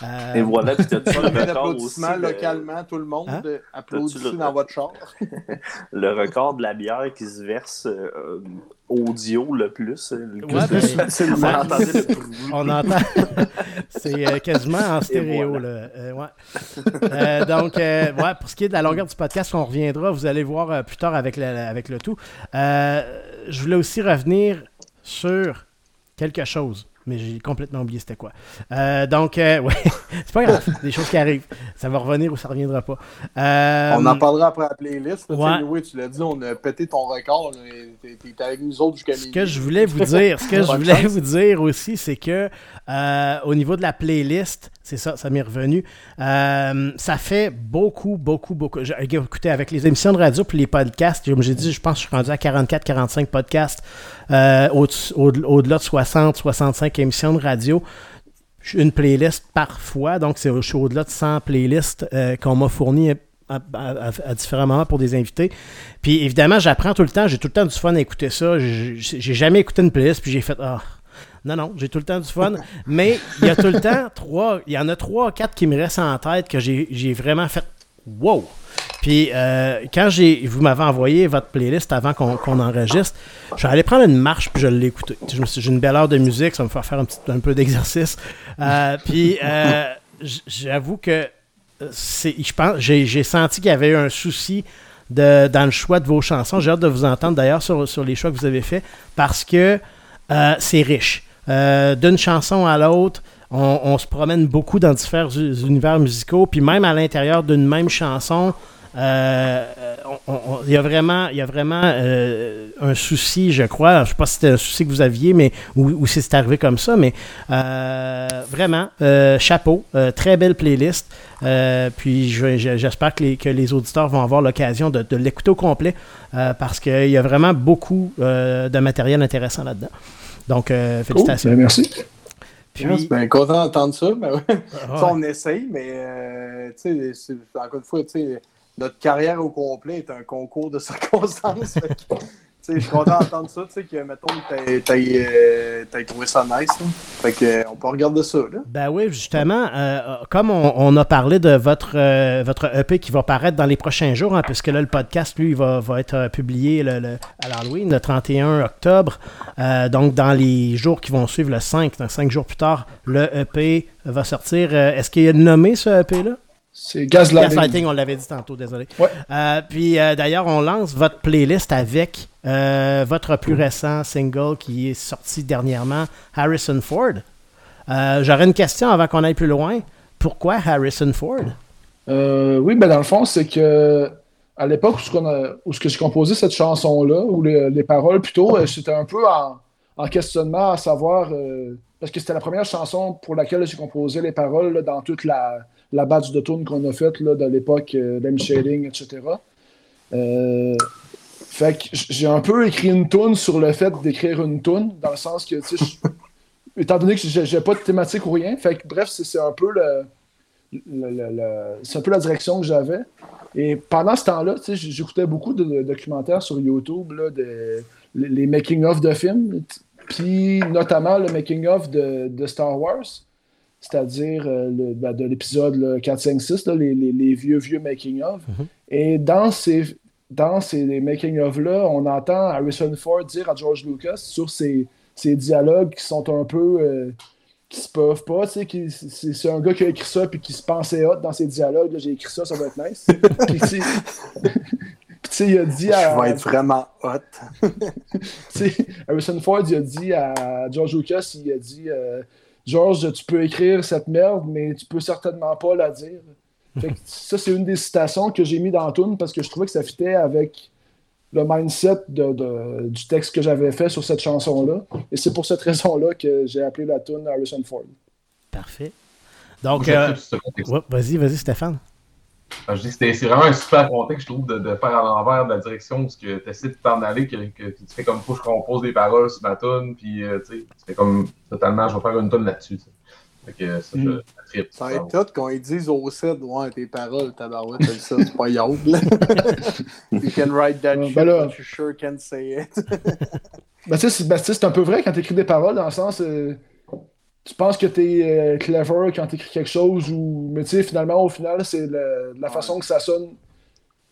Euh, Et voilà, puis t'as-tu le record aussi. localement, tout le monde hein? applaudit dans votre char? le record de la bière qui se verse euh, audio le plus. Le ouais, ben, on entend. c'est euh, quasiment en stéréo. Là. ouais. donc, ouais, pour ce qui est de la longueur du podcast, on reviendra. Vous allez voir plus tard avec, avec le tout. je voulais aussi revenir sur quelque chose mais j'ai complètement oublié c'était quoi. Euh, donc, euh, ouais, c'est pas grave, des choses qui arrivent. Ça va revenir ou ça reviendra pas. Euh, on en parlera après la playlist. Oui, tu l'as dit, on a pété ton record. Tu es avec nous autres jusqu'à Ce que je voulais vous dire, ce que je voulais vous dire aussi, c'est que au niveau de la playlist, c'est ça, ça m'est revenu. ça fait beaucoup, beaucoup, beaucoup. Écoutez, avec les émissions de radio puis les podcasts, comme j'ai dit, je pense que je suis rendu à 44-45 podcasts au-delà de 60, 65 émissions de radio, une playlist parfois, donc c'est au-delà de 100 playlists euh, qu'on m'a fourni à, différents moments pour des invités. Puis évidemment, j'apprends tout le temps, j'ai tout le temps du fun à écouter ça. J'ai jamais écouté une playlist, puis j'ai fait Ah, non, non, j'ai tout le temps du fun. Mais il y a tout le temps trois, il y en a trois, quatre qui me restent en tête que j'ai vraiment fait Wow! Puis euh, quand j'ai, vous m'avez envoyé votre playlist avant qu'on, enregistre, je suis allé prendre une marche puis je l'ai écouté. J'ai une belle heure de musique, ça me faire faire un, petit, un peu d'exercice. Euh, puis euh, j'avoue que c'est, je pense, j'ai, senti qu'il y avait eu un souci de, dans le choix de vos chansons. J'ai hâte de vous entendre d'ailleurs sur, sur les choix que vous avez faits parce que c'est riche. D'une chanson à l'autre, on, se promène beaucoup dans différents univers musicaux, puis même à l'intérieur d'une même chanson, euh, il y a vraiment, y a vraiment euh, un souci, je crois. Je ne sais pas si c'était un souci que vous aviez, mais ou, si c'est arrivé comme ça, mais euh, vraiment, chapeau, très belle playlist. puis j'espère que les auditeurs vont avoir l'occasion de, l'écouter au complet parce qu'il y a vraiment beaucoup de matériel intéressant là-dedans. Donc, félicitations. Ben, merci. Puis... suis bien content d'entendre ça. Mais ah On essaye, mais encore une fois, notre carrière au complet est un concours de circonstances. je suis content d'entendre ça, tu sais, que, mettons, t'as euh, trouvé ça nice. Là. Fait que, euh, on peut regarder ça, là. Ben oui, justement, euh, comme on, a parlé de votre, votre EP qui va paraître dans les prochains jours, hein, puisque là, le podcast, lui, va, va être publié le, à l'Halloween, le 31 octobre. donc, dans les jours qui vont suivre, le 5, donc 5 jours plus tard, le EP va sortir. Est-ce qu'il y a nommé ce EP-là? C'est Gaslighting. on l'avait dit tantôt, désolé. Euh, puis euh, d'ailleurs, on lance votre playlist avec euh, votre plus récent single qui est sorti dernièrement, Harrison Ford. J'aurais une question avant qu'on aille plus loin. Pourquoi Harrison Ford? oui, ben dans le fond, c'est que à l'époque où, que j'ai composé cette chanson-là, ou les, paroles plutôt, c'était un peu en, en, questionnement à savoir, parce que c'était la première chanson pour laquelle j'ai composé les paroles dans toute la la batch de tune qu'on a faite dans l'époque euh, shading, etc. Euh, fait que j'ai un peu écrit une tune sur le fait d'écrire une tune, dans le sens que, tu sais, étant donné que j'ai pas de thématique ou rien, fait que bref, c'est un peu le, c'est un peu la direction que j'avais. Et pendant ce temps-là, j'écoutais beaucoup de, documentaires sur YouTube, là, de, les making-of de films, puis notamment le making-of de, de, Star Wars c'est-à-dire euh, ben, de l'épisode 4, 5, 6, les, vieux, vieux making-of. Mhm. Et dans ces, dans ces making-of-là, on entend Harrison Ford dire à George Lucas sur ces, dialogues qui sont un peu. Euh, qui se peuvent pas, tu sais, c'est un gars qui a écrit ça puis qui se pensait hot dans ses dialogues. J'ai écrit ça, ça va être nice. puis, tu sais, il a dit à. Je vais être vraiment hot. Harrison Ford, il a dit à George Lucas, il a dit. Euh, George, tu peux écrire cette merde, mais tu peux certainement pas la dire. Ça, c'est une des citations que j'ai mis dans la tune parce que je trouvais que ça fitait avec le mindset de, du texte que j'avais fait sur cette chanson-là. Et c'est pour cette raison-là que j'ai appelé la tune Harrison Ford. Parfait. Donc, euh, vas-y, vas-y, Stéphane. je dis que c'est vraiment un super contexte, je trouve, de, faire à l'envers de la direction où tu essaies de t'en aller, que, tu fais comme faut que je compose des paroles sur ma tune, puis euh, tu fais comme totalement, je vais faire une tune là-dessus. Fait que ça, mm. je, ça va être tout quand ils disent au set, ouais, tes paroles, tabarouette, ça, c'est pas yard, You can write that shit, ben but you sure can say it. ben, tu sais, c'est un peu vrai quand tu écris des paroles, dans le sens. Euh, tu penses que tu es euh, clever quand tu écris quelque chose, ou mais tu sais, finalement, au final, c'est la façon que ça sonne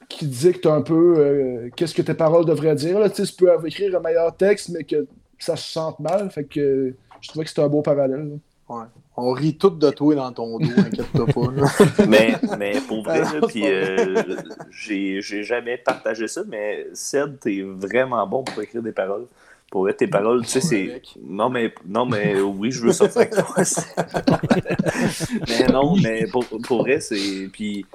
qui dicte un peu euh, qu'est-ce que tes paroles devraient dire. Là. Tu peux écrire un meilleur texte, mais que ça se sente mal. Fait que je trouvais que c'était un beau parallèle. Ouais. On rit tout de toi dans ton dos, inquiète-toi pas. mais, mais pour vrai, puis euh, j'ai jamais partagé ça, mais Ced, t'es vraiment bon pour écrire des paroles. Pour être tes paroles, tu sais, c'est. Non, mais, non, mais oui, je veux sortir avec toi. mais non, mais pour, pour vrai, c'est. Puis.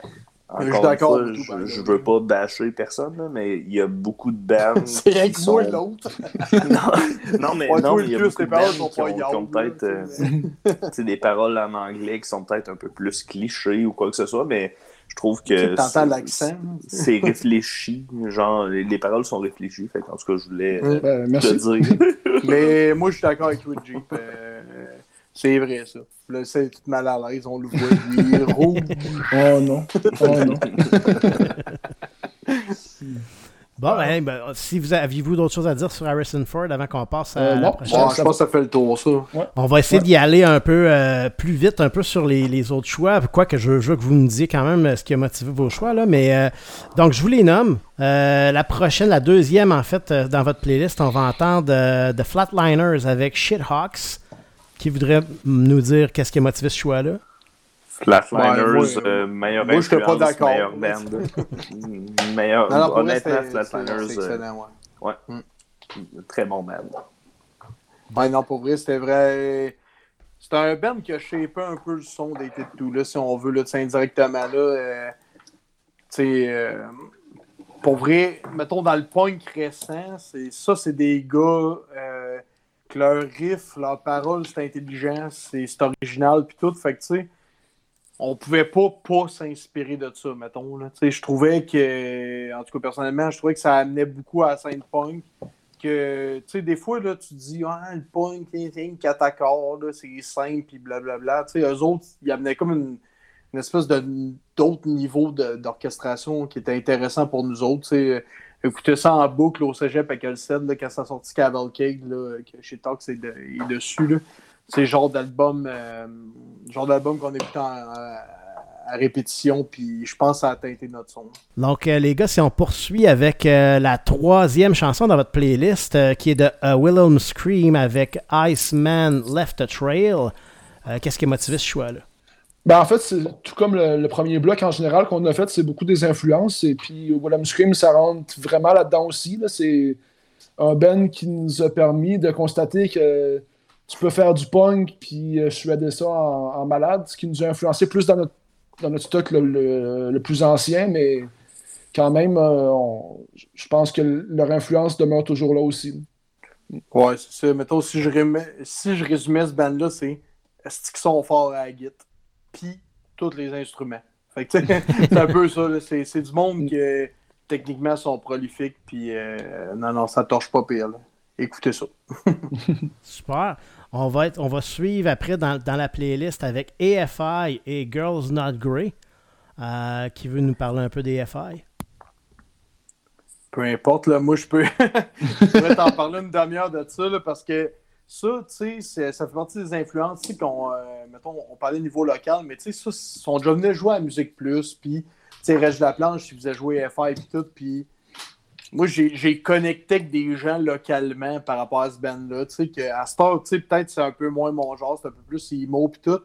Encore je suis je, je, veux pas bâcher personne, mais il y a beaucoup de bands. c'est rien que moi l'autre. non, non, mais, non, il y a beaucoup de bands qui ont, ont peut-être euh, des paroles en anglais qui sont peut-être un peu plus clichés ou quoi que ce soit, mais je trouve que c'est réfléchi. Genre, les, paroles sont réfléchies. Fait en tout cas, je voulais euh, ben, te dire. Mais moi, je suis d'accord avec toi, Jeep. Euh, c'est vrai, ça. Là, c'est tout mal à l'aise. On le voit, lui, rouge. Oh non. Oh non. Bon, ben, ben, si vous aviez-vous d'autres choses à dire sur Harrison Ford avant qu'on passe à euh, la prochaine? je pense que ça fait le tour, ça. On va essayer d'y aller un peu euh, plus vite, un peu sur les, autres choix. Quoique je, je veux que vous me disiez quand même euh, ce qui a motivé vos choix. Là. Mais donc, je vous les nomme. la prochaine, la deuxième, en fait, dans votre playlist, on va entendre The Flatliners avec Shithawks. Qui voudrait nous dire qu'est-ce qui a motivé ce choix-là? Flatliners, euh, meilleur moi, je pas d'accord. Meilleur band. meilleur, non, non, honnêtement, Flatliners. C'est euh, excellent, ouais. ouais. Mm. Très bon band. Ouais, non, pour vrai, c'était vrai. C'était un band qui a shapé un peu le son des tout là, si on veut, là, indirectement, là. Euh, tu sais, euh, pour vrai, mettons, dans le punk récent, ça, c'est des gars euh, que leur riff, leur parole, c'est intelligent, c'est original, puis tout. Fait que, tu sais, on pouvait pas pas s'inspirer de ça, mettons. Là. Je trouvais que, en tout cas personnellement, je trouvais que ça amenait beaucoup à la scène punk. Que, tu sais, des fois, là, tu dis, ah, le punk, c'est simple, puis blablabla. Tu sais, eux autres, ils amenaient comme une, espèce d'autre niveau d'orchestration qui était intéressant pour nous autres. Tu sais. Écouté ça en boucle au cégep avec le 7 quand ça a sorti Cavalcade, là, que chez Talk, c'est est dessus. Là. C'est le genre d'album euh, genre d'album qu'on écoute en, à, répétition, puis je pense que ça a teinté notre son. Donc, euh, les gars, si on poursuit avec euh, la troisième chanson dans votre playlist, qui est de A Wilhelm Scream avec Iceman Left a Trail, qu'est-ce qui a motivé ce choix-là? Ben, en fait, c'est tout comme le, premier bloc en général qu'on a fait, c'est beaucoup des influences. Et puis, William Scream, ça rentre vraiment là-dedans aussi. Là. C'est un band qui nous a permis de constater que tu peux faire du punk puis euh, shredder ça en, en malade, ce qui nous a influencé plus dans notre, dans notre stock le, plus ancien, mais quand même, euh, on- je pense que leur influence demeure toujours là aussi. Ouais, c'est ça. Mettons, si je, remets- si je résumais ce band-là, c'est est-ce qu'ils sont forts à la puis tous les instruments. Fait que, c'est un peu ça. C'est, du monde qui, euh, techniquement, sont prolifiques, puis euh, non, non, ça torche pas pire. là. Écoutez ça. Super. On va, être, on va suivre après dans, dans la playlist avec AFI et Girls Not Grey. Euh, qui veut nous parler un peu des AFI? Peu importe, là, moi, je peux, je t'en parler une demi-heure de ça, là, parce que ça, tu sais, ça fait partie des influences, qu'on, euh, mettons, on parlait au niveau local, mais tu sais, ça, sont déjà venus jouer à Musique Plus, puis, tu sais, Reste de la planche, ils faisaient jouer FI et tout, puis moi, j'ai connecté avec des gens localement par rapport à ce band-là, tu sais, qu'à ce temps, tu sais, peut-être c'est un peu moins mon genre, c'est un peu plus emo puis tout,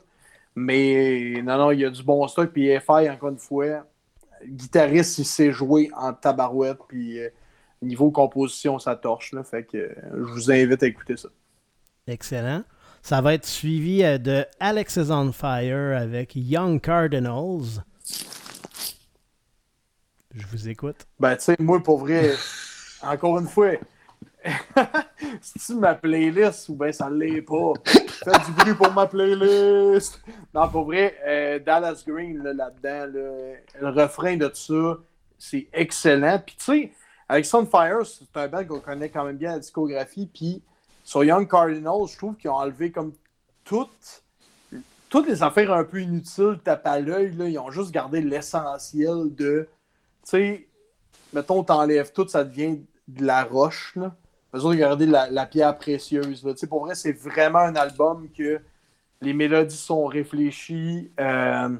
mais non, non, il y a du bon stock, puis FI, encore une fois, guitariste, il sait jouer en tabarouette, puis euh, niveau composition, ça torche, là, fait que euh, je vous invite à écouter ça. Excellent. Ça va être suivi euh, de Alex is on Fire avec Young Cardinals. Je vous écoute. Ben, tu sais, moi, pour vrai, encore une fois, c'est-tu ma playlist ou ben ça l'est pas? Faites du bruit pour ma playlist! Non, pour vrai, euh, Dallas Green, là, là-dedans, là, le refrain de ça, c'est excellent. Puis, tu sais, avec Sunfire, c'est un band qu'on connaît quand même bien la discographie. Puis, sur Young Cardinals, je trouve qu'ils ont enlevé comme toutes, toutes les affaires un peu inutiles, tape à l'œil. Ils ont juste gardé l'essentiel de tu sais, mettons, t'enlèves tout, ça devient de la roche, là. Regarder la, pierre précieuse, là. Pour vrai, c'est vraiment un album que les mélodies sont réfléchies. euh,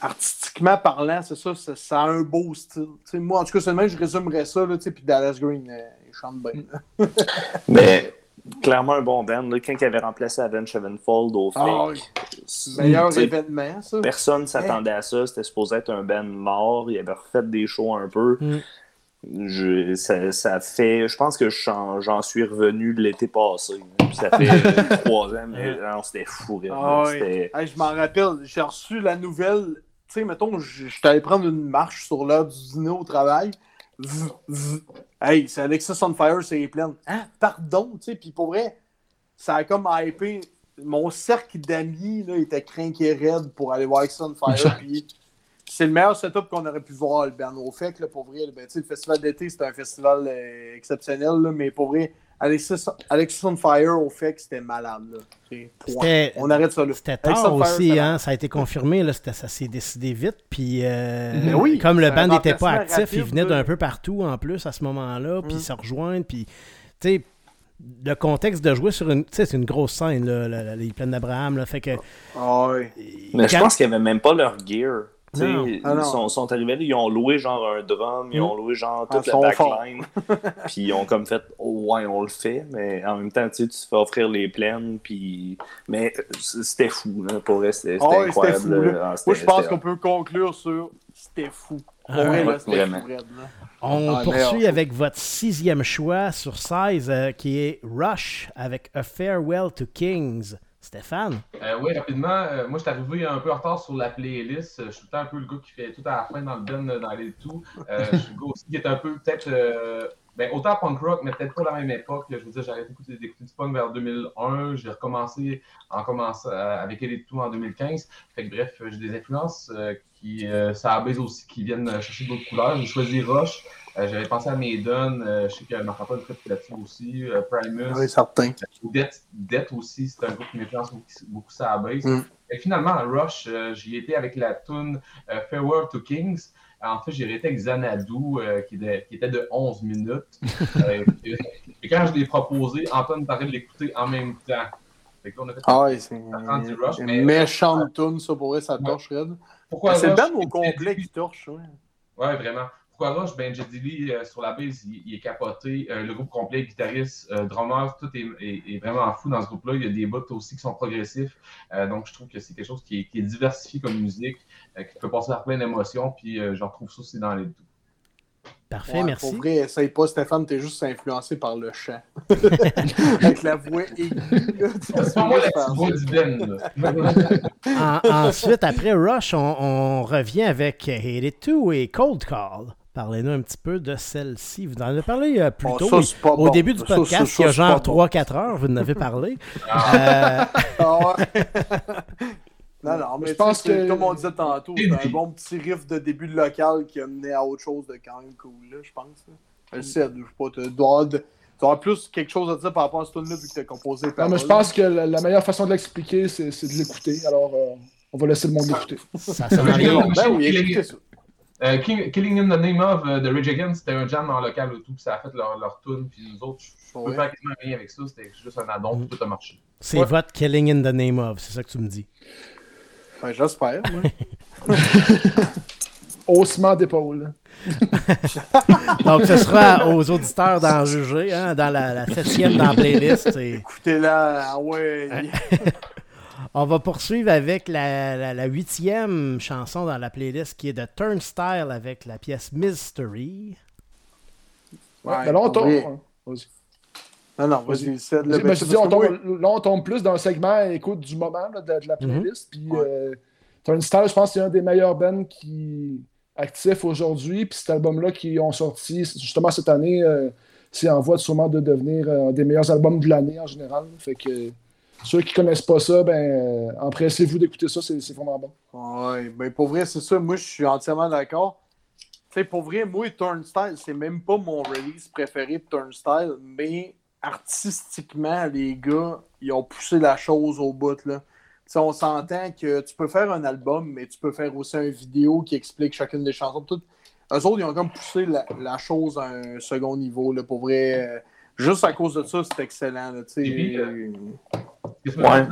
artistiquement parlant, c'est ça, ça, a un beau style. Moi, en tout cas, seulement, je résumerais ça, là, puis Dallas Green, euh, chante bien. Mais clairement un bon band. Là, quand il avait remplacé Avenged Sevenfold au fake, Ah c'est- Meilleur événement, ça. personne s'attendait à ça. C'était supposé être un band mort. Il avait refait des shows un peu. Mm. Je, ça, ça fait. Je pense que j'en j'en suis revenu l'été passé. Ça fait trois ans, mais non, c'était fou. Ah oui. C'était- Hey, je m'en rappelle, j'ai reçu la nouvelle. Tu sais, mettons, je suis allé prendre une marche sur l'heure du dîner au travail. V- v- Hey, c'est Alexis on Fire, c'est plein. Hein, pardon, tu sais, puis pour vrai, ça a comme hypé. Mon cercle d'amis là, était craqué raide pour aller voir Alexis on Fire, puis c'est le meilleur setup qu'on aurait pu voir, le. Au fait, là, pour vrai, ben, tu sais, le festival d'été, c'était un festival euh, exceptionnel, là, mais pour vrai, Alexis, Alexis on Fire, au fait, c'était malade. Là. On arrête ça là. C'était tard Fire, aussi, hein? ça a été confirmé, là, ça s'est décidé vite. Puis, euh, oui, comme le band n'était pas actif, il venait d'un peu partout en plus à ce moment-là, puis Mm. se rejoindre. Puis, tu sais, le contexte de jouer sur une. Tu sais, c'est une grosse scène, là, la- la- les plaines d'Abraham, là. Fait que. Ah. Mais je pense qu'ils n'avaient même pas leur gear. Ah ils sont, sont arrivés là, ils ont loué genre un drum, ils Mm. ont loué genre Ah, toute la backline. puis ils ont comme fait, oh, ouais, on le fait, mais en même temps, tu sais, tu te fais offrir les plaines, puis. Mais c'était fou, là, pour vrai, c'était c'était Ah c'était incroyable. fou, là. Moi, je pense qu'on peut conclure sur c'était fou. Ah, ouais, là, vraiment. On Ah, poursuit avec votre sixième choix sur 16, euh, qui est Rush avec A Farewell to Kings. Stéphane? Euh, oui, rapidement, euh, moi je suis arrivé un peu en retard sur la playlist. Euh, Je suis tout le un peu le gars qui fait tout à la fin dans le euh, dans les tout. Je suis le gars aussi qui est un peu peut-être. ben, autant punk rock, mais peut-être pas à la même époque. Je veux dire, j'ai arrêté d'écouter du punk vers 2001. J'ai recommencé en commençant avec Elite Tout en 2015. Fait que bref, j'ai des influences qui, ça aussi, qui viennent chercher d'autres couleurs. J'ai choisi Rush. Euh, J'avais pensé à Maiden. Euh, je sais que Marc Antoine fait là-dessus aussi. Euh, Primus. Oui, certain. Death, Death aussi, c'est un groupe qui m'influence beaucoup, beaucoup ça à base. Mm. Et finalement, à Rush, j'y étais avec la tune Farewell to Kings. En fait, j'ai arrêté avec Xanadu, qui, était, qui, était, de 11 minutes. Et, quand je l'ai proposé, Antoine parlait de l'écouter en même temps. Fait que là, on a fait ah ouais, c'est une, rush, une mais... méchante tune, ça pourrait, ça torche ouais. Pourquoi C'est le band au complet qui torche. Ouais. ouais, vraiment. Pourquoi Rush? Ben, Jedili, euh, sur la base, il, est capoté. Euh, le groupe complet, guitariste, euh, drummer, tout est, est, vraiment fou dans ce groupe-là. Il y a des bouts aussi qui sont progressifs. Euh, donc, je trouve que c'est quelque chose qui est, qui est, diversifié comme musique, euh, qui peut passer par plein d'émotions. Puis, je retrouve ça aussi dans les deux. Parfait, ouais, merci. Pour vrai, essaye pas, Stéphane, t'es juste influencé par le chant. Avec la voix aiguë. C'est moi la Ben. ensuite, après Rush, on, on, revient avec Hate It Too et Cold Call. Parlez-nous un petit peu de celle-ci. Vous en avez parlé euh, plus tôt. Ça, oui. Au bon. début du podcast, ça, ça, il y a genre 3-4 bon. heures, vous en avez parlé. Ah. euh... non, non, mais je pense que, comme on disait tantôt, c'est un bon petit riff de début de local qui a mené à autre chose de quand même cool, là, je pense. Je sais, je sais pas, tu dois, avoir plus quelque chose à dire par rapport à ce tune-là vu que tu as composé. Non, mais je pense que la, la meilleure façon de l'expliquer, c'est de l'écouter. Alors, euh, on va laisser le monde l'écouter. Ça, ça. Ben écoutez ça. Euh, King, Killing in the Name of uh, The Rage Against, c'était un jam en local au tout, puis ça a fait leur, leur tune, puis nous autres, je peux ouais. faire quasiment rien avec ça, c'était juste un addon, puis tout a marché. C'est ouais. votre Killing in the Name of, c'est ça que tu me dis. Ben, J'espère, ouais. Haussement d'épaule. Donc, ce sera aux auditeurs d'en juger, hein, dans la, la septième dans la playlist. Et... Écoutez-la, ah ouais. On va poursuivre avec la, la, la, huitième chanson dans la playlist qui est de Turnstile avec la pièce Mystery. Ouais, ben là, on tombe. Non, non, vas-y, c'est de la dis, on tombe, Là, on tombe plus dans le segment écoute du moment là, de, de, la playlist. Mm -hmm. Puis ouais. euh, Turnstile, je pense que c'est un des meilleurs bands qui actifs aujourd'hui. Puis cet album-là qui ont sorti justement cette année, euh, c'est en voie sûrement de devenir un des meilleurs albums de l'année en général. Fait que ceux qui connaissent pas ça, ben, euh, empressez-vous d'écouter ça, c'est vraiment bon. Oui, ben pour vrai, c'est ça. Moi, je suis entièrement d'accord. Tu sais, pour vrai, moi, Turnstile, c'est même pas mon release préféré de Turnstile, mais artistiquement, les gars, ils ont poussé la chose au bout, là. T'sais, on s'entend que tu peux faire un album, mais tu peux faire aussi une vidéo qui explique chacune des chansons. Tout. Eux autres, ils ont comme poussé la, la chose à un second niveau. Là, pour vrai, euh, juste à cause de ça, c'est excellent. Là, ouais.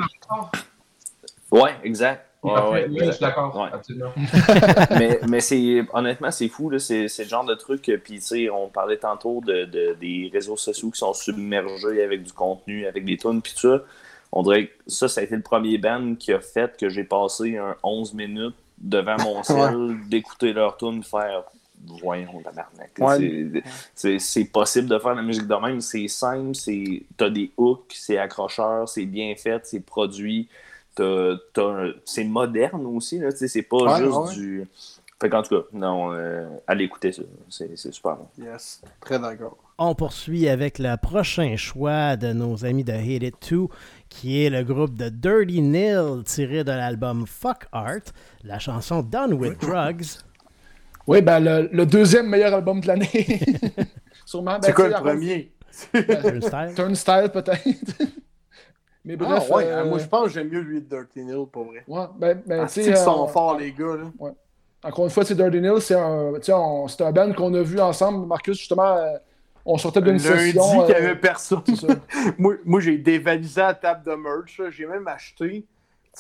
ouais, exact. Ouais, ouais, oui, je suis d'accord, ouais. absolument. mais mais c'est honnêtement, c'est fou, c'est le genre de truc. Puis, tu sais, on parlait tantôt de, de, des réseaux sociaux qui sont submergés avec du contenu, avec des tunes, puis tout ça. On dirait que ça, ça a été le premier band qui a fait que j'ai passé un 11 minutes devant mon ciel, d'écouter leur tune, faire voyons, tabarnak. Ouais. C'est possible de faire la musique de même. C'est simple, t'as des hooks, c'est accrocheur, c'est bien fait, c'est produit. C'est moderne aussi, c'est pas ouais, juste ouais. du. Fait qu'en tout cas, non, euh, allez écouter ça. C'est super bon. Yes, très d'accord. On poursuit avec le prochain choix de nos amis de Hate It 2, qui est le groupe de Dirty Nil, tiré de l'album Fuck Art, la chanson Done With Drugs. Oui, ben le, le, deuxième meilleur album de l'année. Sûrement. Ben, c'est quoi le premier? Turnstile. Turnstile, peut-être. Mais bref. Ah, ouais, euh... moi je pense que j'aime mieux lui de Dirty Nil, pour vrai. Ouais, ben, ben ah, tu sais. sont forts, les gars, là. Ouais. Encore une fois, c'est Dirty Nil, c'est un, un, un band qu'on a vu ensemble, Marcus, justement. Euh, on sortait d'une session. Lundi, qu'il n'y avait personne. moi, moi j'ai dévalisé la table de merch. J'ai même acheté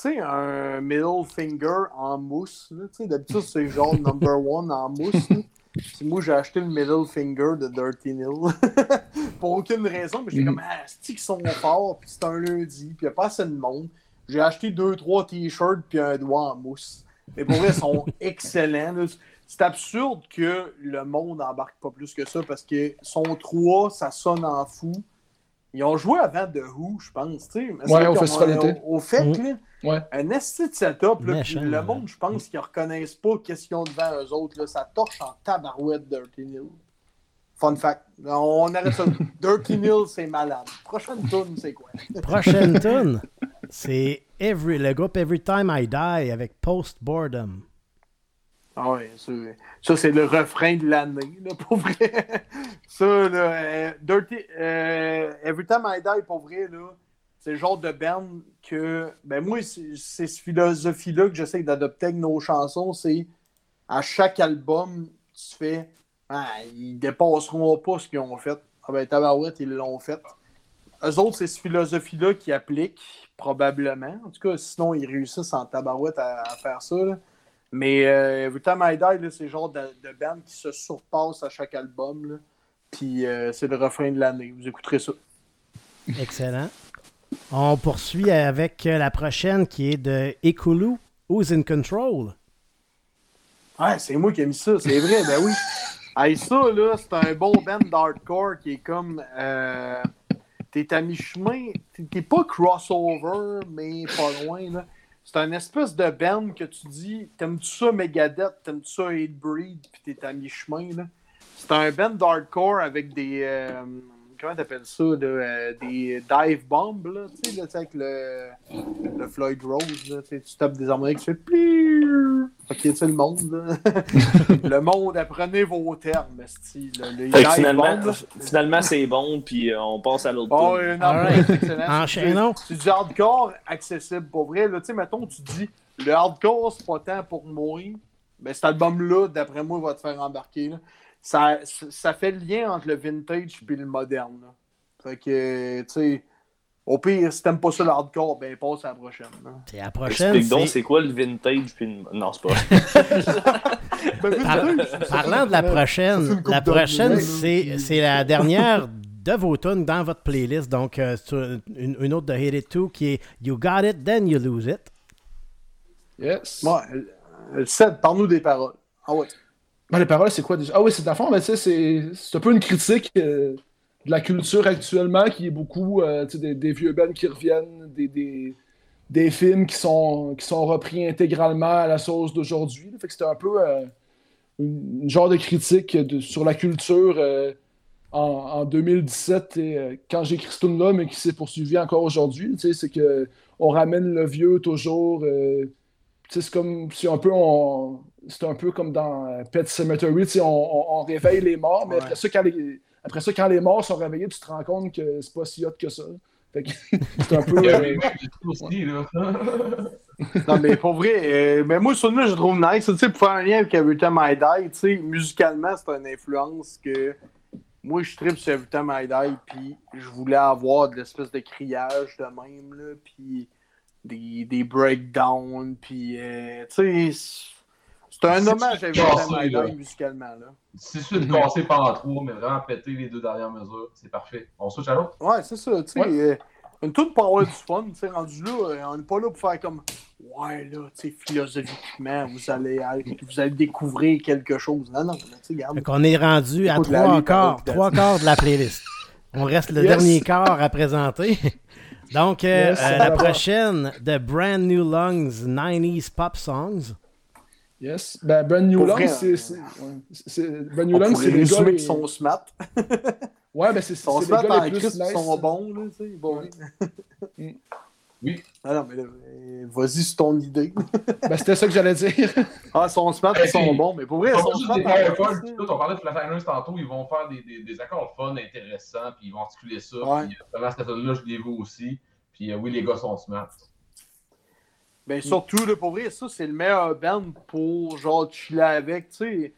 sais, un middle finger en mousse. D'habitude, c'est genre number one en mousse. moi, j'ai acheté le middle finger de Dirty Nil. Pour aucune raison, mais j'étais comme, ah, c'est qu'ils sont forts, puis c'est un lundi, puis il n'y a pas assez de monde. J'ai acheté deux, trois t-shirts, puis un doigt en mousse. Mais pour vrai, ils sont excellents. C'est absurde que le monde n'embarque pas plus que ça, parce que son 3, ça sonne en fou. Ils ont joué avant The Who, je pense. sais. Ouais, au festival d'été. Au, au fait, Mm. là, Ouais. un esti de setup, là, Méchant, le monde, je pense qu'ils reconnaissent pas qu'est-ce qu'ils ont devant eux autres. Là. Ça torche en tabarouette Dirty Nil. Fun fact. On arrête ça. Dirty Nil, c'est malade. Prochaine tune, c'est quoi? Prochaine tune, c'est Every, le groupe Every Time I Die avec Post Boredom. Ah oui, ça, ça, c'est le refrain de l'année, là, pour vrai. ça, là, euh, Dirty, euh, Every Time I Die, pour vrai, là, c'est le genre de band que, ben moi, c'est cette philosophie-là que j'essaie d'adopter avec nos chansons, c'est à chaque album, tu fais ah, ils dépasseront pas ce qu'ils ont fait. Ah ben, Tabarouette, ils l'ont fait. Eux autres, c'est cette philosophie-là qui appliquent, probablement. En tout cas, sinon, ils réussissent en Tabarouette à, faire ça. Mais euh, I Die, c'est le genre de, band qui se surpasse à chaque album. Puis euh, c'est le refrain de l'année. Vous écouterez ça. Excellent. On poursuit avec la prochaine qui est de Ekulu, Who's in Control. Ouais, c'est moi qui ai mis ça, c'est vrai, ben oui. Hey, ça, là, c'est un bon band d'hardcore qui est comme. Euh, t'es à mi-chemin. T'es pas crossover, mais pas loin, là. C'est un espèce de band que tu dis T'aimes-tu ça Megadeth, t'aimes-tu ça Hatebreed, puis t'es à mi-chemin, là. C'est un band d'hardcore avec des. Euh, comment t'appelles ça, euh, des dive bombs, là, tu sais, là, avec le, le Floyd Rose, là, tu tapes des harmoniques, tu fais plus. Ok, tu sais, le monde, là. le monde, apprenez vos termes, style. Finalement, finalement c'est bon, puis euh, on passe à l'autre oh, non, right. excellent. Enchaînons. C'est du hardcore accessible, pour vrai, là, tu sais, mettons, tu dis, le hardcore, c'est pas tant pour moi, mais cet album-là, d'après moi, va te faire embarquer, là ça, ça fait le lien entre le vintage et le moderne. Fait que, tu sais, au pire, si t'aimes pas ça le hardcore, ben passe à la prochaine. C'est la prochaine. donc, c'est quoi le vintage puis le... Non, c'est pas. Ben, parlant de la prochaine, la prochaine, c'est la dernière de vos tunes dans votre playlist. Donc, euh, une, une, autre de Hate It 2 qui est You Got It, Then You Lose It. Yes. Ouais, Seth, parle-nous des paroles. Ah ouais les paroles, c'est quoi déjà? Ah oui, c'est dans le c'est, c'est un peu une critique euh, de la culture actuellement qui est beaucoup euh, des, des, vieux bands qui reviennent, des, des, des, films qui sont, qui sont repris intégralement à la sauce d'aujourd'hui. Fait que c'était un peu euh, une, genre de critique sur la culture en, en, 2017 et quand j'ai écrit ce là mais qui s'est poursuivi encore aujourd'hui. C'est que on ramène le vieux toujours. c'est comme si un peu on c'est un peu comme dans euh, Pet Cemetery, on, on, réveille les morts, mais après, ça, quand les, après ça, quand les morts sont réveillés, tu te rends compte que c'est pas si hot que ça. c'est un peu. Euh, non, mais pour vrai, euh, mais moi, sur je trouve nice. Tu sais, pour faire un lien avec Every Time I Die, tu sais, musicalement, c'est une influence que moi, je tripe sur Every Time I Die, puis je voulais avoir de l'espèce de criage de même, là, puis des, des breakdowns, puis, tu sais c'est un hommage à Every musicalement. Là. Si je suis casser par trois, mais vraiment péter les deux dernières mesures, c'est parfait. On switch à l'autre? Ouais, c'est ça. Tu sais, euh, une toute pour avoir du fun. Tu sais, rendu là, euh, on n'est pas là pour faire comme Ouais, là, tu sais, philosophiquement, vous allez, vous allez découvrir quelque chose. Non, non, tu sais, regarde. Donc, on est rendu à trois quarts, trois quarts de la playlist. On reste le dernier quart à présenter. Donc, euh, la prochaine, The Brand New Lungs 90s Pop Songs. Yes. Ben, Brand New Long, c'est. Brand New Long, c'est les gars. qui sont smart. ouais, ben c'est Son les gars les plus nice. sont bons, là, tu sais. Bon. Mm. Oui. Ah non, mais euh, vas-y sur ton idée. ben, c'était ça que j'allais dire. ah, son smart, ils sont bons, mais pour vrai, ils sont smart. on parlait de Flatliners tantôt, ils vont faire des, des, des, accords fun, intéressants, puis ils vont articuler ça. Ouais. Puis, pendant cette là je les vois aussi. Puis, euh, oui, les gars sont smart. Ben, surtout, là, pour vrai, ça, c'est le meilleur band pour, genre, chiller avec, tu sais.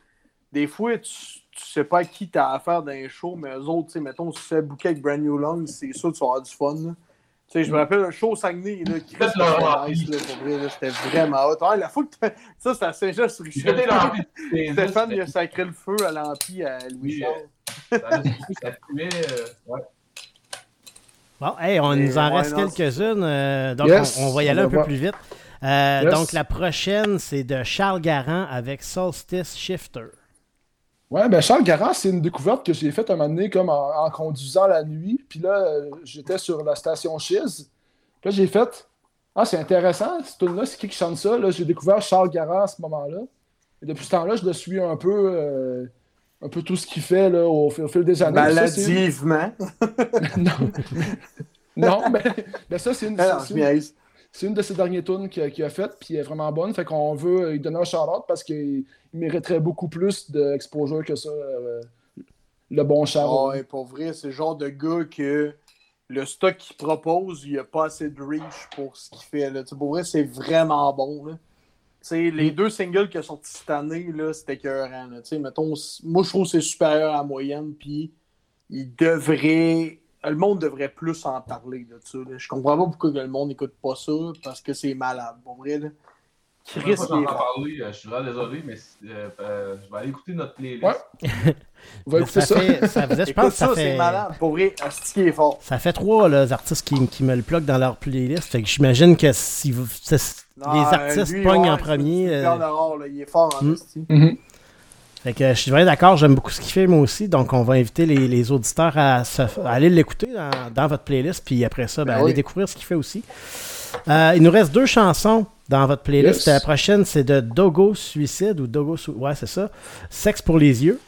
Des fois, tu, tu sais pas à qui t'as affaire dans un show, mais eux autres, tu sais, mettons, si tu fais bouquet avec Brand New Long, c'est sûr que tu vas avoir du fun, Tu sais, je me rappelle le show Saguenay, là, qui nice, là, pour vrai, c'était vraiment hot. Ouais, la fois que tu ça, c'était à Saint-Jean-sur-Richelieu. Stéphane, il a sacré le feu à l'Empire à Louis Charles. Ça, ça fumait, euh, ouais. Bon, hey, on nous en reste quelques-unes, euh, donc on, va y aller un peu plus vite. Euh, donc la prochaine, c'est de Charles Garand avec Solstice Shifter. Ouais, ben Charles Garand, c'est une découverte que j'ai faite un moment donné comme en, conduisant la nuit. Puis là, euh, j'étais sur la station Chiz. Puis là, j'ai fait Ah, c'est intéressant, ce tune-là, c'est qui qui chante ça? Là, j'ai découvert Charles Garand à ce moment-là. Et depuis ce temps-là, je le suis un peu un peu tout ce qu'il fait là, au, fil des années. Maladivement. non. non, mais, ça, c'est une, c'est une, de ses dernières tunes qu'il a, faites, puis elle est vraiment bonne. Fait qu'on veut lui donner un shout-out parce qu'il mériterait beaucoup plus d'exposure que ça, euh, le bon Charles. Ouais, pour vrai, c'est le genre de gars que le stock qu'il propose, il n'y a pas assez de reach pour ce qu'il fait. Là. Pour vrai, c'est vraiment bon. Là. Sais, les deux singles qui sont sortis cette année, c'était écœurant. là. Mettons, moi, je trouve que c'est supérieur à la moyenne, puis il devrait... Le monde devrait plus en parler de ça. là. Je comprends pas pourquoi le monde n'écoute pas ça, parce que c'est malade. Pour vrai, là. Chris, fort. parlé, euh, je suis vraiment désolé, mais euh, euh, je vais aller écouter notre playlist. Ouais. On va écouter ça, ça. fait, ça faisait, je pense que ça, ça, fait, c'est malade. Pour vrai, Asti qui est fort. ça fait trois là, artistes qui, qui me le pluguent dans leur playlist. Fait que j'imagine que si vous- Non, les euh, artistes lui, pognent ouais, en premier. euh, rare, là. Il est fort en. Mhm. Fait que je suis vraiment d'accord, j'aime beaucoup ce qu'il fait moi aussi. Donc on va inviter les, les auditeurs à, se- à aller l'écouter dans, dans votre playlist. Puis après ça, ben, Ben allez oui. découvrir ce qu'il fait aussi. Euh, il nous reste deux chansons dans votre playlist. Yes. La prochaine, c'est de Dogo Suicide ou Dogo Su- Ouais, c'est ça. Sexe pour les yeux.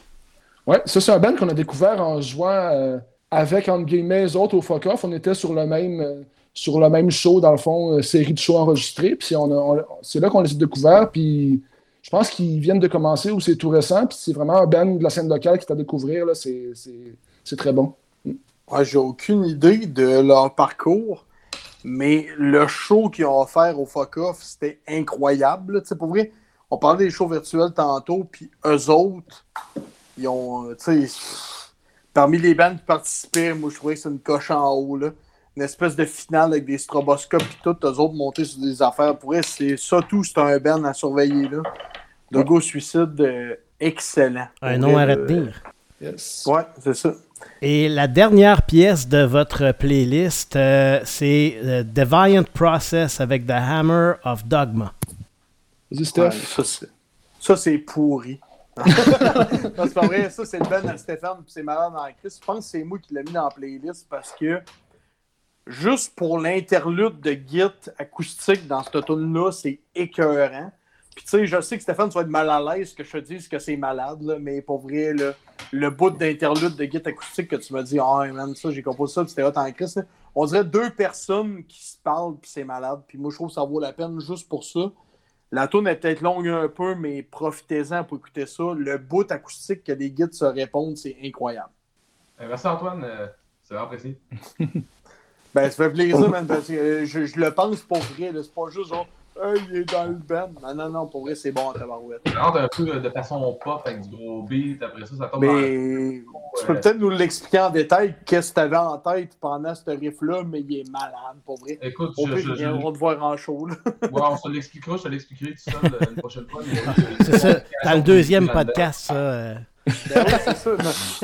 Ouais, ça, c'est un band qu'on a découvert en jouant euh, avec, entre guillemets, les autres au Fuck Off. On était sur le même, euh, sur le même show, dans le fond, euh, série de shows enregistrés. Puis on a- on- c'est là qu'on les a découverts. Puis je pense qu'ils viennent de commencer ou c'est tout récent. Puis c'est vraiment un band de la scène locale qui est à découvrir. là. C'est, c'est, c'est très bon. Ouais, j'ai aucune idée de leur parcours, mais le show qu'ils ont offert au Fuck Off, c'était incroyable. Tu sais, pour vrai, on parlait des shows virtuels tantôt, puis eux autres, ils ont, euh, tu sais, parmi les bandes qui participaient, moi, je trouvais que c'est une coche en haut, là. Une espèce de finale avec des stroboscopes et tout, eux autres montés sur des affaires. Pour vrai, c'est ça tout, c'est un band à surveiller, là. Dogo Suicide, euh, excellent. Un nom à euh, retenir. Yes. Ouais, c'est ça. Et la dernière pièce de votre playlist, euh, c'est euh, Deviant Process avec The Hammer of Dogma. Vas-y, Steph. ça, c'est- ça, c'est pourri. non, c'est pas vrai. Ça, c'est le Ben à Stéphane, c'est malade dans la crise. Je pense que c'est moi qui l'ai mis dans la playlist parce que juste pour l'interlude de Git acoustique dans cette tune-là, c'est écœurant. Puis tu sais, je sais que Stéphane, tu vas être mal à l'aise que je te dise que c'est malade, là, mais pour vrai, là, le bout d'interlude de Git acoustique que tu m'as dit, ah, man, ça, j'ai composé ça, puis c'était hot en. On dirait deux personnes qui se parlent, puis c'est malade. Puis moi, je trouve que ça vaut la peine juste pour ça. La tune est peut-être longue un peu, mais profitez-en pour écouter ça. Le bout acoustique que les guides se répondent, c'est incroyable. Euh, merci Antoine, euh, c'est vraiment apprécié. Ben, ça fait plaisir, man, parce que euh, je, je le pense pour vrai. C'est pas juste genre, il est dans le band. Non, non, non, pour vrai, c'est bon à tabarouette. Rentre un peu euh, de façon pop avec du gros beat, après ça, ça tombe dans Mais tu peux peut-être nous l'expliquer en détail, qu'est-ce que tu avais en tête pendant ce riff-là, mais il est malade, pour vrai. Écoute, Au je, pire, je, je- viendront te voir en show. Là. ouais, on se l'expliquera, je te l'expliquerai tout seul euh, une prochaine fois. mais- C'est ça, dans le deuxième podcast, ça. euh. Ben oui, c'est ça.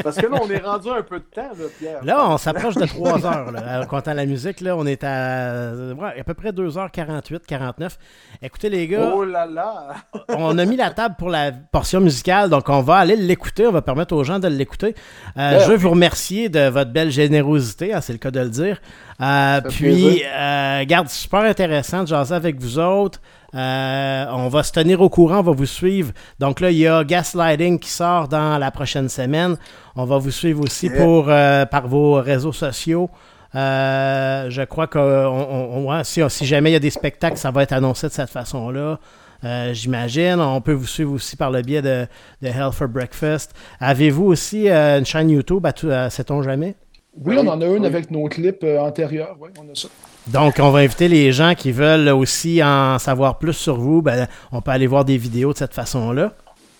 Parce que là, on est rendu un peu de temps, là, Pierre. Là, on s'approche de 3 heures. Là. En comptant la musique, là, on est à, euh, ouais, à peu près 2h48, 49. Écoutez, les gars, Oh là là! on a mis la table pour la portion musicale, donc on va aller l'écouter. On va permettre aux gens de l'écouter. Euh, je veux vous remercier de votre belle générosité, hein, c'est le cas de le dire. Euh, puis, euh, garde, super intéressant de jaser avec vous autres. Euh, on va se tenir au courant, on va vous suivre. Donc là, il y a Gaslighting qui sort dans la prochaine semaine. On va vous suivre aussi Yeah. pour, euh, par vos réseaux sociaux. Euh, je crois que on- on- ouais, si, si jamais il y a des spectacles, ça va être annoncé de cette façon-là. Euh, J'imagine. On peut vous suivre aussi par le biais de, de Hell for Breakfast. Avez-vous aussi euh, une chaîne YouTube, à tout- à sait-on jamais? Oui, on en a une Oui. avec nos clips euh, antérieurs. Oui, on a ça. Donc, on va inviter les gens qui veulent aussi en savoir plus sur vous. Ben, on peut aller voir des vidéos de cette façon-là.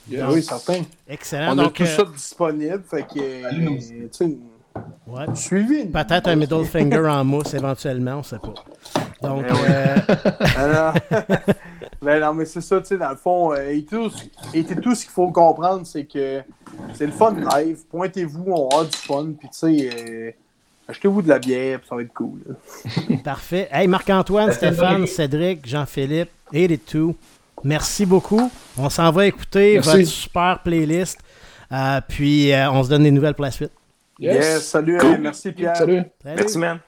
Ben oui, certain. Excellent. On a tout euh, ça disponible. Fait que, euh, Allez-nous. tu sais, ouais. suivez. Peut-être un middle finger en mousse éventuellement, on sait pas. Donc, Ben ouais. euh, Alors, ben non, mais c'est ça, tu sais, dans le fond, euh, et tout, et tout, tout ce qu'il faut comprendre, c'est que c'est le fun live. Pointez-vous, on a du fun, puis tu sais, euh, achetez-vous de la bière, puis ça va être cool. parfait. Hey, Marc-Antoine, Stéphane, Cédric, Jean-Philippe, et tout. Merci beaucoup. On s'en va écouter Merci. votre super playlist. Euh, puis, euh, on se donne des nouvelles pour la suite. Yes. Yes, salut, Cool. merci Pierre. Salut. Salut. Merci, man.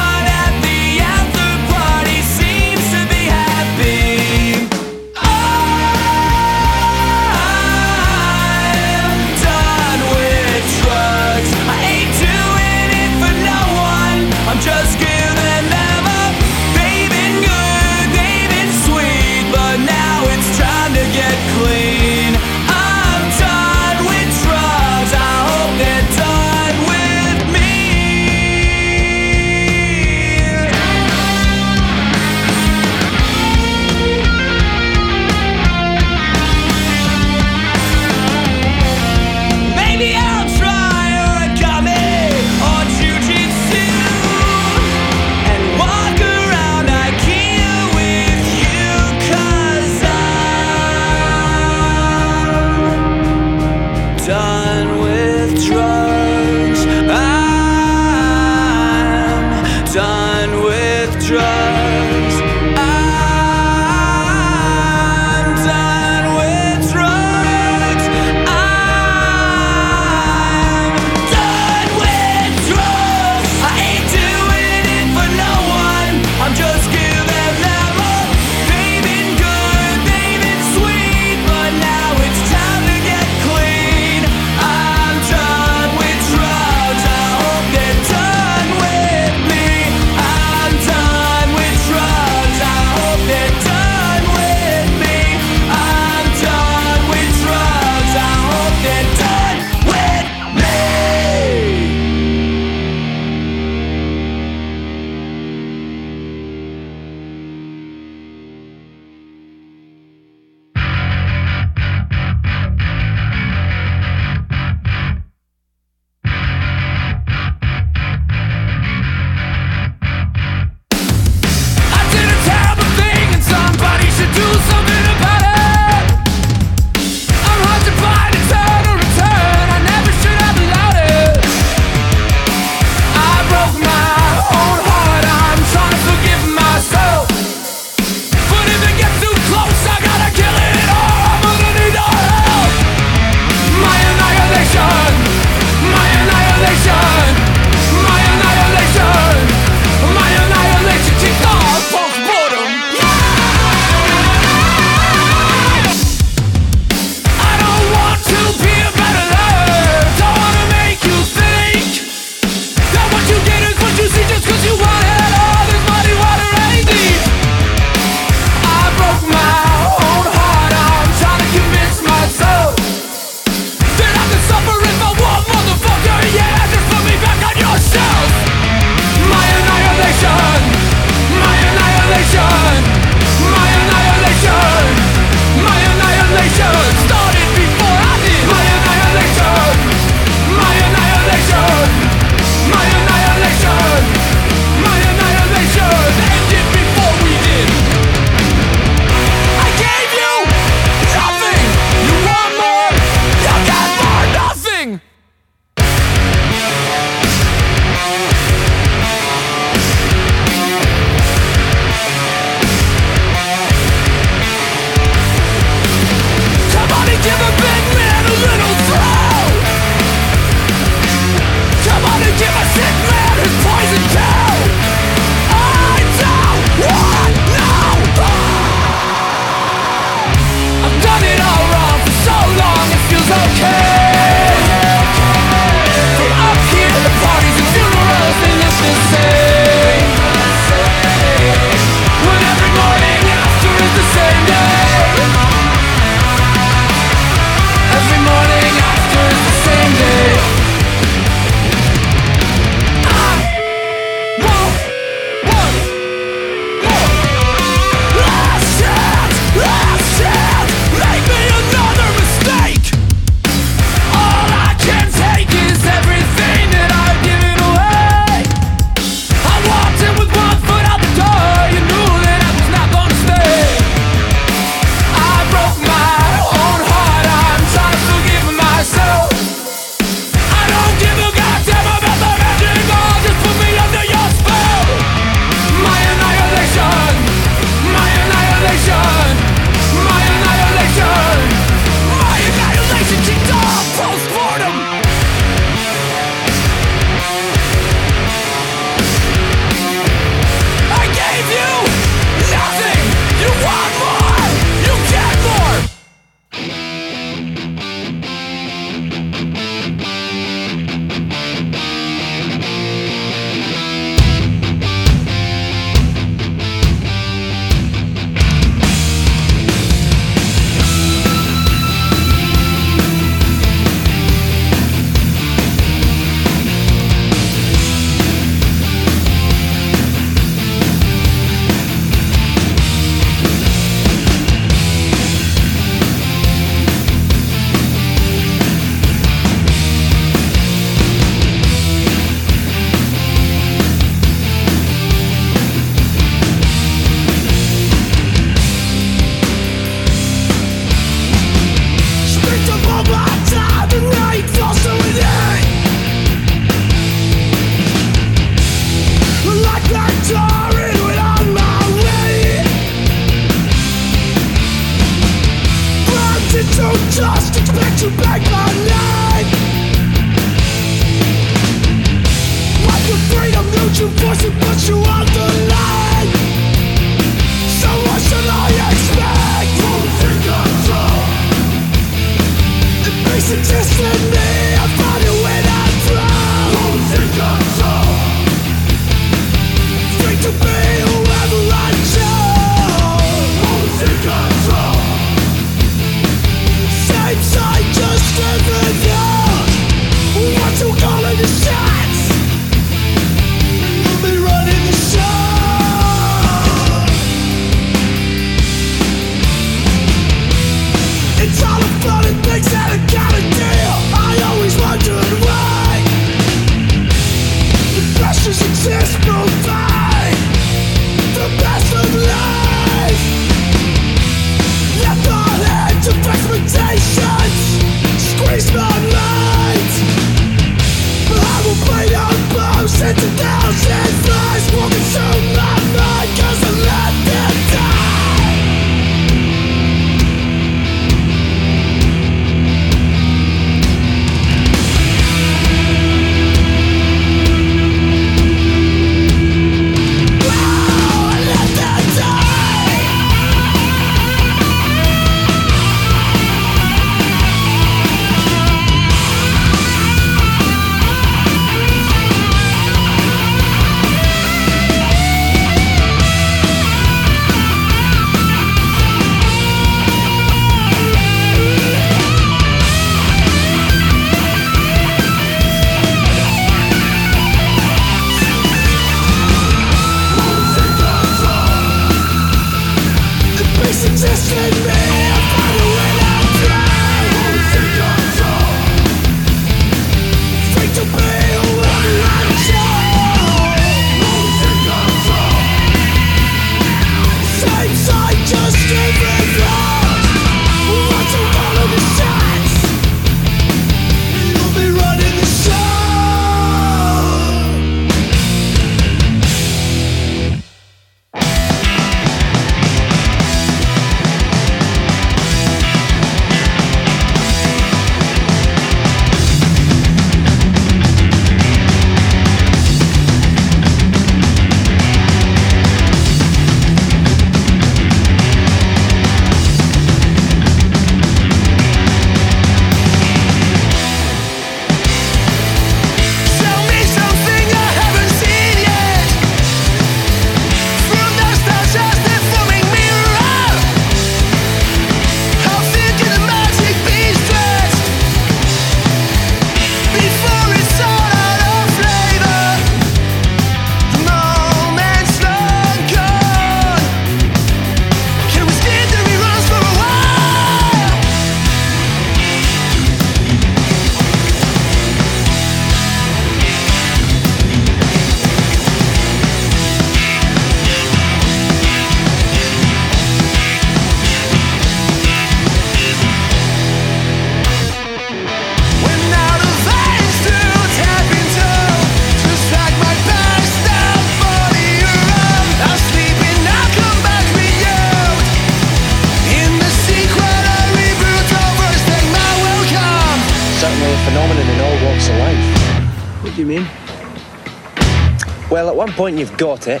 Point you've got it,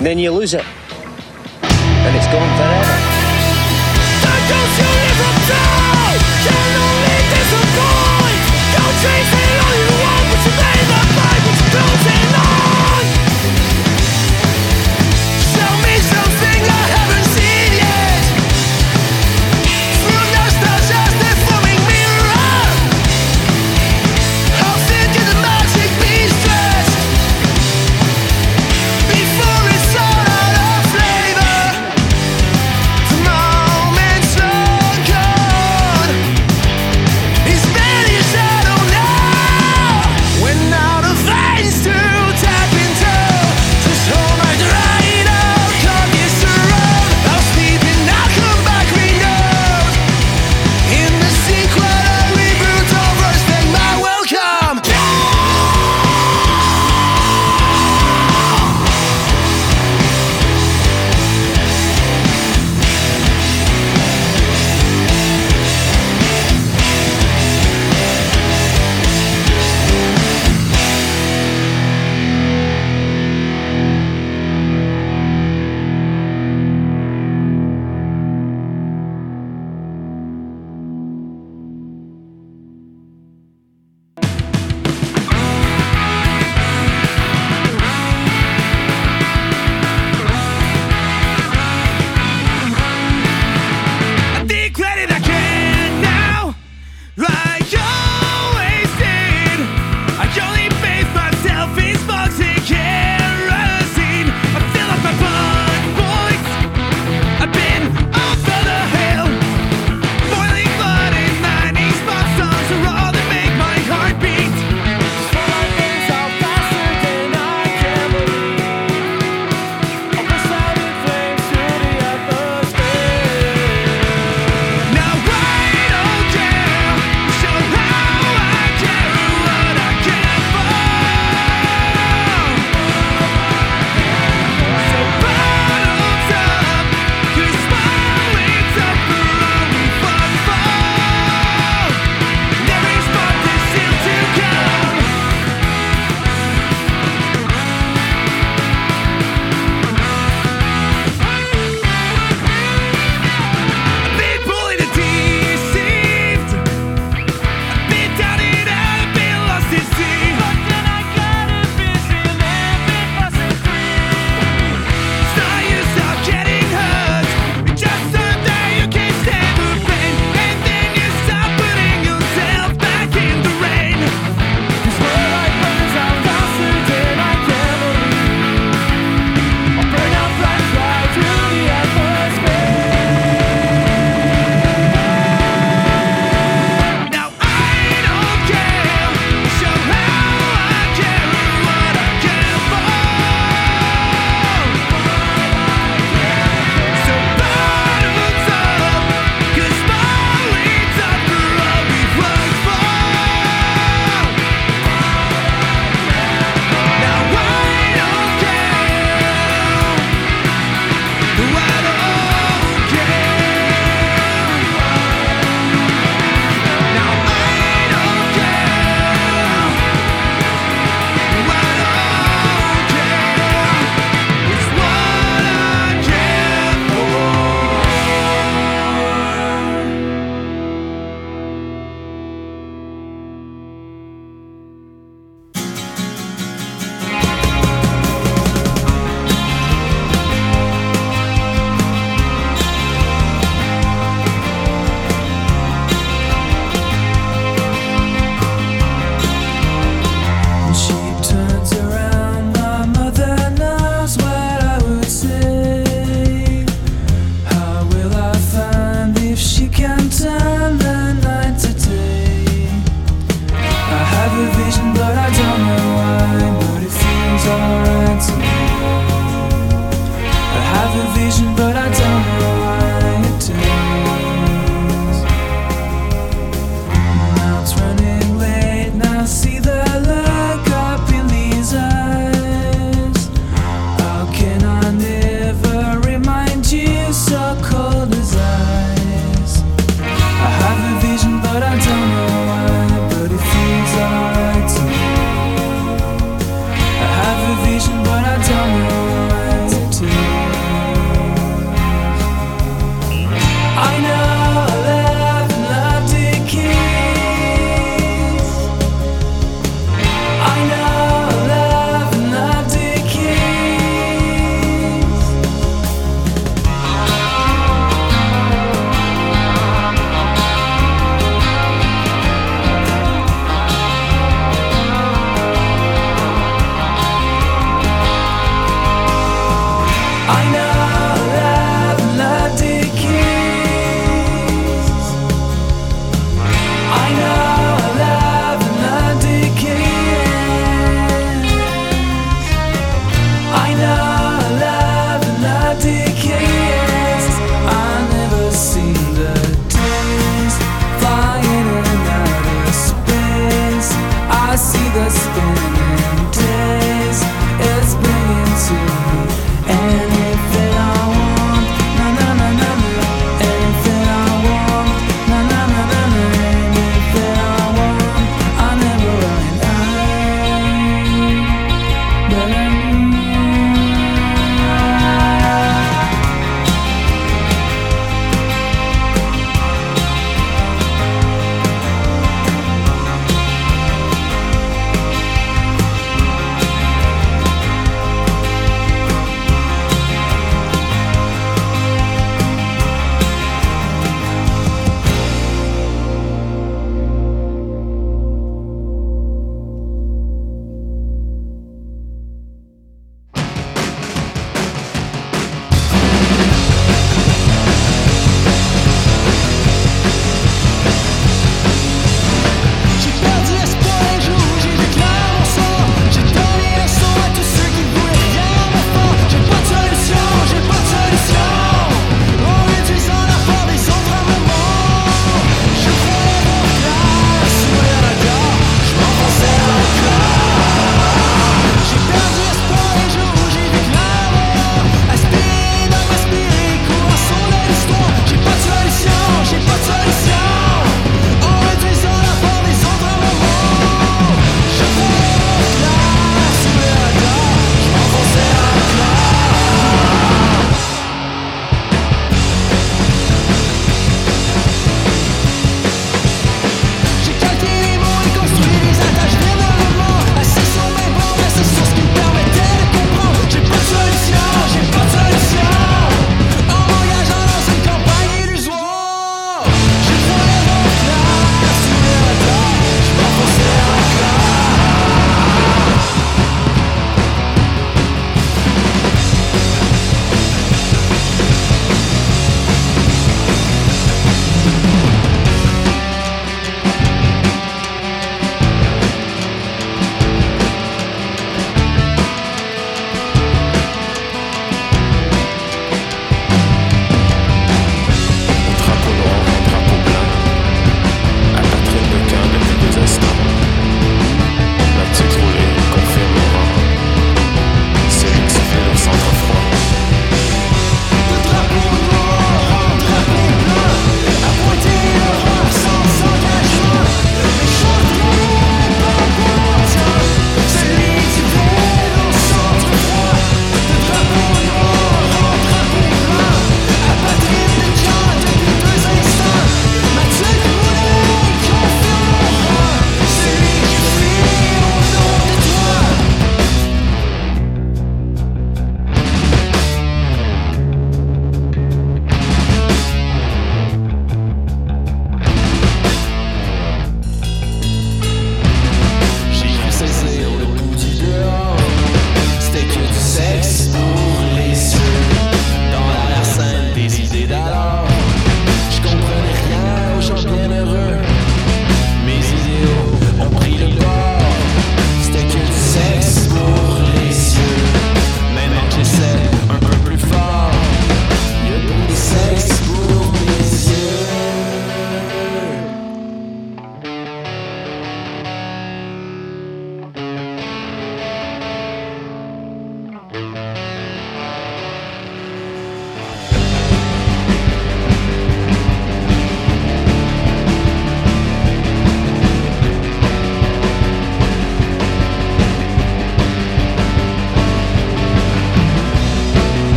then you lose it.